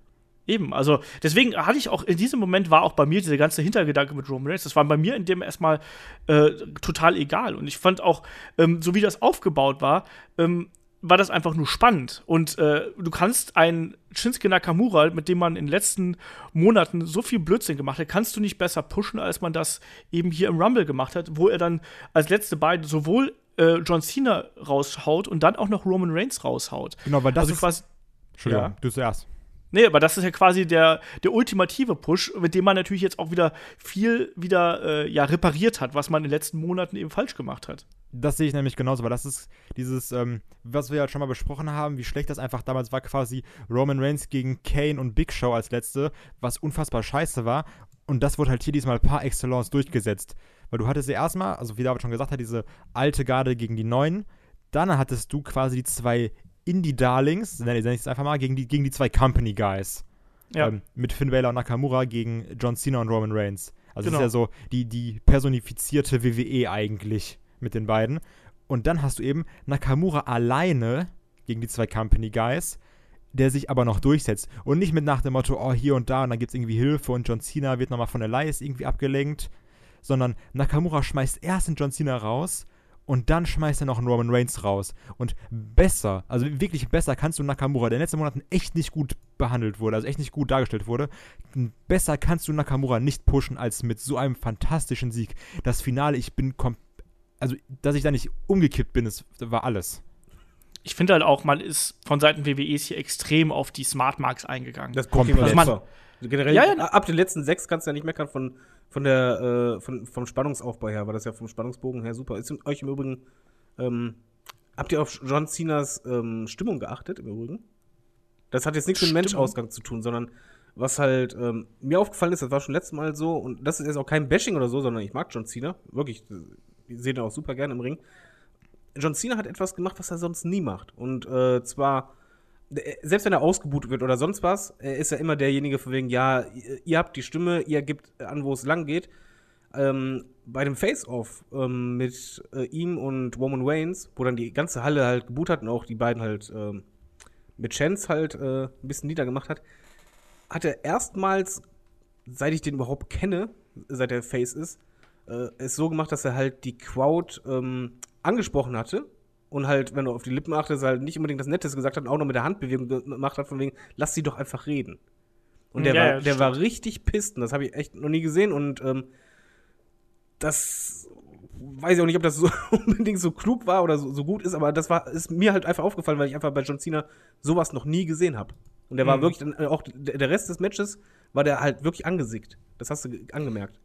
Eben, also deswegen hatte ich auch in diesem Moment war auch bei mir dieser ganze Hintergedanke mit Roman Reigns, das war bei mir in dem erstmal äh, total egal. Und ich fand auch, ähm, so wie das aufgebaut war, ähm, war das einfach nur spannend. Und äh, du kannst einen Shinsuke Nakamura, mit dem man in den letzten Monaten so viel Blödsinn gemacht hat, kannst du nicht besser pushen, als man das eben hier im Rumble gemacht hat, wo er dann als letzte beiden sowohl äh, John Cena raushaut und dann auch noch Roman Reigns raushaut. Genau, weil das also ist quasi. Entschuldigung, ja. du zuerst. Nee, aber das ist ja quasi der, der ultimative Push, mit dem man natürlich jetzt auch wieder viel wieder äh, ja, repariert hat, was man in den letzten Monaten eben falsch gemacht hat. Das sehe ich nämlich genauso, weil das ist dieses, ähm, was wir ja schon mal besprochen haben, wie schlecht das einfach damals war, quasi Roman Reigns gegen Kane und Big Show als letzte, was unfassbar scheiße war. Und das wurde halt hier diesmal par excellence durchgesetzt. Weil du hattest ja erstmal, also wie David schon gesagt hat, diese alte Garde gegen die neuen. Dann hattest du quasi die zwei Indie-Darlings, nenne ich es einfach mal, gegen die, gegen die zwei Company-Guys. Ja. Ähm, mit Finn Balor und Nakamura gegen John Cena und Roman Reigns. Also genau. das ist ja so die, die personifizierte WWE eigentlich mit den beiden. Und dann hast du eben Nakamura alleine gegen die zwei Company Guys, der sich aber noch durchsetzt. Und nicht mit nach dem Motto, oh, hier und da, und dann gibt es irgendwie Hilfe und John Cena wird nochmal von Elias irgendwie abgelenkt. Sondern Nakamura schmeißt erst den John Cena raus Und dann schmeißt er noch einen Roman Reigns raus. Und besser, also wirklich besser kannst du Nakamura, der in den letzten Monaten echt nicht gut behandelt wurde, also echt nicht gut dargestellt wurde, besser kannst du Nakamura nicht pushen als mit so einem fantastischen Sieg. Das Finale, ich bin komplett also, dass ich da nicht umgekippt bin, das war alles. Ich finde halt auch, man ist von Seiten WWEs hier extrem auf die Smart Marks eingegangen. Das. Pokémon Also man- super. Generell, Ja, ja. ab den letzten sechs kannst du ja nicht meckern von, von der, äh, von, vom Spannungsaufbau her, war das ja vom Spannungsbogen her super. Ist euch im Übrigen, ähm, habt ihr auf John Cenas ähm, Stimmung geachtet, im Übrigen? Das hat jetzt nichts mit? Menschausgang zu tun, sondern was halt ähm, mir aufgefallen ist, das war schon letztes Mal so, und das ist jetzt auch kein Bashing oder so, sondern ich mag John Cena, wirklich, ich sehe den auch super gerne im Ring. John Cena hat etwas gemacht, was er sonst nie macht. Und äh, zwar, der- selbst wenn er ausgebucht wird oder sonst was, er ist ja immer derjenige von wegen, ja, ihr, habt die Stimme, ihr gebt an, wo es lang geht. Ähm, bei dem Face-Off ähm, mit äh, ihm und Roman Reigns, wo dann die ganze Halle halt geboot hat und auch die beiden halt ähm, mit Chance halt äh, ein bisschen niedergemacht hat, hat er erstmals, seit ich den überhaupt kenne, seit er Face ist, äh, es so gemacht, dass er halt die Crowd ähm, angesprochen hatte und halt, wenn du auf die Lippen achtest, halt nicht unbedingt das Nettes gesagt hat und auch noch mit der Handbewegung gemacht hat, von wegen, lass sie doch einfach reden. Und der, Ja, war, der war richtig pisst und das habe ich echt noch nie gesehen und ähm, das weiß ich auch nicht, ob das so unbedingt so klug war oder so, so gut ist, aber das war ist mir halt einfach aufgefallen, weil ich einfach bei John Cena sowas noch nie gesehen habe. Und der war Mhm. wirklich dann auch der Rest des Matches war der halt wirklich angesickt. Das hast du ge- angemerkt.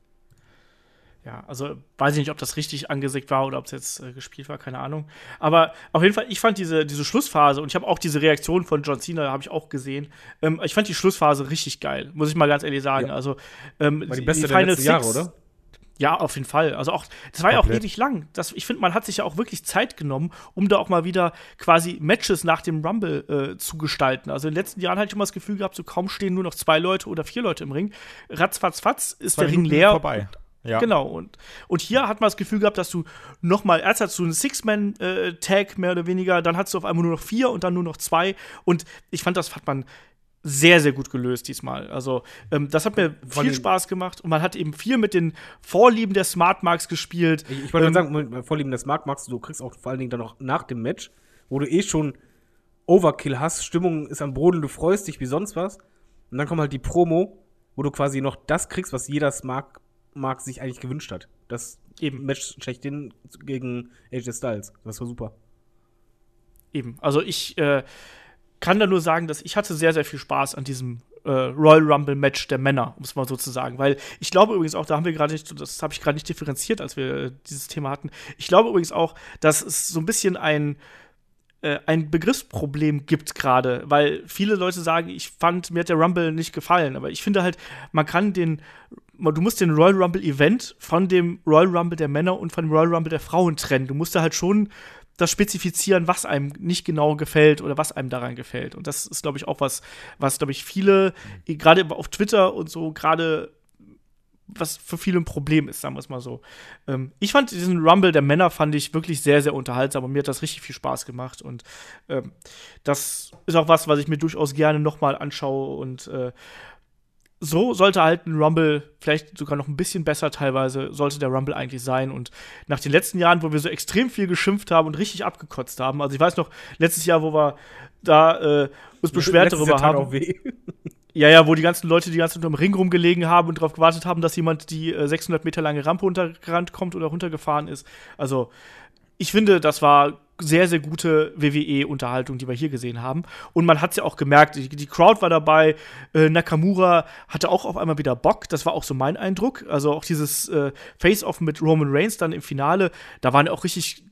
Ja, also weiß ich nicht, ob das richtig angesickt war oder ob es jetzt äh, gespielt war, keine Ahnung. Aber auf jeden Fall, ich fand diese, diese Schlussphase und ich habe auch diese Reaktion von John Cena, habe ich auch gesehen. Ähm, ich fand die Schlussphase richtig geil, muss ich mal ganz ehrlich sagen. Ja. Also, ähm, War die beste der Final letzten Jahre, Six- oder? Ja, auf jeden Fall. Also auch, das war ja auch Komplett. ewig lang. Das, ich finde, man hat sich ja auch wirklich Zeit genommen, um da auch mal wieder quasi Matches nach dem Rumble äh, zu gestalten. Also in den letzten Jahren hatte ich immer das Gefühl gehabt, so kaum stehen nur noch zwei Leute oder vier Leute im Ring. Ratzfatz, ist Zwei der Ring Minuten leer. Vorbei. Ja. Genau. Und, und hier hat man das Gefühl gehabt, dass du noch mal, erst hast du einen Six-Man-Tag mehr oder weniger, dann hast du auf einmal nur noch vier und dann nur noch zwei. Und ich fand, das hat man sehr, sehr gut gelöst diesmal. Also, ähm, das hat mir viel Spaß gemacht und man hat eben viel mit den Vorlieben der Smart Marks gespielt. Ich, ich wollte Ähm, sagen, bei Vorlieben des Markt magst du, du kriegst auch vor allen Dingen dann noch nach dem Match, wo du eh schon Overkill hast, Stimmung ist am Boden, du freust dich wie sonst was. Und dann kommt halt die Promo, wo du quasi noch das kriegst, was jeder Smart Mark sich eigentlich gewünscht hat. Das Eben. Match schlechthin gegen AJ Styles. Das war super. Eben. Also ich äh, kann da nur sagen, dass ich hatte sehr, sehr viel Spaß an diesem äh, Royal Rumble Match der Männer, um es mal so zu sagen. Weil ich glaube übrigens auch, da haben wir gerade nicht, das habe ich gerade nicht differenziert, als wir äh, dieses Thema hatten. Ich glaube übrigens auch, dass es so ein bisschen ein äh, ein Begriffsproblem gibt gerade, weil viele Leute sagen, ich fand, mir hat der Rumble nicht gefallen, aber ich finde halt, man kann den, du musst den Royal Rumble Event von dem Royal Rumble der Männer und von dem Royal Rumble der Frauen trennen. Du musst da halt schon das spezifizieren, was einem nicht genau gefällt oder was einem daran gefällt. Und das ist, glaube ich, auch was, was, glaube ich, viele, gerade auf Twitter und so, gerade was für viele ein Problem ist, sagen wir es mal so. Ähm, ich fand diesen Rumble der Männer fand ich wirklich sehr, sehr unterhaltsam und mir hat das richtig viel Spaß gemacht und ähm, das ist auch was, was ich mir durchaus gerne nochmal anschaue und äh, so sollte halt ein Rumble, vielleicht sogar noch ein bisschen besser teilweise, sollte der Rumble eigentlich sein. Und nach den letzten Jahren, wo wir so extrem viel geschimpft haben und richtig abgekotzt haben, also ich weiß noch, letztes Jahr, wo wir da äh, uns beschwert Letztes darüber haben. Ja, ja, wo die ganzen Leute die ganze Zeit unterm Ring rumgelegen haben und darauf gewartet haben, dass jemand die äh, 600 Meter lange Rampe runtergerannt kommt oder runtergefahren ist. Also, ich finde, das war sehr, sehr gute WWE-Unterhaltung, die wir hier gesehen haben. Und man hat es ja auch gemerkt, die, die Crowd war dabei, äh, Nakamura hatte auch auf einmal wieder Bock, das war auch so mein Eindruck. Also auch dieses äh, Face-Off mit Roman Reigns dann im Finale, da waren auch richtig,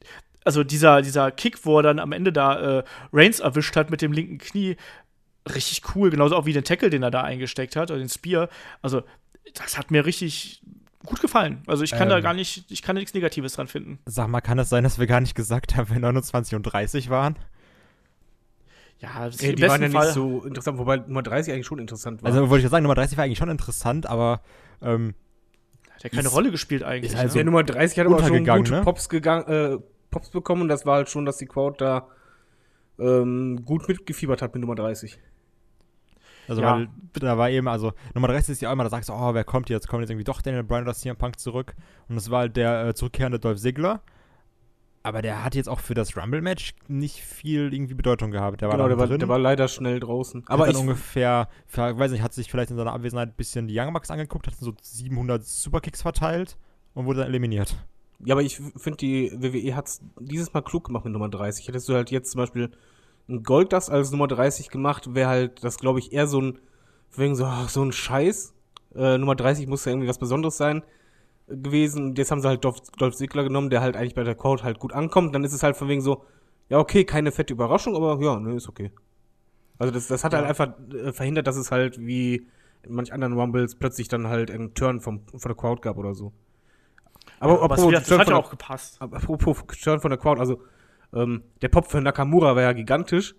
also dieser, dieser Kick, wo er dann am Ende da äh, Reigns erwischt hat mit dem linken Knie, richtig cool, genauso auch wie den Tackle, den er da eingesteckt hat, oder den Spear. Also, das hat mir richtig gut gefallen. Also, ich kann da Ähm. gar nicht, ich kann da nichts Negatives dran finden. Sag mal, kann es sein, dass wir gar nicht gesagt haben, wir 29 und 30 waren? Ja, das Ey, im die waren ja Fall. nicht so interessant, wobei Nummer 30 eigentlich schon interessant war. Also wollte ich ja sagen, Nummer 30 war eigentlich schon interessant, aber ähm, Hat ja keine ist- Rolle gespielt eigentlich. ist halt ne? der Nummer 30 hat aber schon untergegangen, gute ne? Pops, gegangen, äh, Pops bekommen und das war halt schon, dass die Crowd da ähm, gut mitgefiebert hat mit Nummer 30. also Ja. weil da war eben, also Nummer 30 ist ja auch immer, da sagst du, oh, wer kommt jetzt? Kommt jetzt irgendwie doch Daniel Bryan oder CM Punk zurück? Und es war halt der äh, zurückkehrende Dolph Ziggler. aber der hat jetzt auch für das Rumble-Match nicht viel irgendwie Bedeutung gehabt. Der war genau, der war, drin. der war leider schnell draußen. aber ich, ungefähr, weiß nicht, hat sich vielleicht in seiner Abwesenheit ein bisschen die Young Bucks angeguckt, hat so 700 Superkicks verteilt und wurde dann eliminiert. ja, aber ich finde, die WWE hat es dieses Mal klug gemacht mit Nummer 30. Hättest du halt jetzt zum Beispiel ein Goldust als Nummer 30 gemacht, wäre halt das, glaube ich, eher so ein, wegen so, ach, so ein Scheiß. Äh, Nummer 30 muss ja irgendwie was Besonderes sein äh, gewesen. Und Jetzt haben sie halt Dolph, Dolph Ziggler genommen, der halt eigentlich bei der Crowd halt gut ankommt. Dann ist es halt von wegen so, ja, okay, keine fette Überraschung, aber ja, ne, ist okay. Also das, das hat halt Ja. einfach äh, verhindert, dass es halt wie in manch anderen Rumbles plötzlich dann halt einen Turn vom, von der Crowd gab oder so. Aber Aber es apropos das Turn hat ja auch gepasst. aber Apropos Turn von der Crowd, also ähm, der Pop für Nakamura war ja gigantisch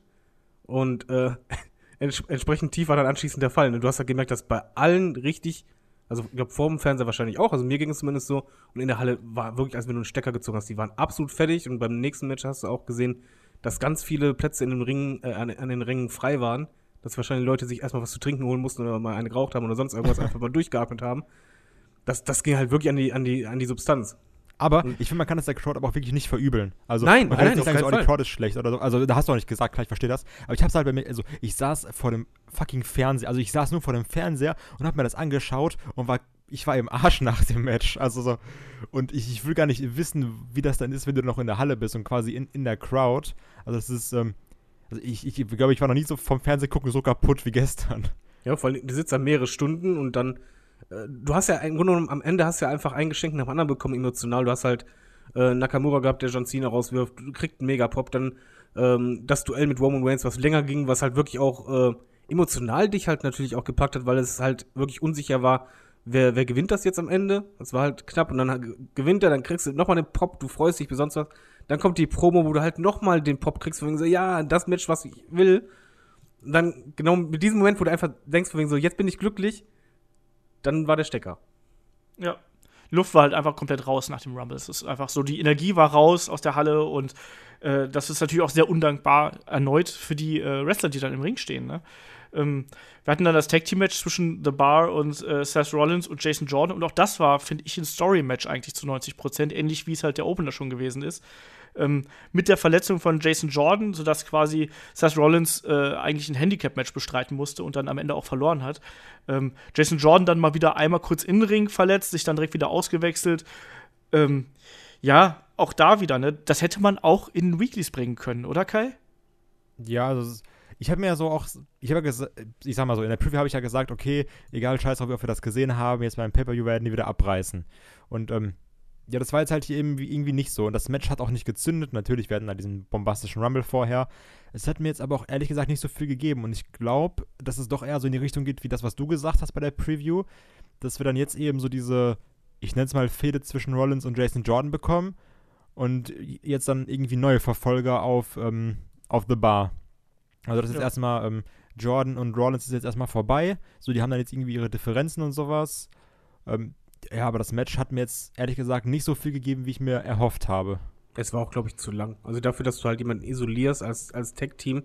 und äh, ents entsprechend tief war dann anschließend der Fall. Und du hast ja gemerkt, dass bei allen richtig, also ich glaube vor dem Fernseher wahrscheinlich auch, also mir ging es zumindest so, und in der Halle war wirklich, als wenn du einen Stecker gezogen hast, die waren absolut fertig und beim nächsten Match hast du auch gesehen, dass ganz viele Plätze in den Ringen, äh, an, an den Ringen frei waren, dass wahrscheinlich Leute sich erstmal was zu trinken holen mussten oder mal eine geraucht haben oder sonst irgendwas einfach mal durchgeatmet haben. Das, das ging halt wirklich an die, an die, an die Substanz. Aber ich finde, man kann das der Crowd aber auch wirklich nicht verübeln. Also, Nein, man kann nein, nicht sagen, so, oh, die. Crowd ist schlecht oder so. Also, da hast du auch nicht gesagt, klar, ich verstehe das. Aber ich hab's halt bei mir, also, ich saß vor dem fucking Fernseher, also, ich saß nur vor dem Fernseher und hab mir das angeschaut und war, ich war im Arsch nach dem Match. Also, so, und ich, ich will gar nicht wissen, wie das dann ist, wenn du noch in der Halle bist und quasi in, in der Crowd. Also, das ist, ähm, also, ich, ich glaube, ich war noch nie so vom Fernsehen gucken so kaputt wie gestern. Ja, vor allem, du sitzt da mehrere Stunden und dann, du hast ja im Grunde genommen, am Ende hast ja einfach ein Geschenk nach dem anderen bekommen, emotional. Du hast halt äh, Nakamura gehabt, der John Cena rauswirft, du kriegst einen Megapop, dann ähm, das Duell mit Roman Reigns, was länger ging, was halt wirklich auch äh, emotional dich halt natürlich auch gepackt hat, weil es halt wirklich unsicher war, wer, wer gewinnt das jetzt am Ende. Das war halt knapp und dann gewinnt er, dann kriegst du nochmal den Pop, du freust dich besonders was. Dann kommt die Promo, wo du halt nochmal den Pop kriegst, von wegen so, ja, das Match, was ich will. Und dann, genau mit diesem Moment, wo du einfach denkst, von wegen so, jetzt bin ich glücklich, dann war der Stecker. Ja. Luft war halt einfach komplett raus nach dem Rumble. Es ist einfach so, die Energie war raus aus der Halle und äh, das ist natürlich auch sehr undankbar erneut für die äh, Wrestler, die dann im Ring stehen. Ne? Ähm, wir hatten dann das Tag Team Match zwischen The Bar und äh, Seth Rollins und Jason Jordan und auch das war, finde ich, ein Story Match eigentlich zu 90 Prozent, ähnlich wie es halt der Opener schon gewesen ist. Ähm, mit der Verletzung von Jason Jordan, sodass quasi Seth Rollins äh, eigentlich ein Handicap-Match bestreiten musste und dann am Ende auch verloren hat. Ähm, Jason Jordan dann mal wieder einmal kurz in den Ring verletzt, sich dann direkt wieder ausgewechselt. Ähm, ja, auch da wieder, ne? Das hätte man auch in Weeklies bringen können, oder Kai? Ja, also ich habe mir ja so auch, ich habe ja gesagt, ich sag mal so, in der Preview habe ich ja gesagt, okay, egal, scheiß drauf, ob wir das gesehen haben, jetzt beim Pay-Per-View werden die wieder abreißen. Und ähm, ja, das war jetzt halt hier eben wie- irgendwie nicht so. Und das Match hat auch nicht gezündet. Natürlich werden da diesen bombastischen Rumble vorher. Es hat mir jetzt aber auch ehrlich gesagt nicht so viel gegeben. Und ich glaube, dass es doch eher so in die Richtung geht, wie das, was du gesagt hast bei der Preview. Dass wir dann jetzt eben so diese, ich nenne es mal Fehde zwischen Rollins und Jason Jordan bekommen. Und jetzt dann irgendwie neue Verfolger auf, ähm, auf The Bar. Also das ist Ja. erstmal, ähm, Jordan und Rollins ist jetzt erstmal vorbei. So, die haben dann jetzt irgendwie ihre Differenzen und sowas. Ähm, ja, aber das Match hat mir jetzt ehrlich gesagt nicht so viel gegeben, wie ich mir erhofft habe. Es war auch, glaube ich, zu lang. Also dafür, dass du halt jemanden isolierst als, als Tech-Team,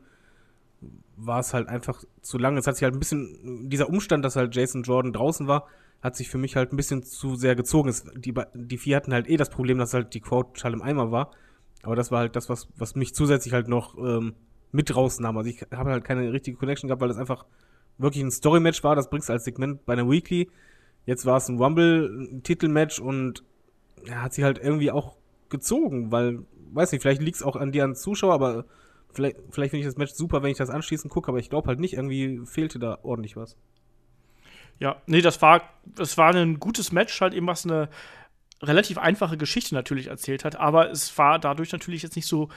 war es halt einfach zu lang. Es hat sich halt ein bisschen, dieser Umstand, dass halt Jason Jordan draußen war, hat sich für mich halt ein bisschen zu sehr gezogen. Es, die, die vier hatten halt eh das Problem, dass halt die Quote total im Eimer war. Aber das war halt das, was, was mich zusätzlich halt noch ähm, mit rausnahm. Also ich habe halt keine richtige Connection gehabt, weil das einfach wirklich ein Story-Match war. Das bringst du als Segment bei einer Weekly. Jetzt war es ein Rumble, ein Titelmatch und er hat sie halt irgendwie auch gezogen, weil, weiß nicht, vielleicht liegt es auch an dir als Zuschauer, aber vielleicht, vielleicht finde ich das Match super, wenn ich das anschließend gucke, aber ich glaube halt nicht, irgendwie fehlte da ordentlich was. Ja, nee, das war, das war ein gutes Match, halt eben was eine relativ einfache Geschichte natürlich erzählt hat, aber es war dadurch natürlich jetzt nicht so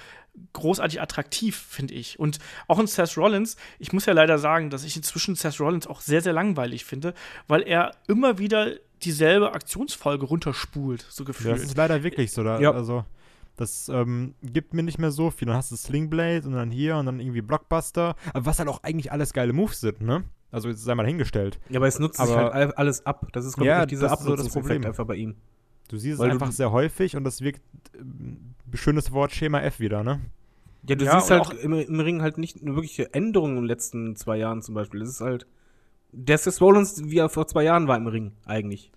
großartig attraktiv, finde ich. Und auch in Seth Rollins, ich muss ja leider sagen, dass ich inzwischen Seth Rollins auch sehr, sehr langweilig finde, weil er immer wieder dieselbe Aktionsfolge runterspult, so gefühlt. Das ist leider wirklich so. Da, Ja. Also, das ähm, gibt mir nicht mehr so viel. Dann hast du Slingblade und dann hier und dann irgendwie Blockbuster. Aber was halt auch eigentlich alles geile Moves sind, ne? Also, jetzt sei mal hingestellt. Ja, aber es nutzt sich Aber- halt all- alles ab. Das ist, glaube Ja, ich, dieser das ist so das Problem. einfach bei ihm. Du siehst Weil es einfach sehr häufig und das wirkt, ähm, schönes Wort, Schema F wieder, ne? Ja, du Ja, siehst halt im, im Ring halt nicht eine wirkliche Änderung in den letzten zwei Jahren zum Beispiel. Es ist halt der Seth Rollins, wie er vor zwei Jahren war im Ring, eigentlich.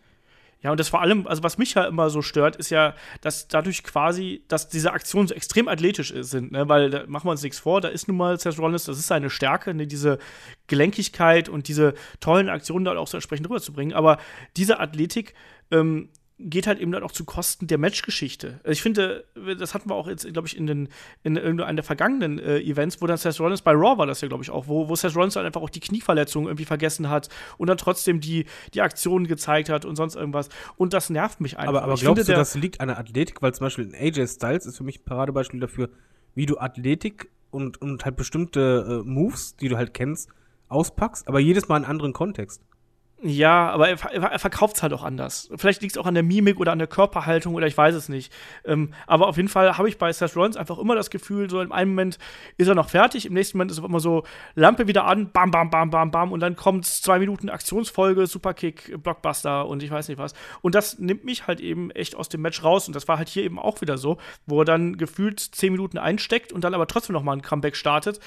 Ja, und das vor allem, also was mich ja immer so stört, ist ja, dass dadurch quasi, dass diese Aktionen so extrem athletisch sind, ne? weil da machen wir uns nichts vor, da ist nun mal Seth Rollins, das ist seine Stärke, ne? diese Gelenkigkeit und diese tollen Aktionen da auch so entsprechend rüberzubringen. Aber diese Athletik ähm, geht halt eben dann auch zu Kosten der Matchgeschichte. Also ich finde, das hatten wir auch jetzt, glaube ich, in, den, in irgendeinem der vergangenen äh, Events, wo dann Seth Rollins bei Raw war das ja, glaube ich, auch, wo, wo Seth Rollins dann einfach auch die Knieverletzung irgendwie vergessen hat und dann trotzdem die, die Aktionen gezeigt hat und sonst irgendwas. Und das nervt mich einfach. Aber, aber ich glaubst finde, du, das liegt an der Athletik? Weil zum Beispiel in AJ Styles ist für mich ein Paradebeispiel dafür, wie du Athletik und, und halt bestimmte äh, Moves, die du halt kennst, auspackst, aber jedes Mal in einen anderen kontext. Ja, aber er, er verkauft es halt auch anders. Vielleicht liegt es auch an der Mimik oder an der Körperhaltung oder ich weiß es nicht. Ähm, aber auf jeden Fall habe ich bei Seth Rollins einfach immer das Gefühl, so im einen Moment ist er noch fertig, im nächsten Moment ist er immer so Lampe wieder an, bam, bam, bam, bam, bam und dann kommt zwei Minuten Aktionsfolge, Superkick, Blockbuster und ich weiß nicht was. Und das nimmt mich halt eben echt aus dem Match raus und das war halt hier eben auch wieder so, wo er dann gefühlt zehn Minuten einsteckt und dann aber trotzdem noch mal ein Comeback startet.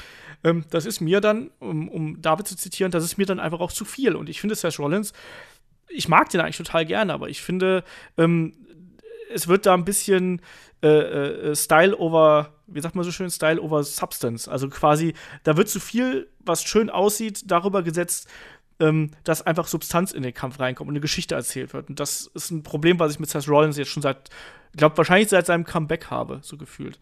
Ähm, das ist mir dann, um, um David zu zitieren, das ist mir dann einfach auch zu viel und ich finde Seth Rollins ich mag den eigentlich total gerne, aber ich finde, ähm, es wird da ein bisschen äh, äh, Style over, wie sagt man so schön, Style over Substance. Also quasi, da wird zu viel, was schön aussieht, darüber gesetzt, ähm, dass einfach Substanz in den Kampf reinkommt und eine Geschichte erzählt wird. Und das ist ein Problem, was ich mit Seth Rollins jetzt schon seit, ich glaube, wahrscheinlich seit seinem Comeback habe, so gefühlt.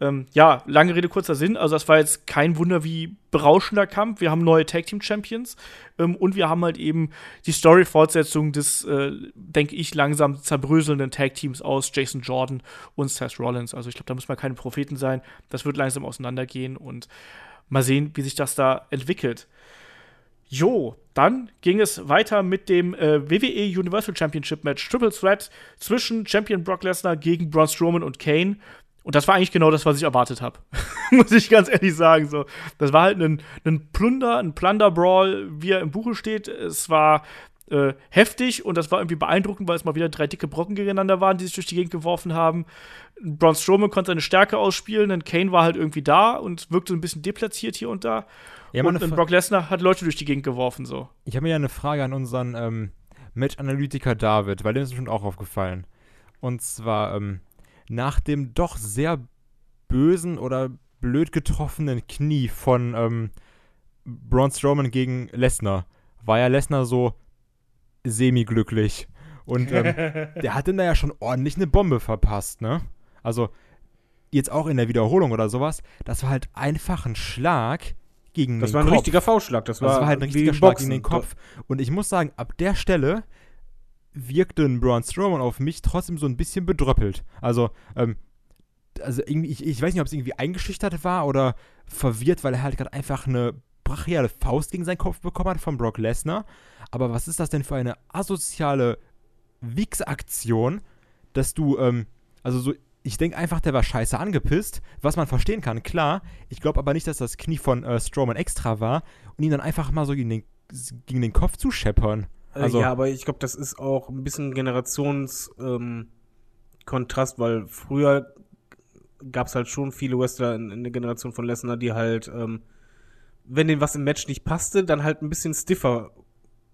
Ähm, ja, lange Rede, kurzer Sinn. Also, das war jetzt kein Wunder wie berauschender Kampf. Wir haben neue Tag Team Champions ähm, und wir haben halt eben die Story-Fortsetzung des, äh, denke ich, langsam zerbröselnden Tag Teams aus Jason Jordan und Seth Rollins. Also, ich glaube, da müssen wir keine Propheten sein. Das wird langsam auseinandergehen und mal sehen, wie sich das da entwickelt. Jo, dann ging es weiter mit dem äh, WWE Universal Championship Match Triple Threat zwischen Champion Brock Lesnar gegen Braun Strowman und Kane. Und das war eigentlich genau das, was ich erwartet habe. Muss ich ganz ehrlich sagen. So. Das war halt ein, ein Plunder, ein Plunder-Brawl, wie er im Buche steht. Es war äh, heftig und das war irgendwie beeindruckend, weil es mal wieder drei dicke Brocken gegeneinander waren, die sich durch die Gegend geworfen haben. Braun Strowman konnte seine Stärke ausspielen, denn Kane war halt irgendwie da und wirkte ein bisschen deplatziert hier und da. Ja, und Brock Lesnar hat Leute durch die Gegend geworfen, so. Ich habe mir ja eine Frage an unseren ähm, Match-Analytiker David, weil dem ist bestimmt auch aufgefallen. Und zwar, ähm, nach dem doch sehr bösen oder blöd getroffenen Knie von ähm, Braun Strowman gegen Lesnar, war ja Lesnar so semi-glücklich. Und ähm, der hat ihm da ja schon ordentlich eine Bombe verpasst, ne? Also, jetzt auch in der Wiederholung oder sowas, das war halt einfach ein Schlag gegen Das den war ein Kopf. richtiger V-Schlag. Das war, Das war halt ein richtiger Schlag Boxen. in den Kopf. Und ich muss sagen, ab der Stelle wirkte ein Braun Strowman auf mich trotzdem so ein bisschen bedröppelt. Also, ähm, also irgendwie, ich, ich weiß nicht, ob es irgendwie eingeschüchtert war oder verwirrt, weil er halt gerade einfach eine brachiale Faust gegen seinen Kopf bekommen hat von Brock Lesnar. Aber was ist das denn für eine asoziale Wix-Aktion, dass du, ähm, also so, ich denke einfach, der war scheiße angepisst, was man verstehen kann, klar. Ich glaube aber nicht, dass das Knie von äh, Strowman extra war und ihn dann einfach mal so gegen den, gegen den Kopf zu scheppern. Äh, Also- ja, aber ich glaube, das ist auch ein bisschen Generationskontrast, ähm, weil früher gab es halt schon viele Wrestler in, in der Generation von Lesnar, die halt, ähm, wenn denen was im Match nicht passte, dann halt ein bisschen stiffer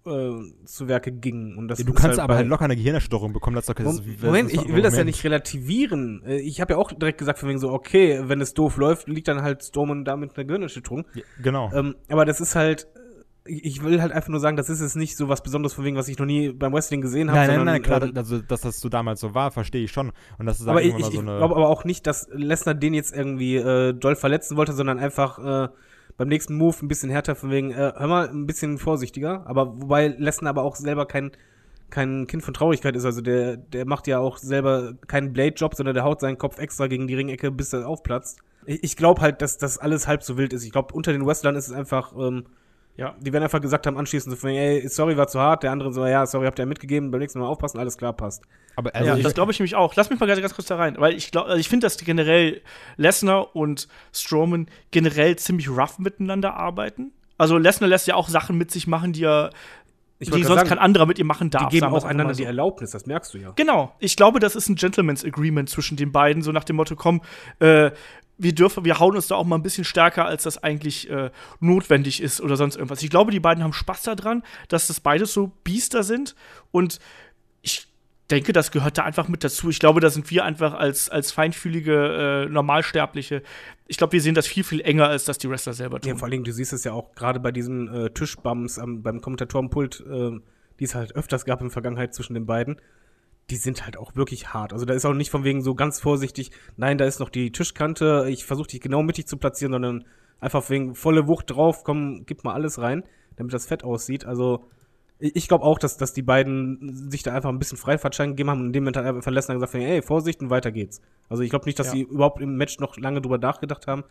äh, zu Werke gingen. Und das Ja, du ist kannst aber bei- halt locker eine Gehirnerschütterung bekommen. Das ist doch das, Moment, das Moment, ist ich will das ja Moment. nicht relativieren. Äh, Ich habe ja auch direkt gesagt, von wegen so, okay, wenn es doof läuft, liegt dann halt Strowman da mit einer Gehirnerschütterung. Ja, genau. Ähm, aber das ist halt, ich will halt einfach nur sagen, das ist jetzt nicht so was Besonderes von wegen, was ich noch nie beim Wrestling gesehen habe. nein, nein, nein, klar, ähm, also, dass das so damals so war, verstehe ich schon. Und das ist aber halt ich, ich, so eine. glaube aber auch nicht, dass Lesnar den jetzt irgendwie äh, doll verletzen wollte, sondern einfach äh, beim nächsten Move ein bisschen härter von wegen, äh, hör mal, ein bisschen vorsichtiger. Aber wobei Lesnar aber auch selber kein, kein Kind von Traurigkeit ist. Also der, der macht ja auch selber keinen Blade-Job, sondern der haut seinen Kopf extra gegen die Ringecke, bis er aufplatzt. Ich, ich glaube halt, dass das alles halb so wild ist. Ich glaube, unter den Wrestlern ist es einfach, ähm, Ja. die werden einfach gesagt haben, anschließend so von, ey, sorry, war zu hart. Der andere so, ja, sorry, habt ihr mitgegeben, beim nächsten Mal aufpassen, alles klar, passt. aber also ja, ich, das glaube ich nämlich auch. Lass mich mal ganz, ganz kurz da rein, weil ich glaube, also ich finde, dass generell Lesnar und Strowman generell ziemlich rough miteinander arbeiten. Also Lesnar lässt ja auch Sachen mit sich machen, die er, Ich die sonst grad kein sagen, anderer mit ihr machen darf. die geben sagen auch einander so. die Erlaubnis, das merkst du ja. Genau. Ich glaube, das ist ein Gentleman's Agreement zwischen den beiden, so nach dem Motto, komm, äh, wir dürfen, wir hauen uns da auch mal ein bisschen stärker, als das eigentlich äh, notwendig ist oder sonst irgendwas. Ich glaube, die beiden haben Spaß daran, dass das beides so Biester sind und ich denke, das gehört da einfach mit dazu. Ich glaube, da sind wir einfach als, als feinfühlige äh, Normalsterbliche. Ich glaube, wir sehen das viel, viel enger, als das die Wrestler selber tun. Ja, vor allen Dingen, du siehst es ja auch gerade bei diesen äh, Tischbums am, beim Kommentatorenpult, äh, die es halt öfters gab in der Vergangenheit zwischen den beiden. Die sind halt auch wirklich hart. Also da ist auch nicht von wegen so ganz vorsichtig, nein, da ist noch die Tischkante, ich versuche dich genau mittig zu platzieren, sondern einfach wegen volle Wucht drauf, komm, gib mal alles rein, damit das fett aussieht. Also ich glaube auch, dass, dass die beiden sich da einfach ein bisschen Freifahrtschein gegeben haben und in dem Moment halt verlassen und gesagt haben, ey, Vorsicht und weiter geht's. Also ich glaube nicht, dass Ja. sie überhaupt im Match noch lange drüber nachgedacht haben.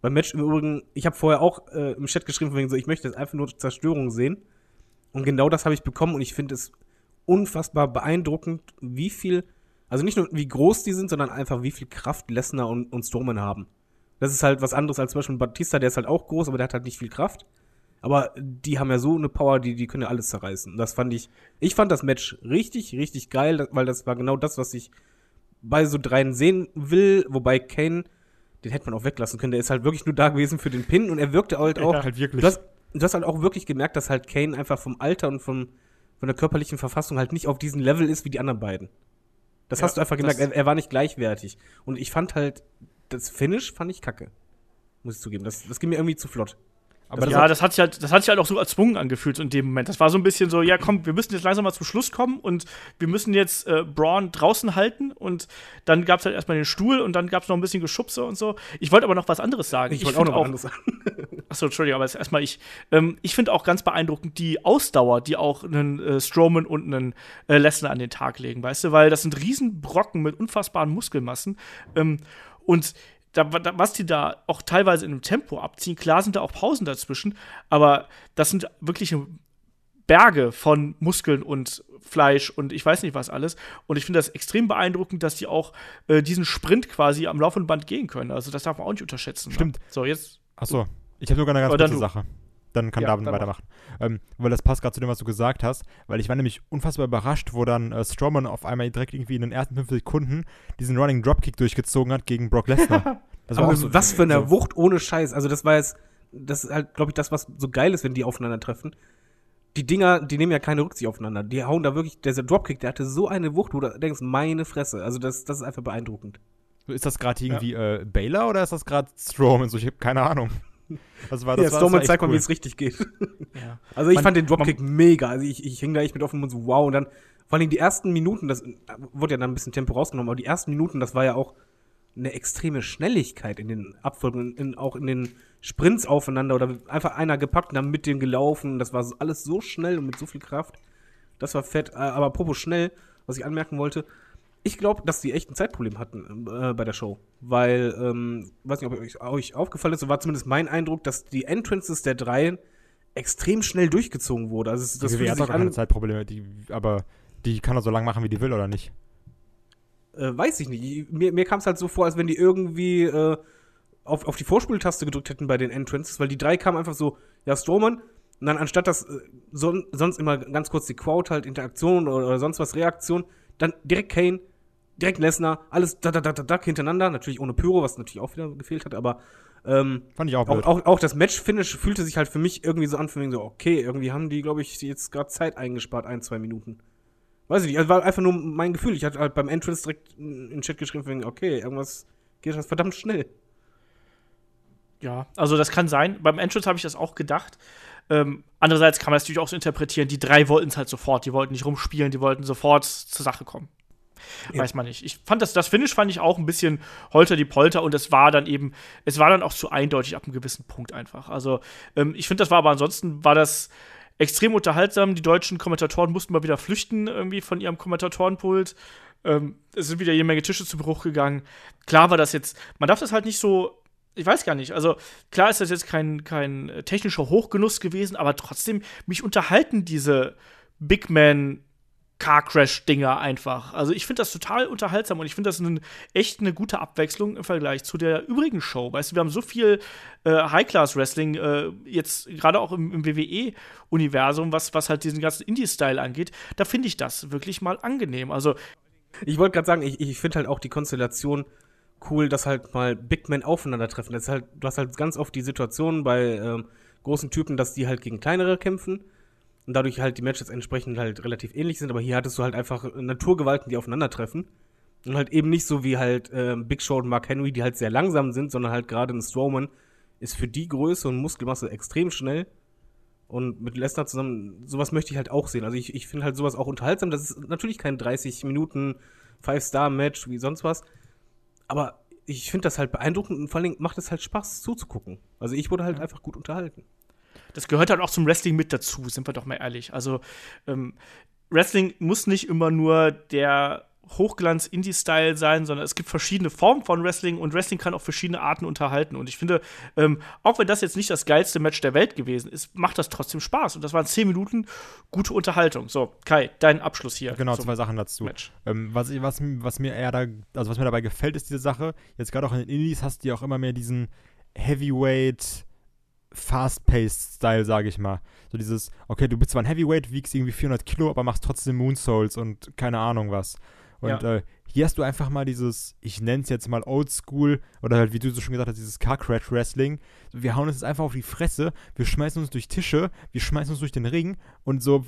Beim Match im Übrigen, ich habe vorher auch äh, im Chat geschrieben, von wegen so, ich möchte jetzt einfach nur Zerstörung sehen. Und genau das habe ich bekommen und ich finde es unfassbar beeindruckend, wie viel, also nicht nur wie groß die sind, sondern einfach wie viel Kraft Lesnar und, und Strowman haben. Das ist halt was anderes als zum Beispiel Batista, der ist halt auch groß, aber der hat halt nicht viel Kraft. Aber die haben ja so eine Power, die, die können ja alles zerreißen. Und das fand ich, ich fand das Match richtig, richtig geil, weil das war genau das, was ich bei so dreien sehen will. Wobei Kane, den hätte man auch weglassen können. Der ist halt wirklich nur da gewesen für den Pin und er wirkte halt auch. halt wirklich. Du hast, du hast halt auch wirklich gemerkt, dass halt Kane einfach vom Alter und vom, von der körperlichen Verfassung halt nicht auf diesem Level ist wie die anderen beiden. Das Ja, hast du einfach gemerkt, er, er war nicht gleichwertig. Und ich fand halt, das Finish fand ich kacke. Muss ich zugeben. Das, das ging mir irgendwie zu flott. Aber das ja, das hat sich halt, das hat sich halt auch so erzwungen angefühlt in dem Moment. Das war so ein bisschen so, ja, komm, wir müssen jetzt langsam mal zum Schluss kommen und wir müssen jetzt äh, Braun draußen halten und dann gab es halt erstmal den Stuhl und dann gab es noch ein bisschen Geschubse und so. Ich wollte aber noch was anderes sagen. Ich wollte auch noch was anderes sagen. Achso, Entschuldigung, aber erstmal ich. Ähm, ich finde auch ganz beeindruckend die Ausdauer, die auch einen äh, Strowman und einen äh, Lesnar an den Tag legen, weißt du? Weil das sind Riesenbrocken mit unfassbaren Muskelmassen. Ähm, und da, da, was die da auch teilweise in einem Tempo abziehen, klar sind da auch Pausen dazwischen, aber das sind wirkliche Berge von Muskeln und Fleisch und ich weiß nicht was alles. Und ich finde das extrem beeindruckend, dass die auch äh, diesen Sprint quasi am laufenden Band gehen können. Also das darf man auch nicht unterschätzen. ne? Stimmt. So, jetzt Achso, ich habe sogar eine ganz kurze. Sache. Dann kann Ja, David dann mach. weitermachen. Ähm, weil das passt gerade zu dem, was du gesagt hast, weil ich war nämlich unfassbar überrascht, wo dann äh, Strowman auf einmal direkt irgendwie in den ersten fünf Sekunden diesen Running Dropkick durchgezogen hat gegen Brock Lesnar. Das war Aber so, was für eine so. Wucht ohne Scheiß. Also das war jetzt, das ist halt, glaube ich, das, was so geil ist, wenn die aufeinandertreffen. Die Dinger, die nehmen ja keine Rücksicht aufeinander. Die hauen da wirklich, dieser Dropkick, der hatte so eine Wucht, wo du denkst, meine Fresse. Also das, das ist einfach beeindruckend. Ist das gerade irgendwie äh, Baylor oder ist das gerade Strowman? So, ich habe keine Ahnung. Das war, das ja, war, war zeigt mal, echt wie cool. es richtig geht. Ja. Also ich Man- fand den Dropkick mega. Also ich, ich hing da echt mit offenem Mund so, wow. Und dann, vor allem die ersten Minuten, das wurde ja dann ein bisschen Tempo rausgenommen, aber die ersten Minuten, das war ja auch eine extreme Schnelligkeit in den Abfolgen, in, auch in den Sprints aufeinander oder einfach einer gepackt und dann mit dem gelaufen. Das war alles so schnell und mit so viel Kraft. Das war fett. Äh, Aber apropos schnell, was ich anmerken wollte, ich glaube, dass die echt ein Zeitproblem hatten äh, bei der Show. Weil, ähm, weiß nicht, ob euch, euch aufgefallen ist, so war zumindest mein Eindruck, dass die Entrances der dreien extrem schnell durchgezogen wurde. Also es, das Die WWE hat auch keine Zeitprobleme, die, aber die kann er so lange machen, wie die will, oder nicht? äh, weiß ich nicht. Ich- Mir, mir kam es halt so vor, als wenn die irgendwie äh, auf, auf die Vorspultaste gedrückt hätten bei den Entrances, weil die drei kamen einfach so, ja, Strowman, und dann anstatt dass äh, son sonst immer ganz kurz die Crowd halt Interaktion oder, oder sonst was Reaktion, dann direkt Kane, direkt Lesnar, alles da da da da da hintereinander, natürlich ohne Pyro, was natürlich auch wieder gefehlt hat, aber ähm, Fand ich auch auch, blöd. auch, auch das Match-Finish fühlte sich halt für mich irgendwie so an, von wegen so, okay, irgendwie haben die, glaube ich, jetzt gerade Zeit eingespart, ein, zwei Minuten. Weiß ich nicht, also war einfach nur mein Gefühl. Ich hatte halt beim Entrance direkt in den Chat geschrieben, wegen, okay, irgendwas geht das verdammt schnell. Ja, also das kann sein. Beim Entrance habe ich das auch gedacht. Ähm, andererseits kann man das natürlich auch so interpretieren, die drei wollten es halt sofort. Die wollten nicht rumspielen, die wollten sofort zur Sache kommen. Ja. Weiß man nicht. Ich fand das, das Finish fand ich auch ein bisschen holter die Polter und es war dann eben, es war dann auch zu eindeutig ab einem gewissen Punkt einfach. Also, ähm, ich finde, das war aber ansonsten war das extrem unterhaltsam. Die deutschen Kommentatoren mussten mal wieder flüchten irgendwie von ihrem Kommentatorenpult. Ähm, es sind wieder jede Menge Tische zu Bruch gegangen. Klar war das jetzt, man darf das halt nicht so ich weiß gar nicht. Also, klar ist das jetzt kein, kein technischer Hochgenuss gewesen, aber trotzdem, mich unterhalten diese Big Man Car Crash Dinger einfach. Also, ich finde das total unterhaltsam und ich finde das ein, echt eine gute Abwechslung im Vergleich zu der übrigen Show. Weißt du, wir haben so viel äh, High-Class-Wrestling äh, jetzt gerade auch im, im WWE-Universum, was, was halt diesen ganzen Indie-Style angeht. Da finde ich das wirklich mal angenehm. Also, Ich wollte gerade sagen, ich, ich finde halt auch die Konstellation cool, dass halt mal Big Men aufeinandertreffen. Das ist halt, du hast halt ganz oft die Situation bei ähm, großen Typen, dass die halt gegen kleinere kämpfen. Und dadurch halt die Matches entsprechend halt relativ ähnlich sind, aber hier hattest du halt einfach Naturgewalten, die aufeinandertreffen. Und halt eben nicht so wie halt äh, Big Show und Mark Henry, die halt sehr langsam sind, sondern halt gerade ein Strowman ist für die Größe und Muskelmasse extrem schnell. Und mit Lesnar zusammen, sowas möchte ich halt auch sehen. Also ich, ich finde halt sowas auch unterhaltsam. Das ist natürlich kein 30 Minuten Five-Star-Match wie sonst was. Aber ich finde das halt beeindruckend und vor allen Dingen macht es halt Spaß zuzugucken. Also ich wurde halt einfach gut unterhalten. Das gehört halt auch zum Wrestling mit dazu, sind wir doch mal ehrlich. Also ähm, Wrestling muss nicht immer nur der Hochglanz-Indie-Style sein, sondern es gibt verschiedene Formen von Wrestling und Wrestling kann auch verschiedene Arten unterhalten. Und ich finde, ähm, auch wenn das jetzt nicht das geilste Match der Welt gewesen ist, macht das trotzdem Spaß. Und das waren zehn Minuten gute Unterhaltung. So, Kai, dein Abschluss hier. Genau, zwei Sachen dazu. Ähm, was, was, was mir eher da, also was mir dabei gefällt, ist diese Sache, jetzt gerade auch in den Indies hast du ja auch immer mehr diesen Heavyweight Fast-Paced-Style, sage ich mal. So dieses, okay, du bist zwar ein Heavyweight, wiegst irgendwie 400 Kilo, aber machst trotzdem Moonsaults und keine Ahnung was. Und ja. äh, hier hast du einfach mal dieses, ich nenne es jetzt mal Oldschool, oder halt, wie du so schon gesagt hast, dieses Car Crash Wrestling. Wir hauen uns jetzt einfach auf die Fresse, wir schmeißen uns durch Tische, wir schmeißen uns durch den Ring und so,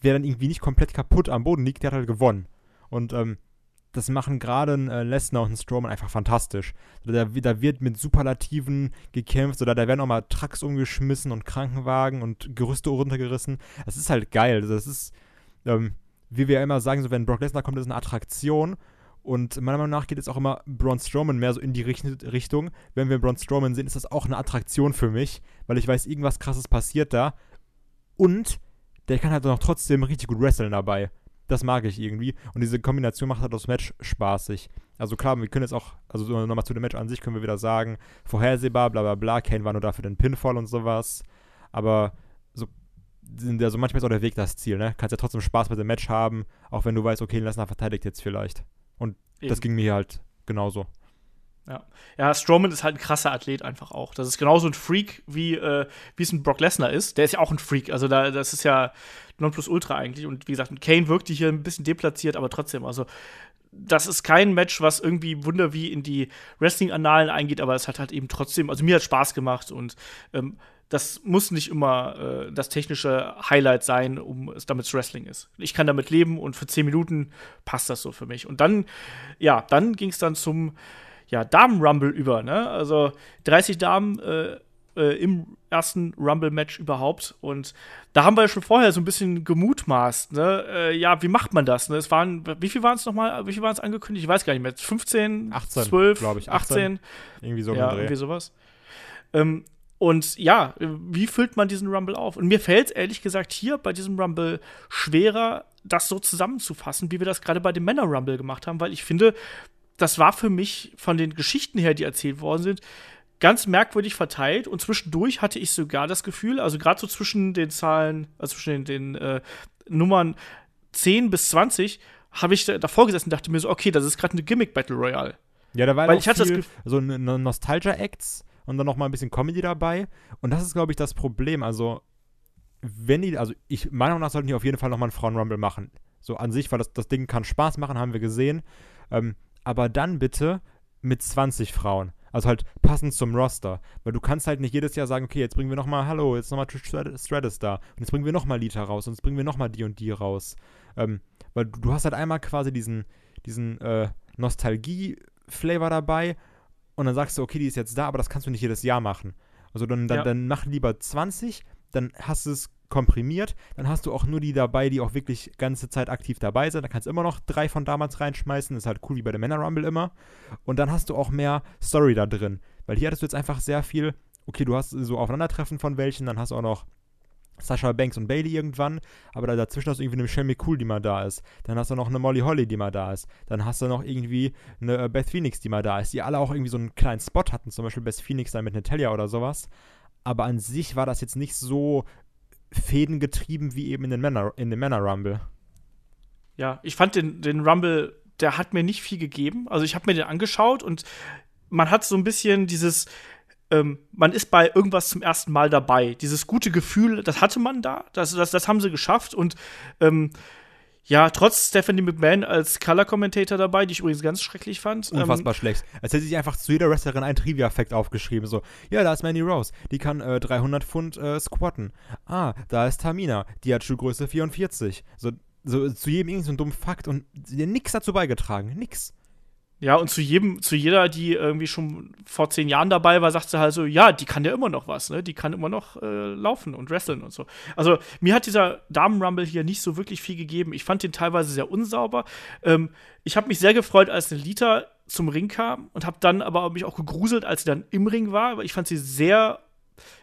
wer dann irgendwie nicht komplett kaputt am Boden liegt, der hat halt gewonnen. Und ähm, das machen gerade ein äh, Lesnar und ein Strowman einfach fantastisch. Da, da, wird mit Superlativen gekämpft oder da werden auch mal Trucks umgeschmissen und Krankenwagen und Gerüste runtergerissen. Das ist halt geil. Das ist, ähm, wie wir immer sagen, so wenn Brock Lesnar kommt, ist eine Attraktion. Und meiner Meinung nach geht es auch immer Braun Strowman mehr so in die Richtung. Wenn wir Braun Strowman sehen, ist das auch eine Attraktion für mich, weil ich weiß, irgendwas krasses passiert da. Und der kann halt auch trotzdem richtig gut wresteln dabei. Das mag ich irgendwie. Und diese Kombination macht halt das Match spaßig. Also klar, wir können jetzt auch, also nochmal zu dem Match an sich können wir wieder sagen, vorhersehbar, bla bla bla, Kane war nur dafür den Pinfall und sowas. Aber so, also manchmal ist auch der Weg das Ziel, ne? Kannst ja trotzdem Spaß mit dem Match haben, auch wenn du weißt, okay, Lesnar verteidigt jetzt vielleicht. Und Eben. das ging mir halt genauso. Ja. ja, Strowman ist halt ein krasser Athlet einfach auch. Das ist genauso ein Freak, wie, äh, wie es ein Brock Lesnar ist. Der ist ja auch ein Freak. Also da, das ist ja Nonplusultra eigentlich. Und wie gesagt, Kane wirkte hier ein bisschen deplatziert, aber trotzdem, also das ist kein Match, was irgendwie wunder wie in die Wrestling-Annalen eingeht, aber es hat halt eben trotzdem, also mir hat Spaß gemacht und ähm, das muss nicht immer äh, das technische Highlight sein, um es damit Wrestling ist. Ich kann damit leben und für 10 Minuten passt das so für mich. Und dann, ja, dann ging es dann zum ja, Damen-Rumble über, ne? Also 30 Damen äh, äh, im ersten Rumble-Match überhaupt. Und da haben wir ja schon vorher so ein bisschen gemutmaßt, ne? Äh, ja, wie macht man das? Ne? Es waren, wie viel waren es nochmal? Wie viel waren es angekündigt? Ich weiß gar nicht mehr. 15, 18, 12, glaube ich. 18, 18. Irgendwie so ja, irgendwie sowas. Ähm, und ja, wie füllt man diesen Rumble auf? Und mir fällt es ehrlich gesagt hier bei diesem Rumble schwerer, das so zusammenzufassen, wie wir das gerade bei dem Männer-Rumble gemacht haben, weil ich finde, das war für mich von den Geschichten her, die erzählt worden sind, ganz merkwürdig verteilt. Und zwischendurch hatte ich sogar das Gefühl, also gerade so zwischen den Zahlen, also zwischen den, den äh, Nummern 10 bis 20, habe ich davor gesessen und dachte mir so, okay, das ist gerade eine Gimmick Battle Royale. Ja, da war Weil ich hatte viel, so eine Nostalgia-Acts und dann noch mal ein bisschen Comedy dabei. Und das ist, glaube ich, das Problem. Also, wenn die, also ich, meiner Meinung nach sollten die auf jeden Fall noch mal einen Frauen-Rumble machen. So an sich, weil das, das Ding kann Spaß machen, haben wir gesehen. Ähm, aber dann bitte mit 20 Frauen. Also halt passend zum Roster. Weil du kannst halt nicht jedes Jahr sagen, okay, jetzt bringen wir nochmal, hallo, jetzt nochmal Trish Stratus da. Und jetzt bringen wir nochmal Lita raus. Und jetzt bringen wir nochmal die und die raus. Ähm, weil du, du, hast halt einmal quasi diesen, diesen äh, Nostalgie-Flavor dabei. Und dann sagst du, okay, die ist jetzt da, aber das kannst du nicht jedes Jahr machen. Also dann, dann, ja. dann mach lieber 20, dann hast du es komprimiert, dann hast du auch nur die dabei, die auch wirklich ganze Zeit aktiv dabei sind. Da kannst du immer noch drei von damals reinschmeißen. Das ist halt cool wie bei der Männer Rumble immer. Und dann hast du auch mehr Story da drin. Weil hier hattest du jetzt einfach sehr viel, okay, du hast so Aufeinandertreffen von welchen, dann hast du auch noch Sasha Banks und Bailey irgendwann, aber da dazwischen hast du irgendwie eine Michelle McCool, die mal da ist. Dann hast du noch eine Molly Holly, die mal da ist. Dann hast du noch irgendwie eine äh, Beth Phoenix, die mal da ist, die alle auch irgendwie so einen kleinen Spot hatten, zum Beispiel Beth Phoenix dann mit Natalia oder sowas. Aber an sich war das jetzt nicht so Fäden getrieben wie eben in den Männer, in den Männer Rumble. Ja, ich fand den, den Rumble, der hat mir nicht viel gegeben. Also ich habe mir den angeschaut und man hat so ein bisschen dieses, ähm, man ist bei irgendwas zum ersten Mal dabei. Dieses gute Gefühl, das hatte man da, das, das, das haben sie geschafft und ähm, Ja, trotz Stephanie McMahon als Color-Commentator dabei, die ich übrigens ganz schrecklich fand. Ähm, Unfassbar schlecht. Als hätte sich einfach zu jeder Wrestlerin ein Trivia-Fact aufgeschrieben. So, ja, da ist Mandy Rose, die kann äh, 300 Pfund äh, squatten. Ah, da ist Tamina, die hat Schuhgröße 44. So, so zu jedem irgendein so dummen Fakt und nichts dazu beigetragen. Nix. Ja, und zu jedem, zu jeder, die irgendwie schon vor zehn Jahren dabei war, sagt sie halt so, ja, die kann ja immer noch was, ne? Die kann immer noch äh, laufen und wresteln und so. Also mir hat dieser Damen-Rumble hier nicht so wirklich viel gegeben. Ich fand den teilweise sehr unsauber. Ähm, ich habe mich sehr gefreut, als eine Lita zum Ring kam und habe dann aber mich auch gegruselt, als sie dann im Ring war, weil ich fand sie sehr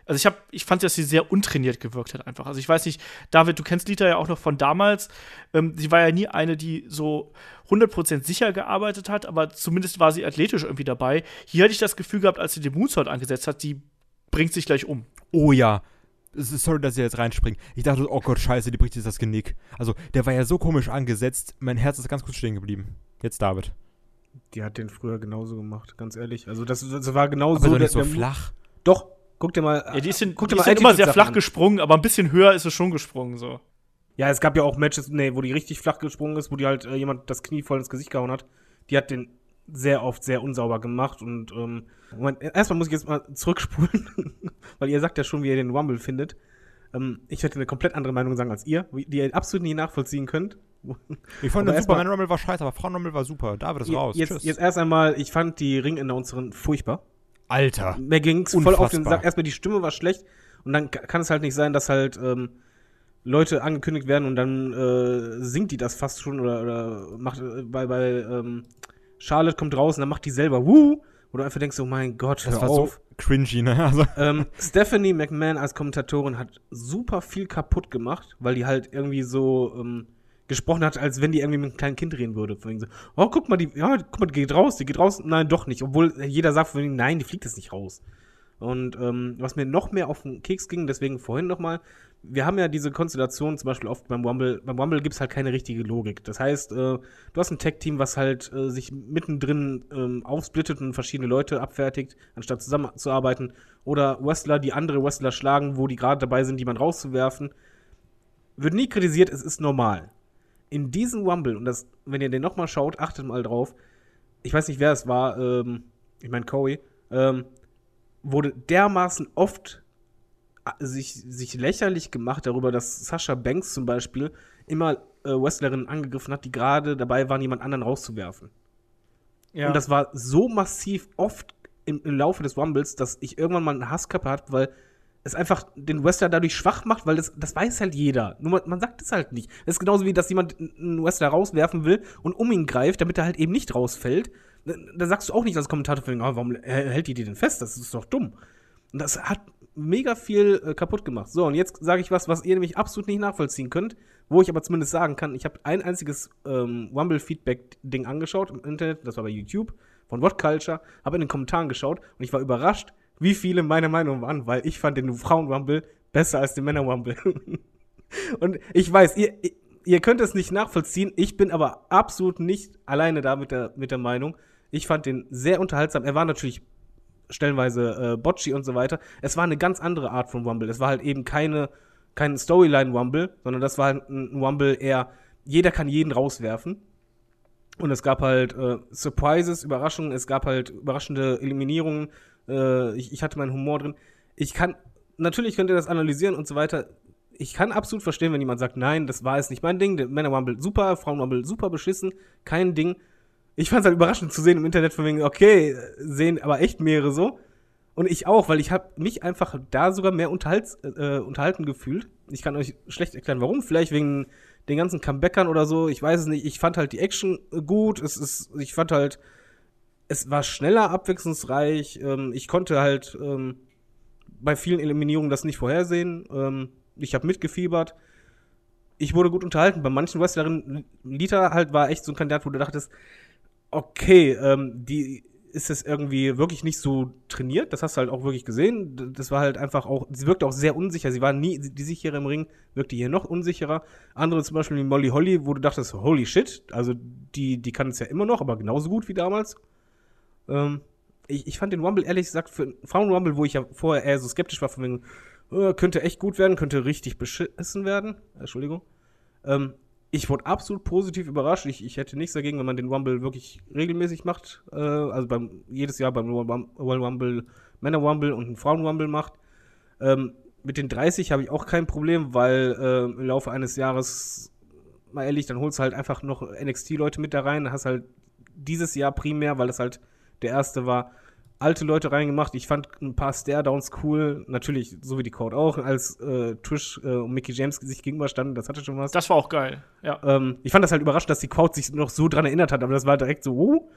also ich habe, ich fand, dass sie sehr untrainiert gewirkt hat einfach. Also ich weiß nicht, David, du kennst Lita ja auch noch von damals. Ähm, sie war ja nie eine, die so 100% sicher gearbeitet hat, aber zumindest war sie athletisch irgendwie dabei. Hier hatte ich das Gefühl gehabt, als sie den Moonsault angesetzt hat, die bringt sich gleich um. Oh ja. Es ist- Sorry, dass ich jetzt reinspringe. Ich dachte, oh Gott, scheiße, die bricht jetzt das Genick. Also, der war ja so komisch angesetzt, mein Herz ist ganz kurz stehen geblieben. Jetzt David. Die hat den früher genauso gemacht, ganz ehrlich. Also das, das war genau Aber so. nicht so der- flach. Doch, guck dir mal. Ja, die ist, in, guck die dir mal in immer sehr flach an. gesprungen, aber ein bisschen höher ist es schon gesprungen, so. Ja, es gab ja auch Matches, nee, wo die richtig flach gesprungen ist, wo die halt äh, jemand das Knie voll ins Gesicht gehauen hat. Die hat den sehr oft sehr unsauber gemacht und ähm, Moment, erstmal muss ich jetzt mal zurückspulen, weil ihr sagt ja schon, wie ihr den Rumble findet. Ähm, ich hätte eine komplett andere Meinung sagen als ihr, die ihr absolut nicht nachvollziehen könnt. Ich fand den erst mal- Superman Rumble war scheiße, aber Frauen Rumble war super. David ist raus. Jetzt, Tschüss. jetzt erst einmal, ich fand die Ring-Announcerin furchtbar. Alter. Mir ging's voll auf den. Sack. Erstmal die Stimme war schlecht und dann ka- kann es halt nicht sein, dass halt ähm, Leute angekündigt werden und dann äh, singt die das fast schon oder, oder macht äh, bei, bei ähm, Charlotte kommt raus und dann macht die selber Wuh, du einfach denkst, oh mein Gott, Das war auf. so cringy, ne? Also, Ähm, Stephanie McMahon als Kommentatorin hat super viel kaputt gemacht, weil die halt irgendwie so ähm, gesprochen hat, als wenn die irgendwie mit einem kleinen Kind reden würde. Von so, oh, guck mal, die, ja, guck mal, die geht raus, die geht raus. Nein, doch nicht. Obwohl jeder sagt von wegen, nein, die fliegt jetzt nicht raus. Und ähm, was mir noch mehr auf den Keks ging, deswegen vorhin noch mal, wir haben ja diese Konstellation zum Beispiel oft beim Rumble, beim Rumble gibt's halt keine richtige Logik. Das heißt, äh, du hast ein Tech-Team, was halt äh, sich mittendrin ähm, aufsplittet und verschiedene Leute abfertigt, anstatt zusammenzuarbeiten. Oder Wrestler, die andere Wrestler schlagen, wo die gerade dabei sind, jemand rauszuwerfen. Wird nie kritisiert, es ist normal. In diesem Rumble, und das, wenn ihr den nochmal schaut, achtet mal drauf, ich weiß nicht, wer es war, ähm, ich meine Corey, ähm, wurde dermaßen oft a- sich, sich lächerlich gemacht darüber, dass Sascha Banks zum Beispiel immer äh, Wrestlerinnen angegriffen hat, die gerade dabei waren, jemand anderen rauszuwerfen. Ja. Und das war so massiv oft im, im Laufe des Rumbles, dass ich irgendwann mal eine Hasskappe hatte, weil es einfach den Wrestler dadurch schwach macht, weil das, das weiß halt jeder. Nur man, man sagt es halt nicht. Das ist genauso wie, dass jemand einen Wrestler rauswerfen will und um ihn greift, damit er halt eben nicht rausfällt. Da, da sagst du auch nicht als Kommentator, ah, warum hält die dir denn fest? Das ist doch dumm. Und das hat mega viel äh, kaputt gemacht. So, und jetzt sage ich was, was ihr nämlich absolut nicht nachvollziehen könnt, wo ich aber zumindest sagen kann, ich habe ein einziges ähm, Rumble-Feedback-Ding angeschaut im Internet, das war bei YouTube, von What Culture, habe in den Kommentaren geschaut und ich war überrascht, wie viele meine Meinung waren, weil ich fand den Frauen-Rumble besser als den Männer-Rumble. und ich weiß, ihr, ihr- ihr könnt es nicht nachvollziehen, ich bin aber absolut nicht alleine da mit der, mit der Meinung. Ich fand den sehr unterhaltsam. Er war natürlich stellenweise äh, Bocci und so weiter. Es war eine ganz andere Art von Rumble. Es war halt eben keine, kein Storyline-Rumble, sondern das war halt ein Rumble eher, jeder kann jeden rauswerfen. Und es gab halt äh, Surprises, Überraschungen, es gab halt überraschende Eliminierungen. Äh, ich, ich hatte meinen Humor drin. Ich kann, natürlich könnt ihr das analysieren und so weiter. Ich kann absolut verstehen, wenn jemand sagt, nein, das war jetzt nicht mein Ding. Männer Rumble super, Frauen Rumble super beschissen, kein Ding. Ich fand es halt überraschend zu sehen im Internet von wegen, okay, sehen aber echt mehrere so. Und ich auch, weil ich habe mich einfach da sogar mehr unterhalts, äh, unterhalten gefühlt. Ich kann euch schlecht erklären, warum. Vielleicht wegen den ganzen Comebackern oder so. Ich weiß es nicht. Ich fand halt die Action äh, gut. Es ist, ich fand halt, es war schneller, abwechslungsreich. Ähm, ich konnte halt ähm, bei vielen Eliminierungen das nicht vorhersehen. Ähm, ich habe mitgefiebert. Ich wurde gut unterhalten. Bei manchen Wrestlerinnen, Lita halt war echt so ein Kandidat, wo du dachtest, okay, ähm, die ist es irgendwie wirklich nicht so trainiert. Das hast du halt auch wirklich gesehen. Das war halt einfach auch, sie wirkte auch sehr unsicher. Sie war nie die sichere im Ring, wirkte hier noch unsicherer. Andere zum Beispiel wie Molly Holly, wo du dachtest, holy shit, also die, die kann es ja immer noch, aber genauso gut wie damals. Ähm, ich, ich fand den Rumble ehrlich gesagt für einen Frauen-Rumble, wo ich ja vorher eher so skeptisch war, von wegen, äh, könnte echt gut werden, könnte richtig beschissen werden. Entschuldigung. Ähm, ich wurde absolut positiv überrascht. Ich, ich hätte nichts dagegen, wenn man den Rumble wirklich regelmäßig macht. Äh, also beim, jedes Jahr beim Royal Rumble, Männer Rumble und einen Frauen Rumble macht. Ähm, mit den 30 habe ich auch kein Problem, weil äh, im Laufe eines Jahres, mal ehrlich, dann holst du halt einfach noch NXT-Leute mit da rein. Hast halt dieses Jahr primär, weil das halt der erste war, alte Leute reingemacht. Ich fand ein paar Stare-Downs cool. Natürlich, so wie die Code auch, als äh, Trish äh, und Mickey James sich gegenüberstanden. Das hatte schon was. Das war auch geil, ja. Ähm, ich fand das halt überraschend, dass die Crowd sich noch so dran erinnert hat, aber das war direkt so, uh.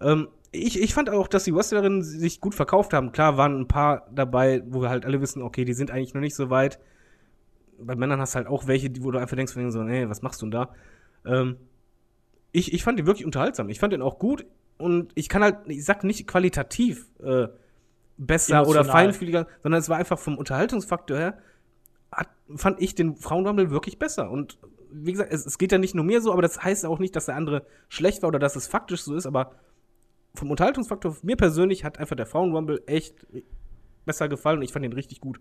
ähm, ich, ich fand auch, dass die Wrestlerinnen sich gut verkauft haben. Klar waren ein paar dabei, wo wir halt alle wissen, okay, die sind eigentlich noch nicht so weit. Bei Männern hast du halt auch welche, wo du einfach denkst, so, nee, was machst du denn da? Ähm, ich, ich fand die wirklich unterhaltsam. Ich fand den auch gut und ich kann halt, ich sag nicht qualitativ äh, besser Emotional. oder feinfühliger, sondern es war einfach vom Unterhaltungsfaktor her, hat, fand ich den Frauenrumble wirklich besser. Und wie gesagt, es, es geht ja nicht nur mir so, aber das heißt auch nicht, dass der andere schlecht war oder dass es faktisch so ist, aber vom Unterhaltungsfaktor, mir persönlich hat einfach der Frauenrumble echt besser gefallen und ich fand den richtig gut.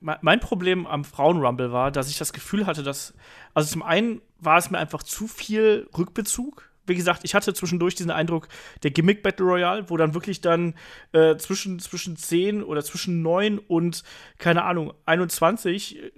Me- Mein Problem am Frauenrumble war, dass ich das Gefühl hatte, dass, also zum einen war es mir einfach zu viel Rückbezug. Wie gesagt, ich hatte zwischendurch diesen Eindruck der Gimmick Battle Royale, wo dann wirklich dann äh, zwischen, zwischen 10 oder zwischen 9 und, keine Ahnung, 21, äh,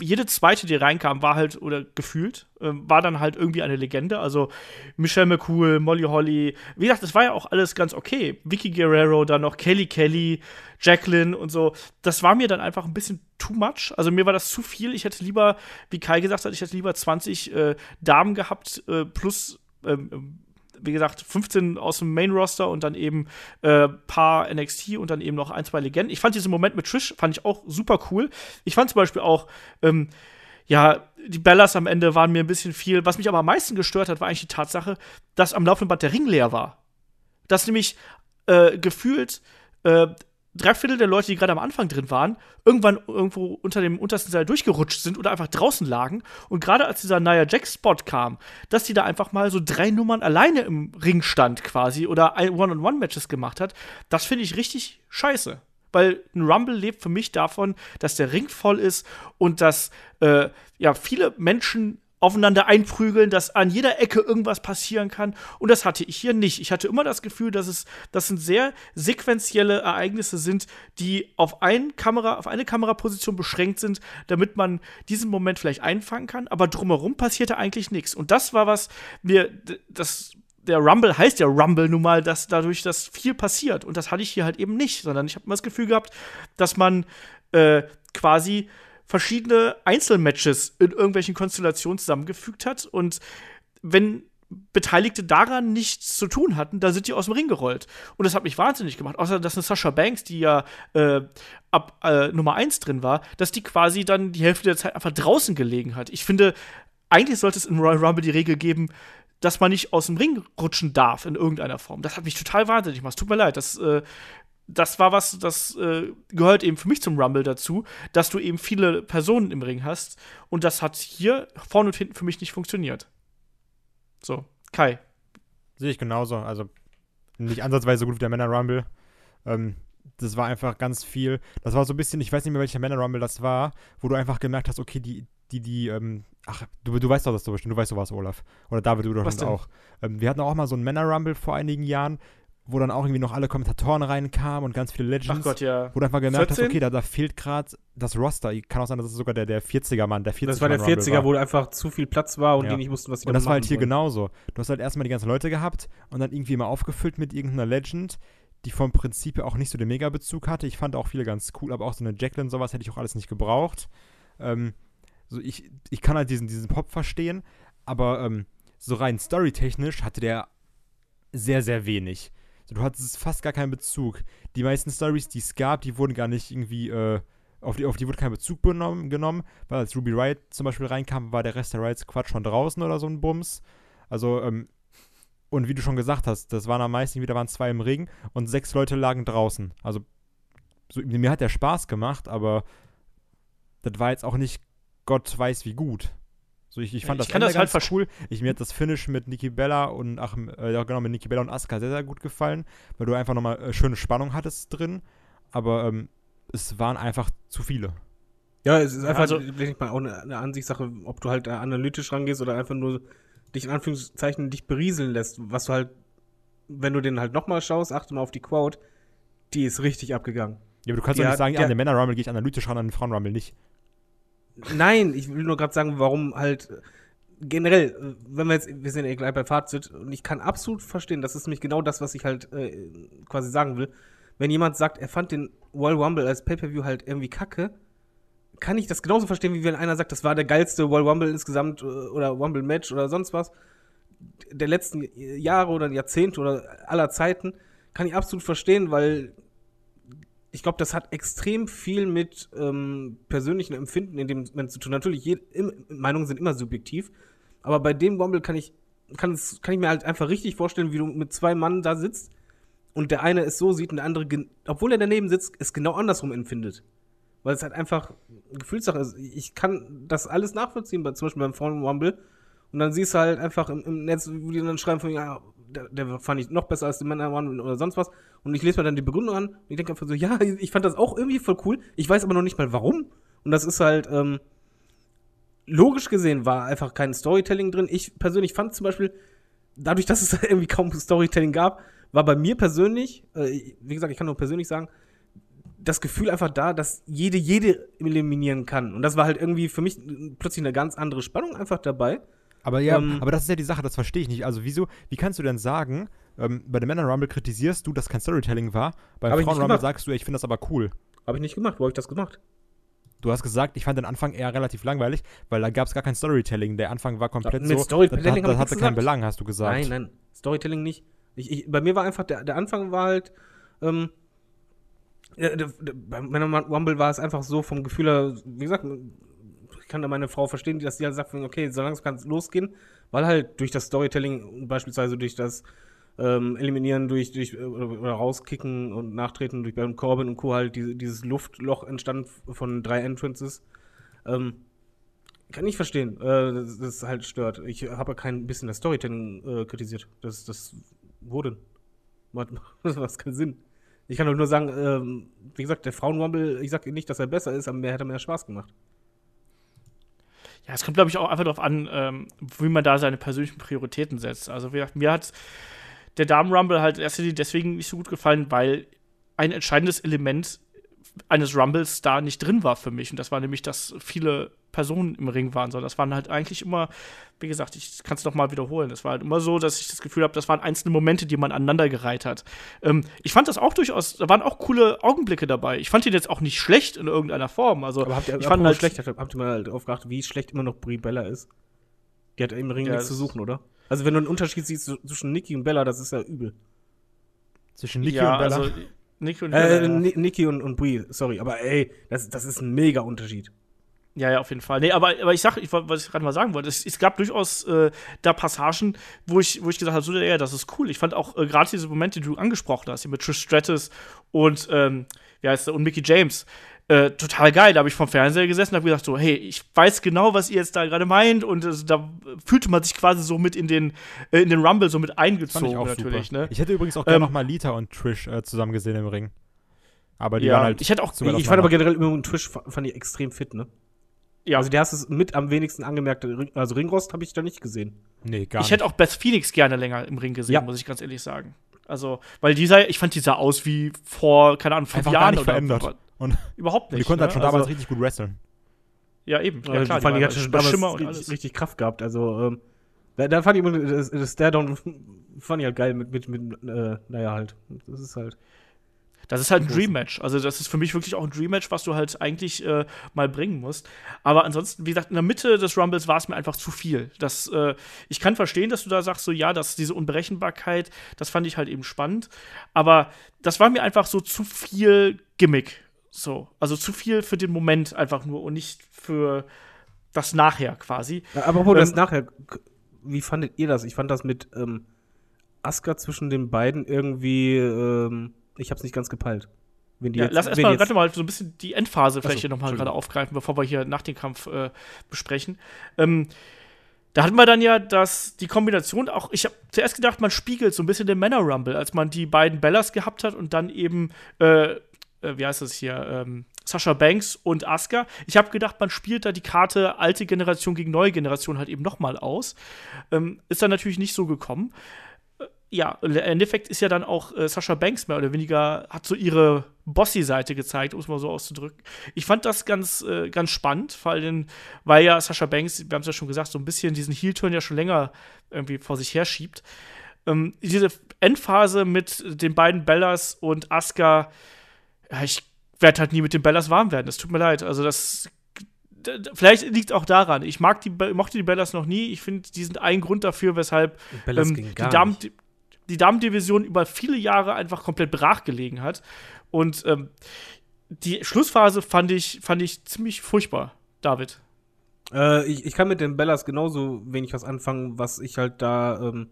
jede zweite, die reinkam, war halt, oder gefühlt, äh, war dann halt irgendwie eine Legende. Also Michelle McCool, Molly Holly, wie gesagt, das war ja auch alles ganz okay. Vicky Guerrero, dann noch Kelly Kelly, Jacqueline und so. Das war mir dann einfach ein bisschen too much. Also mir war das zu viel. Ich hätte lieber, wie Kai gesagt hat, ich hätte lieber 20 äh, Damen gehabt, äh, plus, ähm, wie gesagt, 15 aus dem Main-Roster und dann eben äh, paar NXT und dann eben noch ein, zwei Legenden. Ich fand diesen Moment mit Trish, fand ich auch super cool. Ich fand zum Beispiel auch, ähm, ja, die Bellas am Ende waren mir ein bisschen viel. Was mich aber am meisten gestört hat, war eigentlich die Tatsache, dass am laufenden Band der Ring leer war. Dass nämlich äh, gefühlt äh, drei Viertel der Leute, die gerade am Anfang drin waren, irgendwann irgendwo unter dem untersten Seil durchgerutscht sind oder einfach draußen lagen. Und gerade als dieser Nia Jax-Spot kam, dass die da einfach mal so drei Nummern alleine im Ring stand quasi oder One-on-One-Matches gemacht hat, das finde ich richtig scheiße. Weil ein Rumble lebt für mich davon, dass der Ring voll ist und dass äh, ja viele Menschen aufeinander einprügeln, dass an jeder Ecke irgendwas passieren kann. Und das hatte ich hier nicht. Ich hatte immer das Gefühl, dass es, das sind sehr sequentielle Ereignisse sind, die auf, ein Kamera, auf eine Kameraposition beschränkt sind, damit man diesen Moment vielleicht einfangen kann. Aber drumherum passierte eigentlich nichts. Und das war was mir, das, der Rumble heißt ja Rumble nun mal, dass dadurch das viel passiert. Und das hatte ich hier halt eben nicht, sondern ich habe immer das Gefühl gehabt, dass man äh, quasi verschiedene Einzelmatches in irgendwelchen Konstellationen zusammengefügt hat. Und wenn Beteiligte daran nichts zu tun hatten, da sind die aus dem Ring gerollt. Und das hat mich wahnsinnig gemacht. Außer, dass eine Sascha Banks, die ja äh, ab äh, Nummer 1 drin war, dass die quasi dann die Hälfte der Zeit einfach draußen gelegen hat. Ich finde, eigentlich sollte es in Royal Rumble die Regel geben, dass man nicht aus dem Ring rutschen darf in irgendeiner Form. Das hat mich total wahnsinnig gemacht. Tut mir leid. Das, äh, das war was, das äh, gehört eben für mich zum Rumble dazu, dass du eben viele Personen im Ring hast. Und das hat hier vorne und hinten für mich nicht funktioniert. So, Kai. Sehe ich genauso. Also nicht ansatzweise so gut wie der Männer Rumble. Ähm, das war einfach ganz viel. Das war so ein bisschen, ich weiß nicht mehr, welcher Männer Rumble das war, wo du einfach gemerkt hast, okay, die, die, die, ähm, ach, du, du weißt doch das so bestimmt, du weißt sowas, Olaf. Oder David, du doch auch. Ähm, wir hatten auch mal so einen Männer Rumble vor einigen Jahren, wo dann auch irgendwie noch alle Kommentatoren reinkamen und ganz viele Legends. Ach Gott, ja. Wo du einfach gemerkt 14? hast, okay, da, da fehlt gerade das Roster. Kann auch sein, dass es sogar der, der 40er-Mann, der 40 Das war der 40er, wo einfach zu viel Platz war und Ja. die nicht wussten, was sie Und das war halt hier sollen. genauso. Du hast halt erstmal die ganzen Leute gehabt und dann irgendwie mal aufgefüllt mit irgendeiner Legend, die vom Prinzip auch nicht so den Mega-Bezug hatte. Ich fand auch viele ganz cool, aber auch so eine Jacqueline, sowas hätte ich auch alles nicht gebraucht. Ähm, so ich, ich kann halt diesen, diesen Pop verstehen, aber ähm, so rein storytechnisch hatte der sehr, sehr wenig. Du hattest fast gar keinen Bezug. Die meisten Stories, die es gab, die wurden gar nicht irgendwie, äh, auf die, auf die wurde kein Bezug benommen, genommen, weil als Ruby Riot zum Beispiel reinkam, war der Rest der Riot Squad schon draußen oder so ein Bums. Also, ähm, und wie du schon gesagt hast, das waren am meisten wieder waren zwei im Ring und sechs Leute lagen draußen. Also, so, mir hat der Spaß gemacht, aber das war jetzt auch nicht Gott weiß wie gut. So, ich, ich fand Ich das Ende das halt ganz cool. Ich, mir hat das Finish mit Nikki Bella und ach, äh, ja, genau, mit Nikki Bella und Asuka sehr, sehr gut gefallen, weil du einfach nochmal äh, schöne Spannung hattest drin. Aber ähm, es waren einfach zu viele. Ja, es ist einfach also- denke ich mal, auch eine, eine Ansichtssache, ob du halt da analytisch rangehst oder einfach nur dich in Anführungszeichen dich berieseln lässt. Was du halt, wenn du den halt nochmal schaust, achte mal auf die Quote, die ist richtig abgegangen. Ja, aber du kannst Ja, doch nicht sagen, ja, der- an den Männer-Rumble gehe ich analytisch ran, an den Frauen-Rumble nicht. Nein, ich will nur gerade sagen, warum halt äh, generell, äh, wenn wir jetzt, wir sind ja gleich bei Fazit und ich kann absolut verstehen, das ist nämlich genau das, was ich halt äh, quasi sagen will. Wenn jemand sagt, er fand den Royal Rumble als Pay-Per-View halt irgendwie kacke, kann ich das genauso verstehen, wie wenn einer sagt, das war der geilste Royal Rumble insgesamt äh, oder Rumble Match oder sonst was der letzten Jahre oder Jahrzehnte oder aller Zeiten, kann ich absolut verstehen, weil ich glaube, das hat extrem viel mit ähm, persönlichen Empfinden in dem Moment zu tun. Natürlich, jed, im, Meinungen sind immer subjektiv, aber bei dem Rumble kann ich, kann, kann ich mir halt einfach richtig vorstellen, wie du mit zwei Mann da sitzt und der eine es so sieht und der andere, obwohl er daneben sitzt, es genau andersrum empfindet. Weil es halt einfach Gefühlssache ist. Ich kann das alles nachvollziehen, bei, zum Beispiel beim Frauen Rumble. Und dann siehst du halt einfach im, im Netz, wo die dann schreiben von, ja, der, der fand ich noch besser als die Männer Rumble oder sonst was. Und ich lese mir dann die Begründung an und ich denke einfach so, ja, ich fand das auch irgendwie voll cool. Ich weiß aber noch nicht mal warum. Und das ist halt, ähm, logisch gesehen war einfach kein Storytelling drin. Ich persönlich fand zum Beispiel, dadurch, dass es irgendwie kaum Storytelling gab, war bei mir persönlich, äh, wie gesagt, ich kann nur persönlich sagen, das Gefühl einfach da, dass jede jede eliminieren kann. Und das war halt irgendwie für mich plötzlich eine ganz andere Spannung einfach dabei. Aber ja, Ähm, aber das ist ja die Sache, das verstehe ich nicht. Also wieso, wie kannst du denn sagen, ähm, bei dem Männer-Rumble kritisierst du, dass kein Storytelling war, beim nicht Frauen-Rumble gemacht. sagst du, ich finde das aber cool. Habe ich nicht gemacht. Wo habe ich das gemacht? Du hast gesagt, ich fand den Anfang eher relativ langweilig, weil da gab es gar kein Storytelling. Der Anfang war komplett Ja, mit so, Storytelling das, das hatte keinen gesagt. Belang, hast du gesagt. Nein, nein. Storytelling nicht. Ich, ich, bei mir war einfach, der, der Anfang war halt, ähm, der, der, beim Männer Rumble war es einfach so vom Gefühl her, wie gesagt, kann da meine Frau verstehen, die das die halt sagt, okay, so langsam kann es losgehen, weil halt durch das Storytelling, beispielsweise durch das ähm, Eliminieren, durch, durch äh, oder, rauskicken und nachtreten durch Baron Corbin und Co. halt diese, dieses Luftloch entstand von drei Entrances. Ähm, kann ich verstehen, äh, dass das halt stört. Ich habe kein bisschen das Storytelling äh, kritisiert. Das, das wurde. Das macht keinen Sinn. Ich kann doch nur sagen, ähm, wie gesagt, der Frauenrumble, ich sage nicht, dass er besser ist, aber mir hätte mehr Spaß gemacht. Ja, es kommt, glaube ich, auch einfach darauf an, ähm, wie man da seine persönlichen Prioritäten setzt. Also, wie gesagt, mir hat der Damen-Rumble halt erst deswegen nicht so gut gefallen, weil ein entscheidendes Element eines Rumbles da nicht drin war für mich. Und das war nämlich, dass viele Personen im Ring waren. So, das waren halt eigentlich immer, wie gesagt, ich kann es noch mal wiederholen. Das war halt immer so, dass ich das Gefühl habe, das waren einzelne Momente, die man aneinandergereiht hat. Ähm, ich fand das auch durchaus, da waren auch coole Augenblicke dabei. Ich fand ihn jetzt auch nicht schlecht in irgendeiner Form. Also, Aber habt ihr, ich fand halt, schlecht, habt ihr mal drauf geachtet, wie schlecht immer noch Brie Bella ist? Die hat im Ring Ja, nichts zu suchen, oder? Also, wenn du einen Unterschied siehst zwischen Nikki und Bella, das ist ja übel. Zwischen Nikki ja, und Bella. Also, Nikki und Äh, Bella, ja. Ni- Nikki und, und Brie, sorry, aber ey, das, das ist ein mega Unterschied. Ja, ja, auf jeden Fall. Nee, aber, aber ich sag, ich, was ich gerade mal sagen wollte, es, es gab durchaus äh, da Passagen, wo ich, wo ich gesagt habe, so, ja, das ist cool. Ich fand auch äh, gerade diese Momente, die du angesprochen hast, hier mit Trish Stratus und, ähm, wie heißt der, und Mickey James, äh, total geil. Da habe ich vom Fernseher gesessen und habe gedacht, so, hey, ich weiß genau, was ihr jetzt da gerade meint. Und äh, da fühlte man sich quasi so mit in den, äh, in den Rumble so mit eingezogen, ich natürlich, ne? Ich hätte übrigens auch gerne Ähm, noch mal Lita und Trish äh, zusammen gesehen im Ring. Aber die Ja, waren halt ich hätte auch- Ich fand aber generell immer fa- fand ich extrem fit, ne? Ja, Also der hast es mit am wenigsten angemerkt. Also Ringrost habe ich da nicht gesehen. Nee, gar ich hätte auch Beth Phoenix gerne länger im Ring gesehen, Ja. muss ich ganz ehrlich sagen. Also, weil dieser, ich fand, die sah aus wie vor, keine Ahnung, fünf Einfach gar Jahren nicht oder verändert. Und überhaupt die nicht. konnte halt schon ne? damals also, richtig gut wresteln. Ja, eben. Ja, klar, fand die ich war hatte schon damals Schimmer und richtig, alles. richtig Kraft gehabt. Also ähm, da, da fand ich immer das, das Stairdown fand ich halt geil mit mit mit äh, naja halt. Das ist halt. Das ist halt ein Dream-Match. Also, das ist für mich wirklich auch ein Dream-Match, was du halt eigentlich äh, mal bringen musst. Aber ansonsten, wie gesagt, in der Mitte des Rumbles war es mir einfach zu viel. Das, äh, ich kann verstehen, dass du da sagst, so, ja, dass diese Unberechenbarkeit, das fand ich halt eben spannend. Aber das war mir einfach so zu viel Gimmick. So. Also zu viel für den Moment einfach nur und nicht für das Nachher quasi. Ja, aber wo das Ähm, nachher, wie fandet ihr das? Ich fand das mit ähm, Asuka zwischen den beiden irgendwie, ähm, ich hab's nicht ganz gepeilt. Wenn die Ja, jetzt, lass erstmal gerade mal so ein bisschen die Endphase vielleicht Ach so, hier nochmal gerade aufgreifen, bevor wir hier nach dem Kampf äh, besprechen. Ähm, da hatten wir dann ja das, die Kombination auch, ich habe zuerst gedacht, man spiegelt so ein bisschen den Männer-Rumble, als man die beiden Bellas gehabt hat und dann eben, äh, äh, wie heißt das hier, ähm, Sascha Banks und Asuka. Ich habe gedacht, man spielt da die Karte alte Generation gegen neue Generation halt eben nochmal aus. Ähm, ist dann natürlich nicht so gekommen. Äh, ja, im Endeffekt ist ja dann auch äh, Sascha Banks mehr oder weniger, hat so ihre Bossy-Seite gezeigt, um es mal so auszudrücken. Ich fand das ganz, äh, ganz spannend, vor allem, weil ja Sascha Banks, wir haben es ja schon gesagt, so ein bisschen diesen Heel-Turn ja schon länger irgendwie vor sich her schiebt. Ähm, diese Endphase mit den beiden Bellas und Asuka, ja, ich werde halt nie mit den Bellas warm werden. Das tut mir leid. Also das vielleicht liegt auch daran. Ich mag die, mochte die Bellas noch nie. Ich finde, die sind ein Grund dafür, weshalb ähm, die, Damen, die, die Damendivision über viele Jahre einfach komplett brachgelegen hat. Und ähm, die Schlussphase fand ich, fand ich ziemlich furchtbar, David. Äh, ich, ich kann mit den Bellas genauso wenig was anfangen, was ich halt da ähm,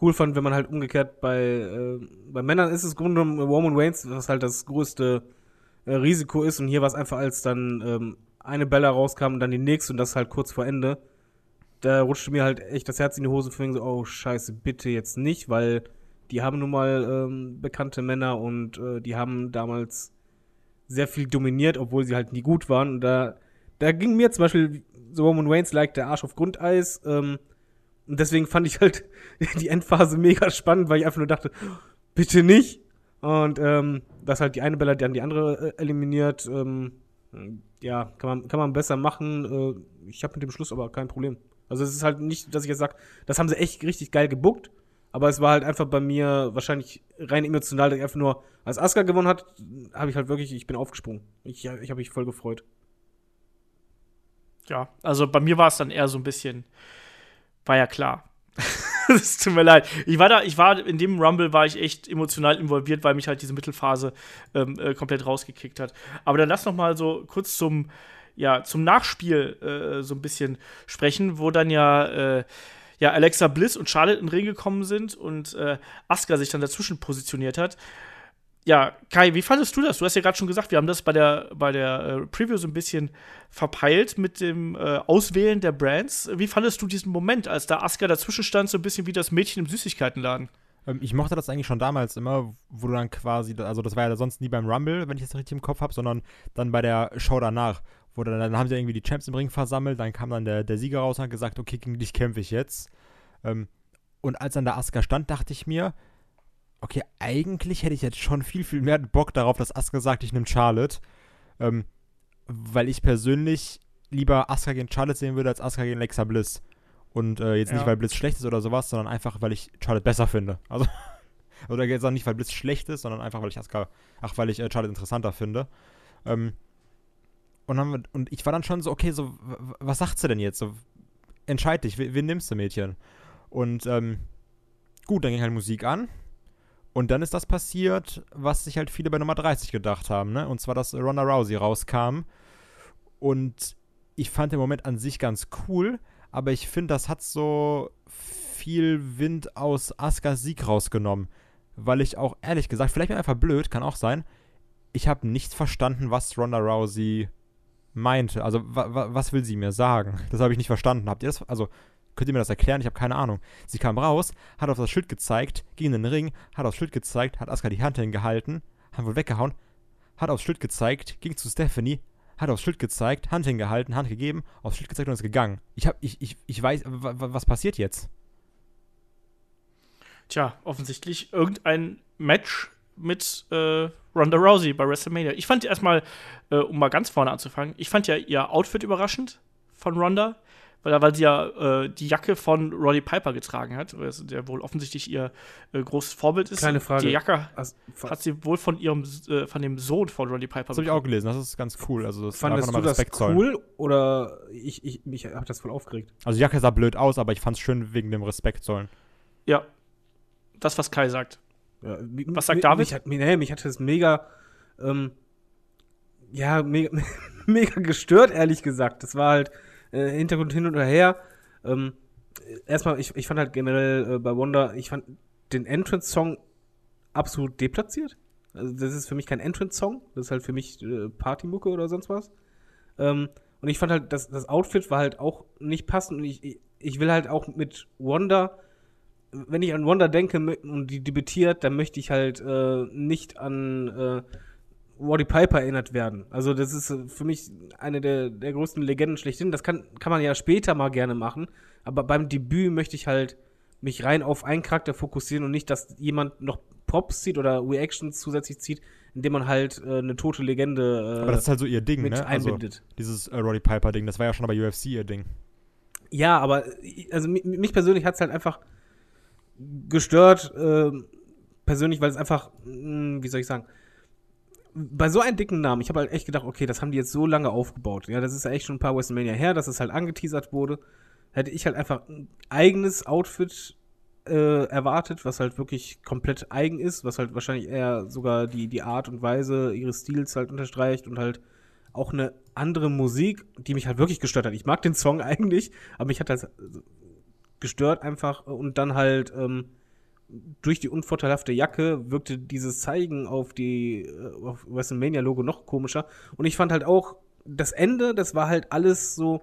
cool fand, wenn man halt umgekehrt bei, äh, bei Männern ist es Grunde genommen Roman Reigns, was halt das größte äh, Risiko ist. Und hier war es einfach, als dann ähm, eine Bella rauskam und dann die nächste und das halt kurz vor Ende. Da rutschte mir halt echt das Herz in die Hose für so, oh scheiße, bitte jetzt nicht, weil die haben nun mal ähm, bekannte Männer und äh, die haben damals sehr viel dominiert, obwohl sie halt nie gut waren. Und da, da ging mir zum Beispiel so Roman Reigns like der Arsch auf Grundeis. Ähm, und deswegen fand ich halt die Endphase mega spannend, weil ich einfach nur dachte, bitte nicht. Und ähm, dass halt die eine Bella dann die andere äh, eliminiert, ähm, ja, kann man, kann man besser machen. Äh, ich habe mit dem Schluss aber kein Problem. Also es ist halt nicht, dass ich jetzt sage, das haben sie echt richtig geil gebuckt, aber es war halt einfach bei mir wahrscheinlich rein emotional, dass ich einfach nur, als Asuka gewonnen hat, habe ich halt wirklich, ich bin aufgesprungen. Ich, ich habe mich voll gefreut. Ja, also bei mir war es dann eher so ein bisschen, war ja klar. Es tut mir leid. Ich war da, ich war in dem Rumble war ich echt emotional involviert, weil mich halt diese Mittelphase ähm, äh, komplett rausgekickt hat. Aber dann lass noch mal so kurz zum ja zum Nachspiel äh, so ein bisschen sprechen, wo dann ja äh, ja Alexa Bliss und Charlotte in den Ring gekommen sind und äh, Asuka sich dann dazwischen positioniert hat ja, Kai, wie fandest du das? Du hast ja gerade schon gesagt, wir haben das bei der, bei der äh, Preview so ein bisschen verpeilt mit dem äh, Auswählen der Brands. Wie fandest du diesen Moment, als da Asuka dazwischen stand, so ein bisschen wie das Mädchen im Süßigkeitenladen? Ähm, ich mochte das eigentlich schon damals immer, wo du dann quasi, also das war ja sonst nie beim Rumble, wenn ich das richtig im Kopf habe, sondern dann bei der Show danach. Wo dann, dann haben sie irgendwie die Champs im Ring versammelt, dann kam dann der, der Sieger raus und hat gesagt, okay, gegen dich kämpfe ich jetzt. Ähm, und als dann der Asuka stand, dachte ich mir, okay, eigentlich hätte ich jetzt schon viel, viel mehr Bock darauf, dass Asuka sagt, ich nehme Charlotte. Ähm, weil ich persönlich lieber Asuka gegen Charlotte sehen würde, als Asuka gegen Lexa Bliss. Und äh, jetzt ja. nicht, weil Bliss schlecht ist oder sowas, sondern einfach, weil ich Charlotte besser finde. Also, oder jetzt auch nicht, weil Bliss schlecht ist, sondern einfach, weil ich Asuka, ach, weil ich äh, Charlotte interessanter finde. Ähm, und, dann, und ich war dann schon so, okay, so, was sagt sie denn jetzt? So, entscheid dich, wen, wen nimmst du, Mädchen? Und ähm, gut, dann ging halt Musik an. Und dann ist das passiert, was sich halt viele bei Nummer 30 gedacht haben, ne? Und zwar, dass Ronda Rousey rauskam. Und ich fand den Moment an sich ganz cool, aber ich finde, das hat so viel Wind aus Askas Sieg rausgenommen. Weil ich auch, ehrlich gesagt, vielleicht bin ich einfach blöd, kann auch sein, ich habe nicht verstanden, was Ronda Rousey meinte. Also, was will sie mir sagen? Das habe ich nicht verstanden. Habt ihr das? Also, Könnt ihr mir das erklären? Ich habe keine Ahnung. Sie kam raus, hat auf das Schild gezeigt, ging in den Ring, hat aufs Schild gezeigt, hat Asuka die Hand hingehalten, hat wohl weggehauen, hat aufs Schild gezeigt, ging zu Stephanie, hat aufs Schild gezeigt, Hand hingehalten, Hand gegeben, aufs Schild gezeigt und ist gegangen. Ich hab, ich, ich, ich weiß, was passiert jetzt? Tja, offensichtlich irgendein Match mit äh, Ronda Rousey bei WrestleMania. Ich fand erstmal, äh, um mal ganz vorne anzufangen, ich fand ja ihr Outfit überraschend von Ronda weil, weil sie ja äh, die Jacke von Roddy Piper getragen hat, der wohl offensichtlich ihr äh, großes Vorbild ist. Keine Frage. Die Jacke also, hat sie wohl von ihrem äh, von dem Sohn von Roddy Piper. Das habe ich auch gelesen. Das ist ganz cool. Also das Fandest du das cool zollen. oder ich, ich mich habe das voll aufgeregt? Also die Jacke sah blöd aus, aber ich fand es schön wegen dem Respekt zollen. Ja, das was Kai sagt. Ja, was sagt David? Mich hat, nee, mich hat das mega ähm, ja mega, mega gestört ehrlich gesagt. Das war halt äh, Hintergrund hin und her. Ähm, erstmal, ich, ich fand halt generell äh, bei Wonder, ich fand den Entrance-Song absolut deplatziert. Also das ist für mich kein Entrance-Song, das ist halt für mich äh, Partymucke oder sonst was. Ähm, und ich fand halt, das, das Outfit war halt auch nicht passend und ich, ich will halt auch mit Wonder, wenn ich an Wonder denke und die debütiert, dann möchte ich halt äh, nicht an äh, Roddy Piper erinnert werden. Also das ist äh, für mich eine der, der größten Legenden schlechthin. Das kann, kann man ja später mal gerne machen. Aber beim Debüt möchte ich halt mich rein auf einen Charakter fokussieren und nicht, dass jemand noch Props zieht oder Reactions zusätzlich zieht, indem man halt äh, eine tote Legende äh, Aber das ist halt so ihr Ding, mit ne? Also, einbindet. dieses äh, Roddy Piper-Ding, das war ja schon bei UFC ihr Ding. Ja, aber äh, also mi- mich persönlich hat's halt einfach gestört, ähm, persönlich, weil es einfach, mh, wie soll ich sagen, bei so einem dicken Namen, ich habe halt echt gedacht, okay, das haben die jetzt so lange aufgebaut. Ja, das ist ja echt schon ein paar WrestleMania her, dass es halt angeteasert wurde. Hätte ich halt einfach ein eigenes Outfit äh, erwartet, was halt wirklich komplett eigen ist, was halt wahrscheinlich eher sogar die, die Art und Weise ihres Stils halt unterstreicht und halt auch eine andere Musik, die mich halt wirklich gestört hat. Ich mag den Song eigentlich, aber mich hat das gestört einfach und dann halt ähm, durch die unvorteilhafte Jacke wirkte dieses Zeigen auf die äh, auf WrestleMania Logo noch komischer und ich fand halt auch das Ende, das war halt alles so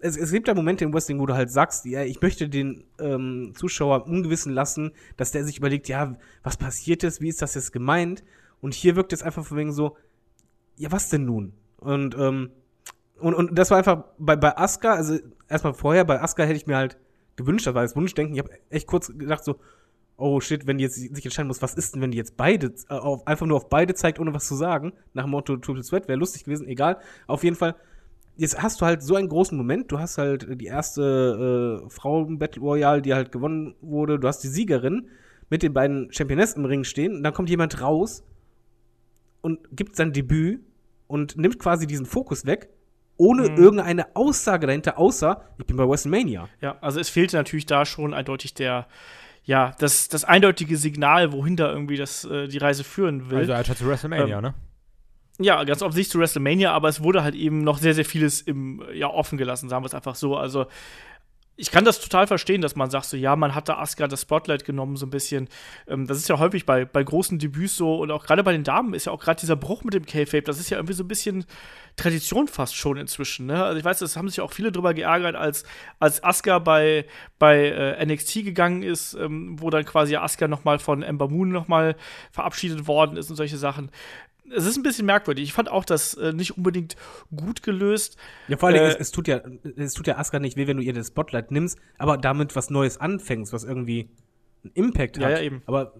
es, es gibt ja Momente im Wrestling, wo du halt sagst, ja, ich möchte den ähm, Zuschauer ungewissen lassen, dass der sich überlegt, ja, was passiert ist, wie ist das jetzt gemeint? Und hier wirkt es einfach von wegen so, ja, was denn nun? Und, ähm, und, und das war einfach bei, bei Asuka, also erstmal vorher, bei Asuka hätte ich mir halt gewünscht, das war das Wunschdenken, ich habe echt kurz gedacht so, oh shit, wenn die jetzt sich entscheiden muss, was ist denn, wenn die jetzt beide, äh, auf, einfach nur auf beide zeigt, ohne was zu sagen, nach dem Motto Triple Sweat, wäre lustig gewesen, egal, auf jeden Fall, jetzt hast du halt so einen großen Moment, du hast halt die erste äh, Frauen-Battle Royale, die halt gewonnen wurde, du hast die Siegerin mit den beiden Championessen im Ring stehen, und dann kommt jemand raus und gibt sein Debüt und nimmt quasi diesen Fokus weg, ohne Mhm. irgendeine Aussage dahinter, außer ich bin bei WrestleMania. Ja, also es fehlte natürlich da schon eindeutig der, ja, das, das eindeutige Signal, wohin da irgendwie das, äh, die Reise führen will. Also halt zu WrestleMania, Ähm, ne? Ja, ganz offensichtlich zu WrestleMania, aber es wurde halt eben noch sehr, sehr vieles im, ja, offen gelassen, sagen wir es einfach so. Also, ich kann das total verstehen, dass man sagt, so, ja, man hat da Asuka das Spotlight genommen, so ein bisschen. Ähm, das ist ja häufig bei, bei großen Debüts so und auch gerade bei den Damen ist ja auch gerade dieser Bruch mit dem K-Fape, das ist ja irgendwie so ein bisschen Tradition fast schon inzwischen. Ne? Also, ich weiß, es haben sich auch viele drüber geärgert, als, als Asuka bei, bei äh, NXT gegangen ist, ähm, wo dann quasi Asuka nochmal von Ember Moon nochmal verabschiedet worden ist und solche Sachen es ist ein bisschen merkwürdig. Ich fand auch das äh, nicht unbedingt gut gelöst. Ja, vor allem, Äh, es, es tut ja, es tut ja Asuka nicht weh, wenn du ihr das Spotlight nimmst, aber damit was Neues anfängst, was irgendwie einen Impact Ja, hat. ja, eben. Aber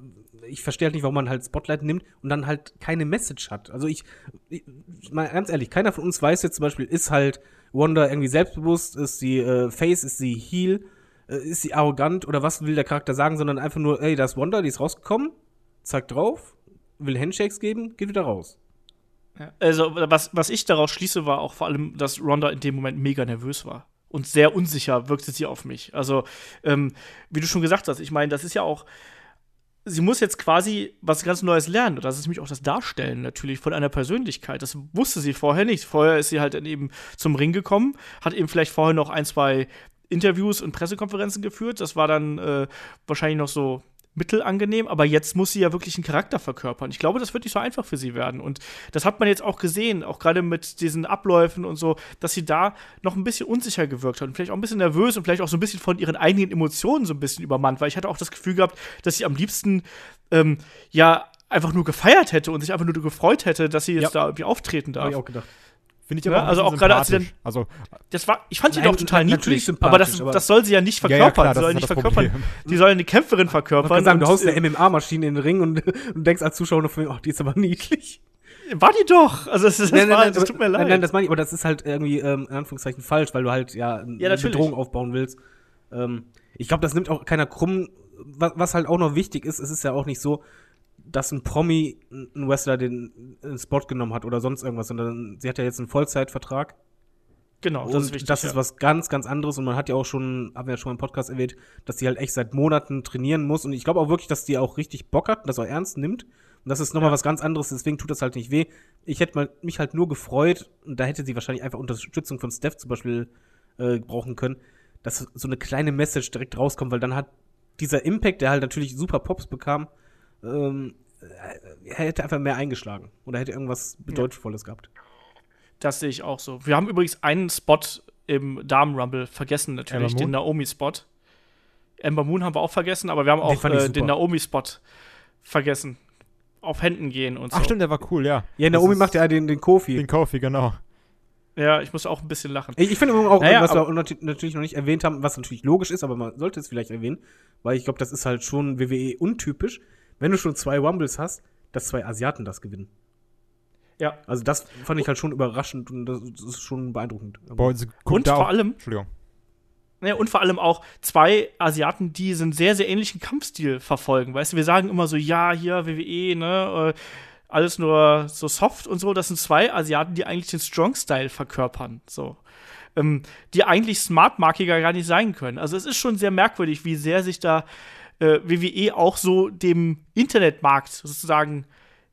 ich verstehe halt nicht, warum man halt Spotlight nimmt und dann halt keine Message hat. Also ich, ich mal ganz ehrlich, keiner von uns weiß jetzt zum Beispiel, ist halt Wanda irgendwie selbstbewusst, ist sie äh, Face, ist sie Heel, äh, ist sie arrogant oder was will der Charakter sagen, sondern einfach nur, ey, da ist Wanda, die ist rausgekommen, zeigt drauf, will Handshakes geben, geht wieder raus. Also, was, was ich daraus schließe, war auch vor allem, dass Ronda in dem Moment mega nervös war. Und sehr unsicher wirkte sie auf mich. Also, ähm, wie du schon gesagt hast, ich meine, das ist ja auch. Sie muss jetzt quasi was ganz Neues lernen. Das ist nämlich auch das Darstellen natürlich von einer Persönlichkeit. Das wusste sie vorher nicht. Vorher ist sie halt dann eben zum Ring gekommen, hat eben vielleicht vorher noch ein, zwei Interviews und Pressekonferenzen geführt. Das war dann äh, wahrscheinlich noch so mittelangenehm, aber jetzt muss sie ja wirklich einen Charakter verkörpern. Ich glaube, das wird nicht so einfach für sie werden. Und das hat man jetzt auch gesehen, auch gerade mit diesen Abläufen und so, dass sie da noch ein bisschen unsicher gewirkt hat und vielleicht auch ein bisschen nervös und vielleicht auch so ein bisschen von ihren eigenen Emotionen so ein bisschen übermannt, weil ich hatte auch das Gefühl gehabt, dass sie am liebsten ähm, ja einfach nur gefeiert hätte und sich einfach nur gefreut hätte, dass sie jetzt Ja. da irgendwie auftreten darf. Hab ich auch gedacht. Finde ich Ja, aber auch also auch gerade als sie sympathisch. Also, Das war, ich fand sie Nein, doch total niedlich, aber das, sympathisch, aber- das soll sie ja nicht Ja, ja, verkörpern. klar, sie soll das nicht das verkörpern. Problem. Die soll eine Kämpferin verkörpern. sagen, du haust äh, eine MMA-Maschine in den Ring und, und denkst als Zuschauer mir, ach, die ist aber niedlich. War die doch. Also das, das, war, das aber- tut mir leid. Nein, nein, das meine ich, aber das ist halt irgendwie, ähm, in Anführungszeichen, falsch, weil du halt ja, eine Ja. Bedrohung aufbauen willst. Ähm, ich glaube, das nimmt auch keiner krumm. Was, was halt auch noch wichtig ist, es ist ja auch nicht so, dass ein Promi ein Wrestler den, den Spot genommen hat oder sonst irgendwas, sondern sie hat ja jetzt einen Vollzeitvertrag. genau, das ist wichtig. das ist ja. was ganz, ganz anderes. Und man hat ja auch schon, haben wir ja schon im Podcast erwähnt, dass die halt echt seit Monaten trainieren muss. Und ich glaube auch wirklich, dass die auch richtig Bock hat, und das auch ernst nimmt. Und das ist nochmal Ja. was ganz anderes, deswegen tut das halt nicht weh. Ich hätte mal, mich halt nur gefreut, und da hätte sie wahrscheinlich einfach Unterstützung von Steph zum Beispiel äh, brauchen können, dass so eine kleine Message direkt rauskommt, weil dann hat dieser Impact, der halt natürlich super Pops bekam, ähm, äh, er hätte einfach mehr eingeschlagen. Oder hätte irgendwas Bedeutungsvolles gehabt. Das sehe ich auch so. Wir haben übrigens einen Spot im Damen-Rumble vergessen, natürlich, den Naomi-Spot. Ember Moon haben wir auch vergessen, aber wir haben Den auch ich äh, den Naomi-Spot vergessen. auf Händen gehen und so. Ach stimmt, der war cool, ja. Ja, Das Naomi macht ja den, den Kofi. Den Kofi, genau. Ja, ich muss auch ein bisschen lachen. Ich, ich finde auch, Naja, was wir natürlich noch nicht erwähnt haben, was natürlich logisch ist, aber man sollte es vielleicht erwähnen, weil ich glaube, das ist halt schon WWE untypisch, wenn du schon zwei Rumbles hast, dass zwei Asiaten das gewinnen. Ja. Also das fand ich halt schon überraschend und das ist schon beeindruckend. Boah, also, Und vor auch- allem- Entschuldigung. Ja, und vor allem auch zwei Asiaten, die so einen sehr, sehr ähnlichen Kampfstil verfolgen. Weißt du, wir sagen immer so, ja, hier WWE, ne, äh, alles nur so soft und so. Das sind zwei Asiaten, die eigentlich den Strong-Style verkörpern. So. Ähm, die eigentlich smart-markiger gar nicht sein können. Also es ist schon sehr merkwürdig, wie sehr sich da äh, WWE auch so dem Internetmarkt sozusagen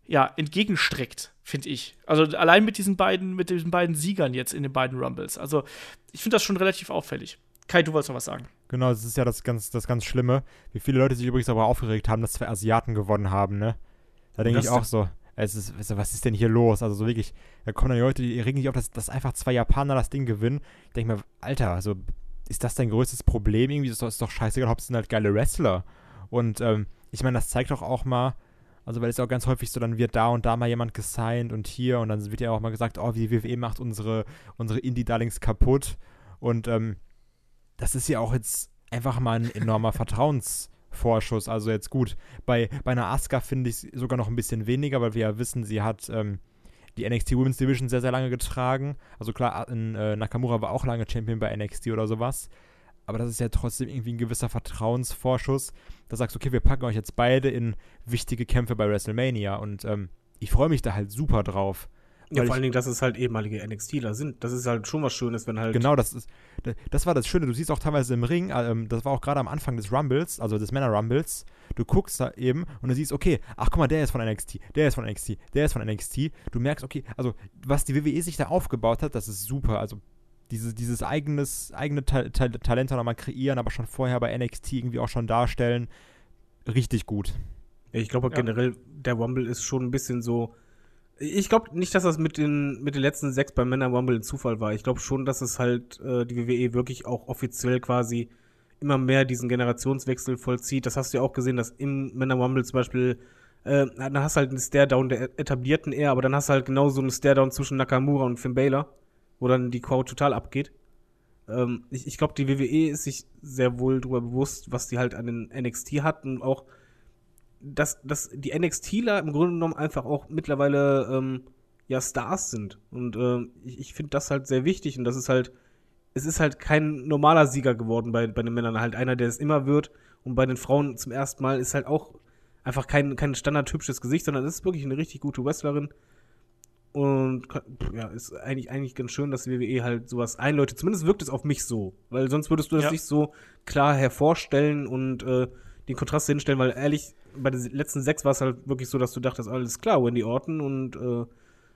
ja, entgegenstreckt, finde ich. Also allein mit diesen beiden, mit diesen beiden Siegern jetzt in den beiden Rumbles. Also ich finde das schon relativ auffällig. Kai, du wolltest noch was sagen. Genau, das ist ja das ganz, das ganz Schlimme. Wie viele Leute sich übrigens aber aufgeregt haben, dass zwei Asiaten gewonnen haben, ne? Da denke ich auch so, es ist, also, was ist denn hier los? Also so wirklich, da kommen dann die Leute, die regen sich auf, dass, dass einfach zwei Japaner das Ding gewinnen. Ich denke mir, Alter, also ist das dein größtes Problem? Irgendwie ist doch, ist doch scheißegal, Hauptsache sind halt geile Wrestler. Und ähm, ich meine, das zeigt doch auch mal, also weil es auch ganz häufig so, dann wird da und da mal jemand gesigned und hier und dann wird ja auch mal gesagt, oh, die WWE macht unsere, unsere Indie-Darlings kaputt. Und ähm, das ist ja auch jetzt einfach mal ein enormer Vertrauensvorschuss. Also jetzt gut, bei, bei einer Asuka finde ich es sogar noch ein bisschen weniger, weil wir ja wissen, sie hat ähm, die NXT Women's Division sehr, sehr lange getragen. Also klar, in, äh, Nakamura war auch lange Champion bei NXT oder sowas. Aber das ist ja trotzdem irgendwie ein gewisser Vertrauensvorschuss. Da sagst du, okay, wir packen euch jetzt beide in wichtige Kämpfe bei WrestleMania. Und ähm, ich freue mich da halt super drauf. Ja, vor allen Dingen, dass es halt ehemalige NXTler sind. Das ist halt schon was Schönes, wenn halt. Genau, das ist, da- das war das Schöne. Du siehst auch teilweise im Ring, äh, ähm, das war auch gerade am Anfang des Rumbles, also des Männer-Rumbles, du guckst da eben und du siehst, okay, ach guck mal, der ist von NXT, der ist von NXT, der ist von NXT. Du merkst, okay, also was die WWE sich da aufgebaut hat, das ist super. Also diese, dieses eigenes, eigene Ta Ta Talent nochmal kreieren, aber schon vorher bei NXT irgendwie auch schon darstellen, richtig gut. Ich glaube Ja. generell, der Rumble ist schon ein bisschen so. Ich glaube nicht, dass das mit den, mit den letzten sechs beim Männer Rumble ein Zufall war. Ich glaube schon, dass es halt äh, die WWE wirklich auch offiziell quasi immer mehr diesen Generationswechsel vollzieht. Das hast du ja auch gesehen, dass im Männer Rumble zum Beispiel, äh, dann hast du halt einen Stare-Down der etablierten eher, aber dann hast du halt genau so einen Stare-Down zwischen Nakamura und Finn Balor, wo dann die Crowd total abgeht. Ähm, ich ich glaube, die WWE ist sich sehr wohl darüber bewusst, was die halt an den NXT hat und auch dass, dass die NXTler im Grunde genommen einfach auch mittlerweile ähm, ja Stars sind. Und ähm, ich, ich finde das halt sehr wichtig und das ist halt, es ist halt kein normaler Sieger geworden bei, bei den Männern, halt einer, der es immer wird. Und bei den Frauen zum ersten Mal ist halt auch einfach kein, kein standardhübsches Gesicht, sondern es ist wirklich eine richtig gute Wrestlerin. Und ja, ist eigentlich, eigentlich ganz schön, dass die WWE halt sowas einläutet. Zumindest wirkt es auf mich so. Weil sonst würdest du das Ja. nicht so klar hervorstellen und äh, den Kontrast hinstellen, weil ehrlich, bei den letzten sechs war es halt wirklich so, dass du dachtest, alles klar, Wendy Orton und, äh,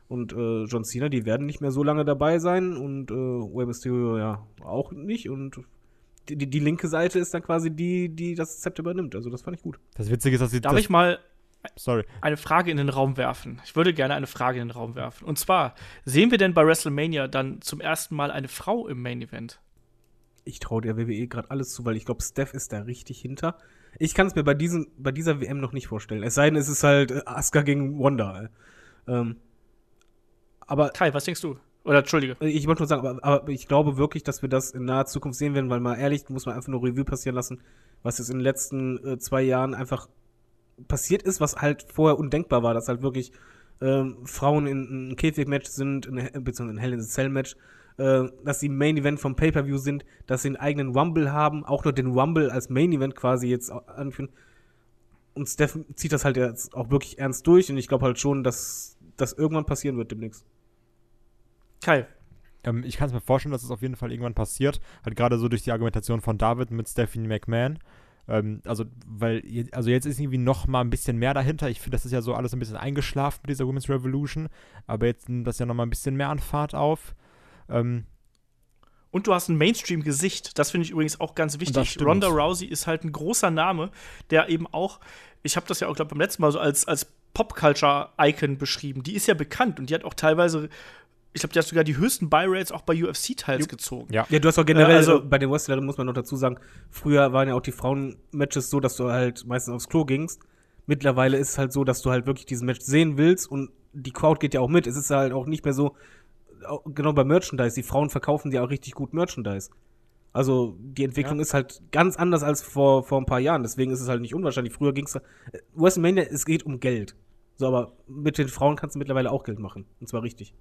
und äh, John Cena, die werden nicht mehr so lange dabei sein und äh, Rey Mysterio ja auch nicht und die, die, linke Seite ist dann quasi die, die das Zepter übernimmt. Also das fand ich gut. Das Witzige ist, dass sie Darf das, ich mal sorry, eine Frage in den Raum werfen? Ich würde gerne eine Frage in den Raum werfen. Und zwar, sehen wir denn bei WrestleMania dann zum ersten Mal eine Frau im Main Event? Ich traue der WWE gerade alles zu, weil ich glaube, Steph ist da richtig hinter. Ich kann es mir bei, diesen, bei dieser WM noch nicht vorstellen. Es sei denn, es ist halt äh, Asuka gegen Wanda. äh. Ähm, aber Kai, was denkst du? Oder Entschuldige. Äh, Ich wollte nur sagen, aber, aber ich glaube wirklich, dass wir das in naher Zukunft sehen werden, weil mal ehrlich, muss man einfach nur Revue passieren lassen, was jetzt in den letzten äh, zwei Jahren einfach passiert ist, was halt vorher undenkbar war, dass halt wirklich ähm, Frauen in ein Käfig-Match sind, in, beziehungsweise ein Hell in a Cell-Match, äh, dass sie im Main-Event vom Pay-Per-View sind, dass sie einen eigenen Rumble haben, auch noch den Rumble als Main-Event quasi jetzt anführen. Und Steph zieht das halt jetzt auch wirklich ernst durch und ich glaube halt schon, dass das irgendwann passieren wird demnächst. Kai, Ähm, ich kann es mir vorstellen, dass es auf jeden Fall irgendwann passiert. Halt gerade so durch die Argumentation von David mit Stephanie McMahon. Ähm, also, weil, also jetzt ist irgendwie noch mal ein bisschen mehr dahinter. Ich finde, das ist ja so alles ein bisschen eingeschlafen mit dieser Women's Revolution. Aber jetzt nimmt das ja noch mal ein bisschen mehr an Fahrt auf. Ähm, Und du hast ein Mainstream-Gesicht. Das finde ich übrigens auch ganz wichtig. Ronda Rousey ist halt ein großer Name, der eben auch, ich habe das ja auch, glaube beim letzten Mal so als, als Pop-Culture-Icon beschrieben. Die ist ja bekannt und die hat auch teilweise, ich glaube, die hat sogar die höchsten Buy-Rates auch bei UFC-Teils gezogen. Ja. Ja, du hast auch generell, Äh, also- bei den Wrestlern muss man noch dazu sagen, früher waren ja auch die Frauen-Matches so, dass du halt meistens aufs Klo gingst. mittlerweile ist es halt so, dass du halt wirklich diesen Match sehen willst und die Crowd geht ja auch mit. Es ist halt auch nicht mehr so, genau bei Merchandise, die Frauen verkaufen ja auch richtig gut Merchandise. Also die Entwicklung Ja. ist halt ganz anders als vor, vor ein paar Jahren. Deswegen ist es halt nicht unwahrscheinlich. Früher ging es. WrestleMania, es geht um Geld. So, aber mit den Frauen kannst du mittlerweile auch Geld machen. Und zwar richtig.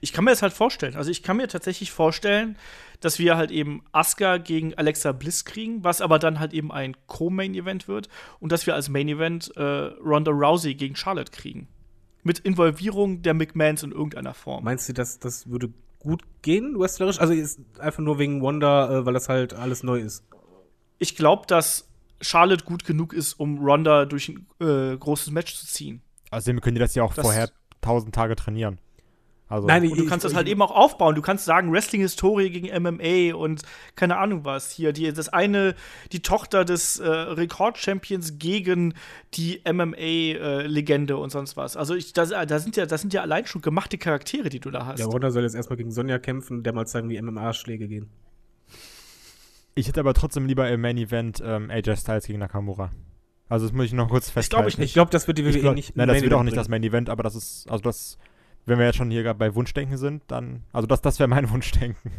Ich kann mir das halt vorstellen. Also ich kann mir tatsächlich vorstellen, dass wir halt eben Asuka gegen Alexa Bliss kriegen, was aber dann halt eben ein Co-Main-Event wird und dass wir als Main-Event äh, Ronda Rousey gegen Charlotte kriegen. Mit Involvierung der McMahons in irgendeiner Form. Meinst du, dass das würde gut gehen, wrestlerisch? Also ist einfach nur wegen Wanda, äh, weil das halt alles neu ist. Ich glaube, dass Charlotte gut genug ist, um Ronda durch ein äh, großes Match zu ziehen. Außerdem können die das ja auch Das- vorher tausend Tage trainieren. Also, Nein, Und du Ich- kannst das ich- halt eben auch aufbauen. Du kannst sagen, Wrestling-Historie gegen MMA und keine Ahnung was. Hier, die, das eine, die Tochter des äh, Rekord-Champions gegen die MMA-Legende und sonst was. Also ich, das, da sind ja, das sind ja allein schon gemachte Charaktere, die du da hast. Ja, Wanda soll jetzt erstmal gegen Sonja kämpfen, der mal zeigen, wie MMA-Schläge gehen. ich hätte aber trotzdem lieber im Main Event ähm, AJ Styles gegen Nakamura. Also das muss ich noch kurz festhalten. glaub ich nicht. Ich glaube, das wird die WWE Ich glaub, nicht. nein, das Main wird auch nicht das bringen. Main Event, aber das ist, also das, wenn wir jetzt schon hier gerade bei Wunschdenken sind, dann, also das, das wäre mein Wunschdenken.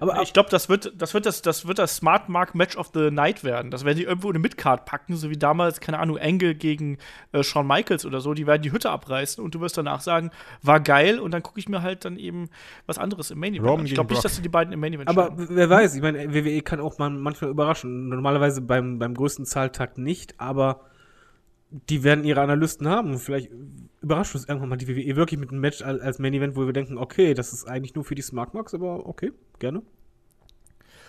Aber ich glaube, das wird, das wird das, das wird das Smart Mark Match of the Night werden. Das werden die irgendwo in eine Midcard packen, so wie damals, keine Ahnung, Angle gegen äh, Shawn Michaels oder so. Die werden die Hütte abreißen und du wirst danach sagen, war geil und dann gucke ich mir halt dann eben was anderes im Main Event Roman an. Ich glaube nicht, dass sie die beiden im Main Event Aber stellen. wer weiß, ich meine, WWE kann auch mal manchmal überraschen. Normalerweise beim, beim größten Zahltag nicht, aber die werden ihre Analysten haben. Und vielleicht überrascht uns irgendwann mal die WWE wirklich mit einem Match als, als Main Event, wo wir denken, okay, das ist eigentlich nur für die Smart Marks, aber okay, gerne.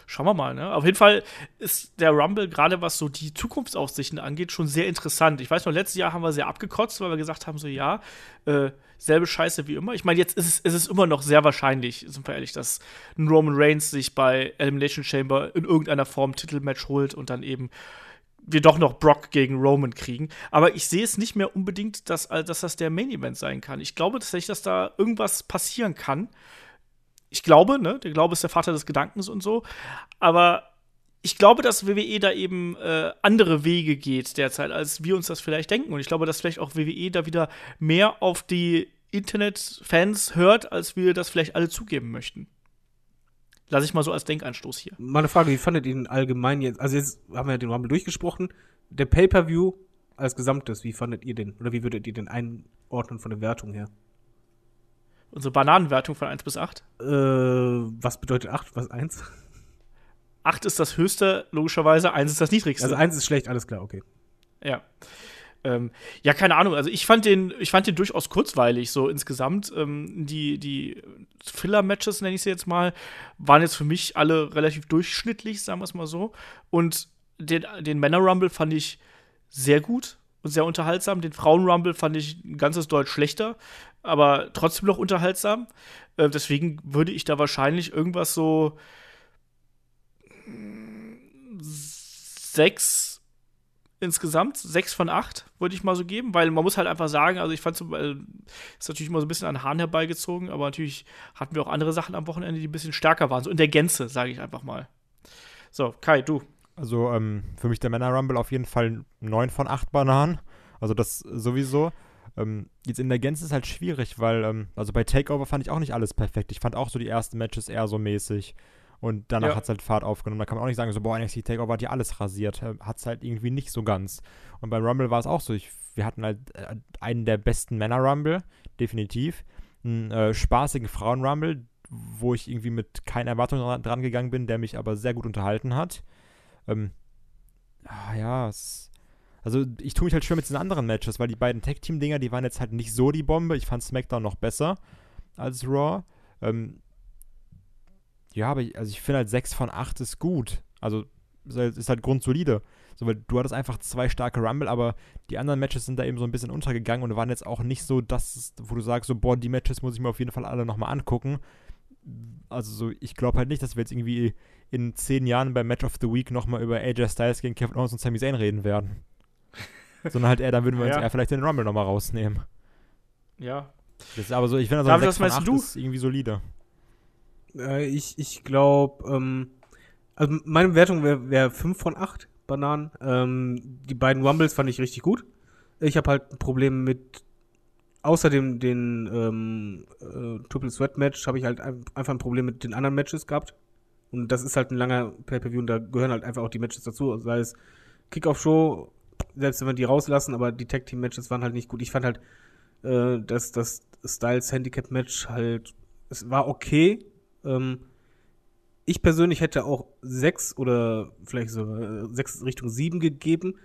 Schauen wir mal, ne? Auf jeden Fall ist der Rumble, gerade was so die Zukunftsaussichten angeht, schon sehr interessant. Ich weiß noch, letztes Jahr haben wir sehr abgekotzt, weil wir gesagt haben, so ja, äh, selbe Scheiße wie immer. Ich meine, jetzt ist es, ist es immer noch sehr wahrscheinlich, sind wir ehrlich, dass ein Roman Reigns sich bei Elimination Chamber in irgendeiner Form Titelmatch holt und dann eben wir doch noch Brock gegen Roman kriegen. Aber ich sehe es nicht mehr unbedingt, dass, äh, dass das der Main Event sein kann. Ich glaube tatsächlich, dass da irgendwas passieren kann. Ich glaube, ne, der Glaube ist der Vater des Gedankens und so. Aber ich glaube, dass WWE da eben äh, andere Wege geht derzeit, als wir uns das vielleicht denken. Und ich glaube, dass vielleicht auch WWE da wieder mehr auf die Internetfans hört, als wir das vielleicht alle zugeben möchten. Lass ich mal so als Denkanstoß hier. Mal eine Frage, wie fandet ihr den allgemein jetzt? Also jetzt haben wir ja den Rumble durchgesprochen. Der Pay-Per-View als Gesamtes, wie fandet ihr den? Oder wie würdet ihr den einordnen von der Wertung her? Unsere Bananenwertung von 1 bis 8. Äh, was bedeutet 8, was 1? 8 ist das höchste, logischerweise, 1 ist das niedrigste. Also 1 ist schlecht, alles klar, okay. Ja. Ähm, ja, keine Ahnung. Also ich fand den, ich fand den durchaus kurzweilig, so insgesamt. Ähm, die die Filler-Matches, nenne ich sie jetzt mal, waren jetzt für mich alle relativ durchschnittlich, sagen wir es mal so. Und den, den Männer-Rumble fand ich sehr gut und sehr unterhaltsam. Den Frauen-Rumble fand ich ein ganzes Deutsch schlechter, aber trotzdem noch unterhaltsam. Äh, deswegen würde ich da wahrscheinlich irgendwas so sechs insgesamt, sechs von acht, würde ich mal so geben, weil man muss halt einfach sagen, also ich fand so, äh, ist natürlich immer so ein bisschen an Haaren herbeigezogen, aber natürlich hatten wir auch andere Sachen am Wochenende, die ein bisschen stärker waren, so in der Gänze, sage ich einfach mal. So, Kai, du. Also ähm, für mich der Männer Rumble auf jeden Fall 9 von 8 Bananen. Also das sowieso. Ähm, jetzt in der Gänze ist halt schwierig, weil, ähm, also bei Takeover fand ich auch nicht alles perfekt. Ich fand auch so die ersten Matches eher so mäßig. Und danach Ja. hat es halt Fahrt aufgenommen. Da kann man auch nicht sagen, so, boah, NXT Takeover hat ja alles rasiert. Hat es halt irgendwie nicht so ganz. Und beim Rumble war es auch so. Ich, wir hatten halt äh, einen der besten Männer Rumble, definitiv. Einen äh, spaßigen Frauen Rumble, wo ich irgendwie mit keinen Erwartungen dran, dran gegangen bin, der mich aber sehr gut unterhalten hat. Ähm, ah, ja, es, also ich tue mich halt schwer mit diesen anderen Matches, weil die beiden Tag-Team-Dinger, die waren jetzt halt nicht so die Bombe. Ich fand SmackDown noch besser als Raw. Ähm, ja, aber ich, also ich finde halt 6 von 8 ist gut. Also ist halt, ist halt grundsolide. So, weil du hattest einfach zwei starke Rumble, aber die anderen Matches sind da eben so ein bisschen untergegangen und waren jetzt auch nicht so, dass, wo du sagst, so, boah, die Matches muss ich mir auf jeden Fall alle nochmal angucken. Also so, ich glaube halt nicht, dass wir jetzt irgendwie in zehn Jahren beim Match of the Week nochmal über AJ Styles gegen Kevin Owens und Sami Zayn reden werden. Sondern halt eher, dann würden wir uns Ja. eher vielleicht den Rumble nochmal rausnehmen. Ja. Das ist aber so, ich finde also David, ein was 6 von meinst 8 du? ist irgendwie solide. Äh, ich ich glaube, ähm, also meine Wertung wäre wär 5 von 8. Bananen. Ähm, die beiden Rumbles fand ich richtig gut. Ich habe halt ein Problem mit, außerdem den ähm, äh, Triple Sweat Match, habe ich halt ein, einfach ein Problem mit den anderen Matches gehabt. Und das ist halt ein langer Pay-Per-View und da gehören halt einfach auch die Matches dazu. Sei es Kickoff-Show, selbst wenn wir die rauslassen, aber die Tag-Team-Matches waren halt nicht gut. Ich fand halt, äh, dass das Styles Handicap-Match halt, es war okay. Ähm, ich persönlich hätte auch sechs oder vielleicht so äh, sechs Richtung sieben gegeben,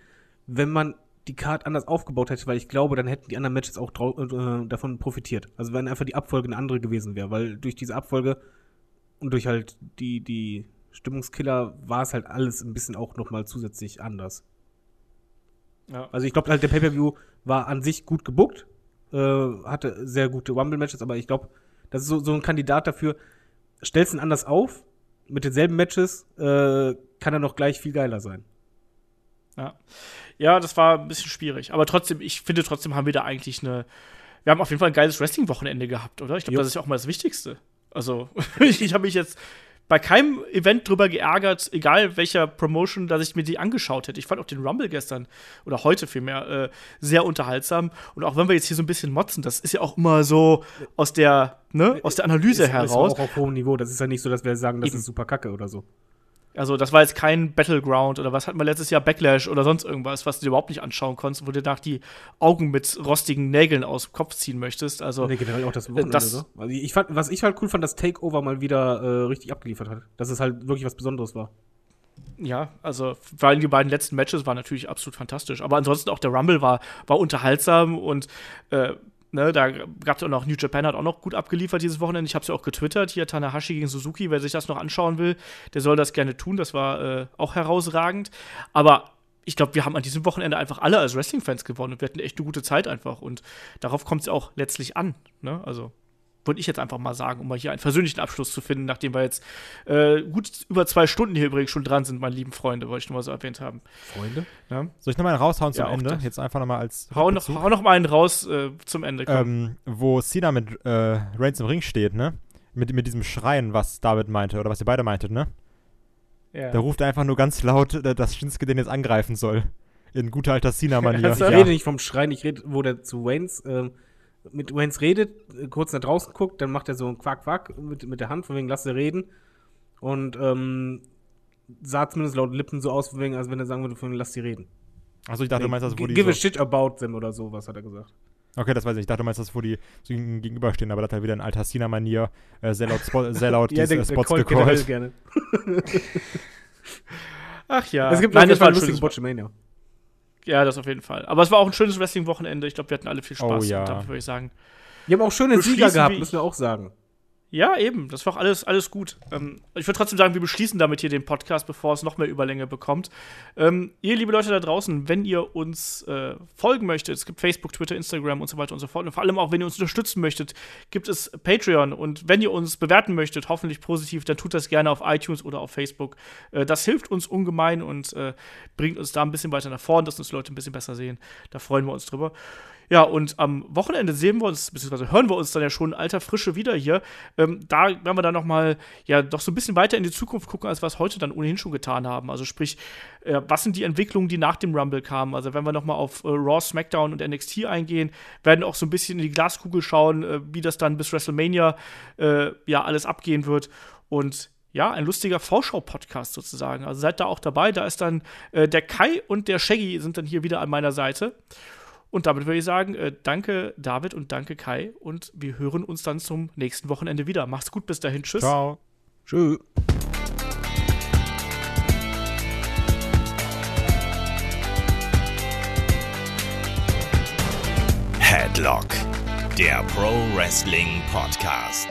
wenn man die Card anders aufgebaut hätte, weil ich glaube, dann hätten die anderen Matches auch äh, davon profitiert. Also wenn einfach die Abfolge eine andere gewesen wäre, weil durch diese Abfolge und durch halt die, die Stimmungskiller war es halt alles ein bisschen auch nochmal zusätzlich anders. Ja. Also ich glaube halt, der Pay-Per-View war an sich gut gebuckt, äh, hatte sehr gute Rumble-Matches, aber ich glaube, das ist so, so ein Kandidat dafür, stellst ihn anders auf, mit denselben Matches, äh, kann er noch gleich viel geiler sein. Ja. Ja, das war ein bisschen schwierig. Aber trotzdem, ich finde trotzdem haben wir da eigentlich eine. Wir haben auf jeden Fall ein geiles Wrestling-Wochenende gehabt, oder? Ich glaube, das ist ja auch mal das Wichtigste. Also, ich habe mich jetzt bei keinem Event drüber geärgert, egal welcher Promotion, dass ich mir die angeschaut hätte. Ich fand auch den Rumble gestern oder heute vielmehr äh, sehr unterhaltsam. Und auch wenn wir jetzt hier so ein bisschen motzen, das ist ja auch immer so aus der, ne, aus der Analyse ist, heraus. Ist auch auf hohem Niveau. Das ist ja nicht so, dass wir sagen, das Eben. ist super kacke oder so. Also, das war jetzt kein Battleground oder was hatten wir letztes Jahr Backlash oder sonst irgendwas, was du dir überhaupt nicht anschauen konntest, wo du nach die Augen mit rostigen Nägeln aus dem Kopf ziehen möchtest. Also, nee, generell auch das Wochenende das, so. Also ich fand, was ich halt cool fand, dass Takeover mal wieder äh, richtig abgeliefert hat. Dass es halt wirklich was Besonderes war. Ja, also vor allem die beiden letzten Matches waren natürlich absolut fantastisch. Aber ansonsten auch der Rumble war, war unterhaltsam und äh, Ne, da gab es auch noch, New Japan hat auch noch gut abgeliefert dieses Wochenende. Ich habe es ja auch getwittert, hier Tanahashi gegen Suzuki, wer sich das noch anschauen will, der soll das gerne tun. Das war äh, auch herausragend. Aber ich glaube, wir haben an diesem Wochenende einfach alle als Wrestling-Fans gewonnen und wir hatten echt eine gute Zeit einfach. Und darauf kommt es auch letztlich an. Ne? Also würde ich jetzt einfach mal sagen, um mal hier einen persönlichen Abschluss zu finden, nachdem wir jetzt äh, gut über zwei Stunden hier übrigens schon dran sind, meine lieben Freunde, wollte ich nur mal so erwähnt haben. Freunde? Ja. Soll ich nochmal einen raushauen zum ja, Ende? Das. Jetzt einfach nochmal als. Hau noch, hau noch mal einen raus äh, zum Ende. Ähm, wo Cena mit äh, Reigns im Ring steht, ne? Mit, mit diesem Schreien, was David meinte, oder was ihr beide meintet, ne? Ja. Da ruft er einfach nur ganz laut, äh, dass Shinsuke den jetzt angreifen soll. In guter alter Cena-Manier. Also, ich rede nicht vom Schreien, ich rede, wo der zu Waynes ähm, mit Waynes redet, kurz nach draußen guckt, dann macht er so ein Quack, Quack mit, mit der Hand, von wegen, lass sie reden. Und ähm, sah zumindest laut Lippen so aus, von wegen, als wenn er sagen würde, von wegen, lass sie reden. Achso, ich dachte, du meinst das, wo die. Give so a shit about them oder so, was hat er gesagt. Okay, das weiß ich. Ich dachte, du meinst das, wo die so gegenüberstehen, aber das hat halt wieder in alter Cena-Manier äh, sehr laut, Spo sehr laut ja, diese Spots gecallt. gerne. Ach ja. Es gibt Nein, das war ein lustigen Botchamania. Ja, das auf jeden Fall. Aber es war auch ein schönes Wrestling-Wochenende. Ich glaube, wir hatten alle viel Spaß. Oh, ja. damit würde ich sagen. Wir haben auch schöne Sieger gehabt, müssen wir auch sagen. Ja, eben. Das war auch alles, alles gut. Ähm, ich würde trotzdem sagen, wir beschließen damit hier den Podcast, bevor es noch mehr Überlänge bekommt. Ähm, ihr, liebe Leute da draußen, wenn ihr uns äh, folgen möchtet, es gibt Facebook, Twitter, Instagram und so weiter und so fort. Und vor allem auch, wenn ihr uns unterstützen möchtet, gibt es Patreon. Und wenn ihr uns bewerten möchtet, hoffentlich positiv, dann tut das gerne auf iTunes oder auf Facebook. Äh, das hilft uns ungemein und äh, bringt uns da ein bisschen weiter nach vorne, dass uns Leute ein bisschen besser sehen. Da freuen wir uns drüber. Ja, und am Wochenende sehen wir uns, beziehungsweise hören wir uns dann ja schon alter Frische wieder hier. Ähm, da werden wir dann noch mal, ja, doch so ein bisschen weiter in die Zukunft gucken, als wir es heute dann ohnehin schon getan haben. Also sprich, äh, was sind die Entwicklungen, die nach dem Rumble kamen? Also wenn wir noch mal auf äh, Raw, SmackDown und NXT eingehen, werden auch so ein bisschen in die Glaskugel schauen, äh, wie das dann bis WrestleMania äh, ja alles abgehen wird. Und ja, ein lustiger Vorschau-Podcast sozusagen. Also seid da auch dabei. Da ist dann äh, der Kai und der Shaggy sind dann hier wieder an meiner Seite. Und damit würde ich sagen, äh, danke David und danke Kai und wir hören uns dann zum nächsten Wochenende wieder. Macht's gut, bis dahin. Tschüss. Ciao. Tschüss. Headlock, der Pro Wrestling Podcast.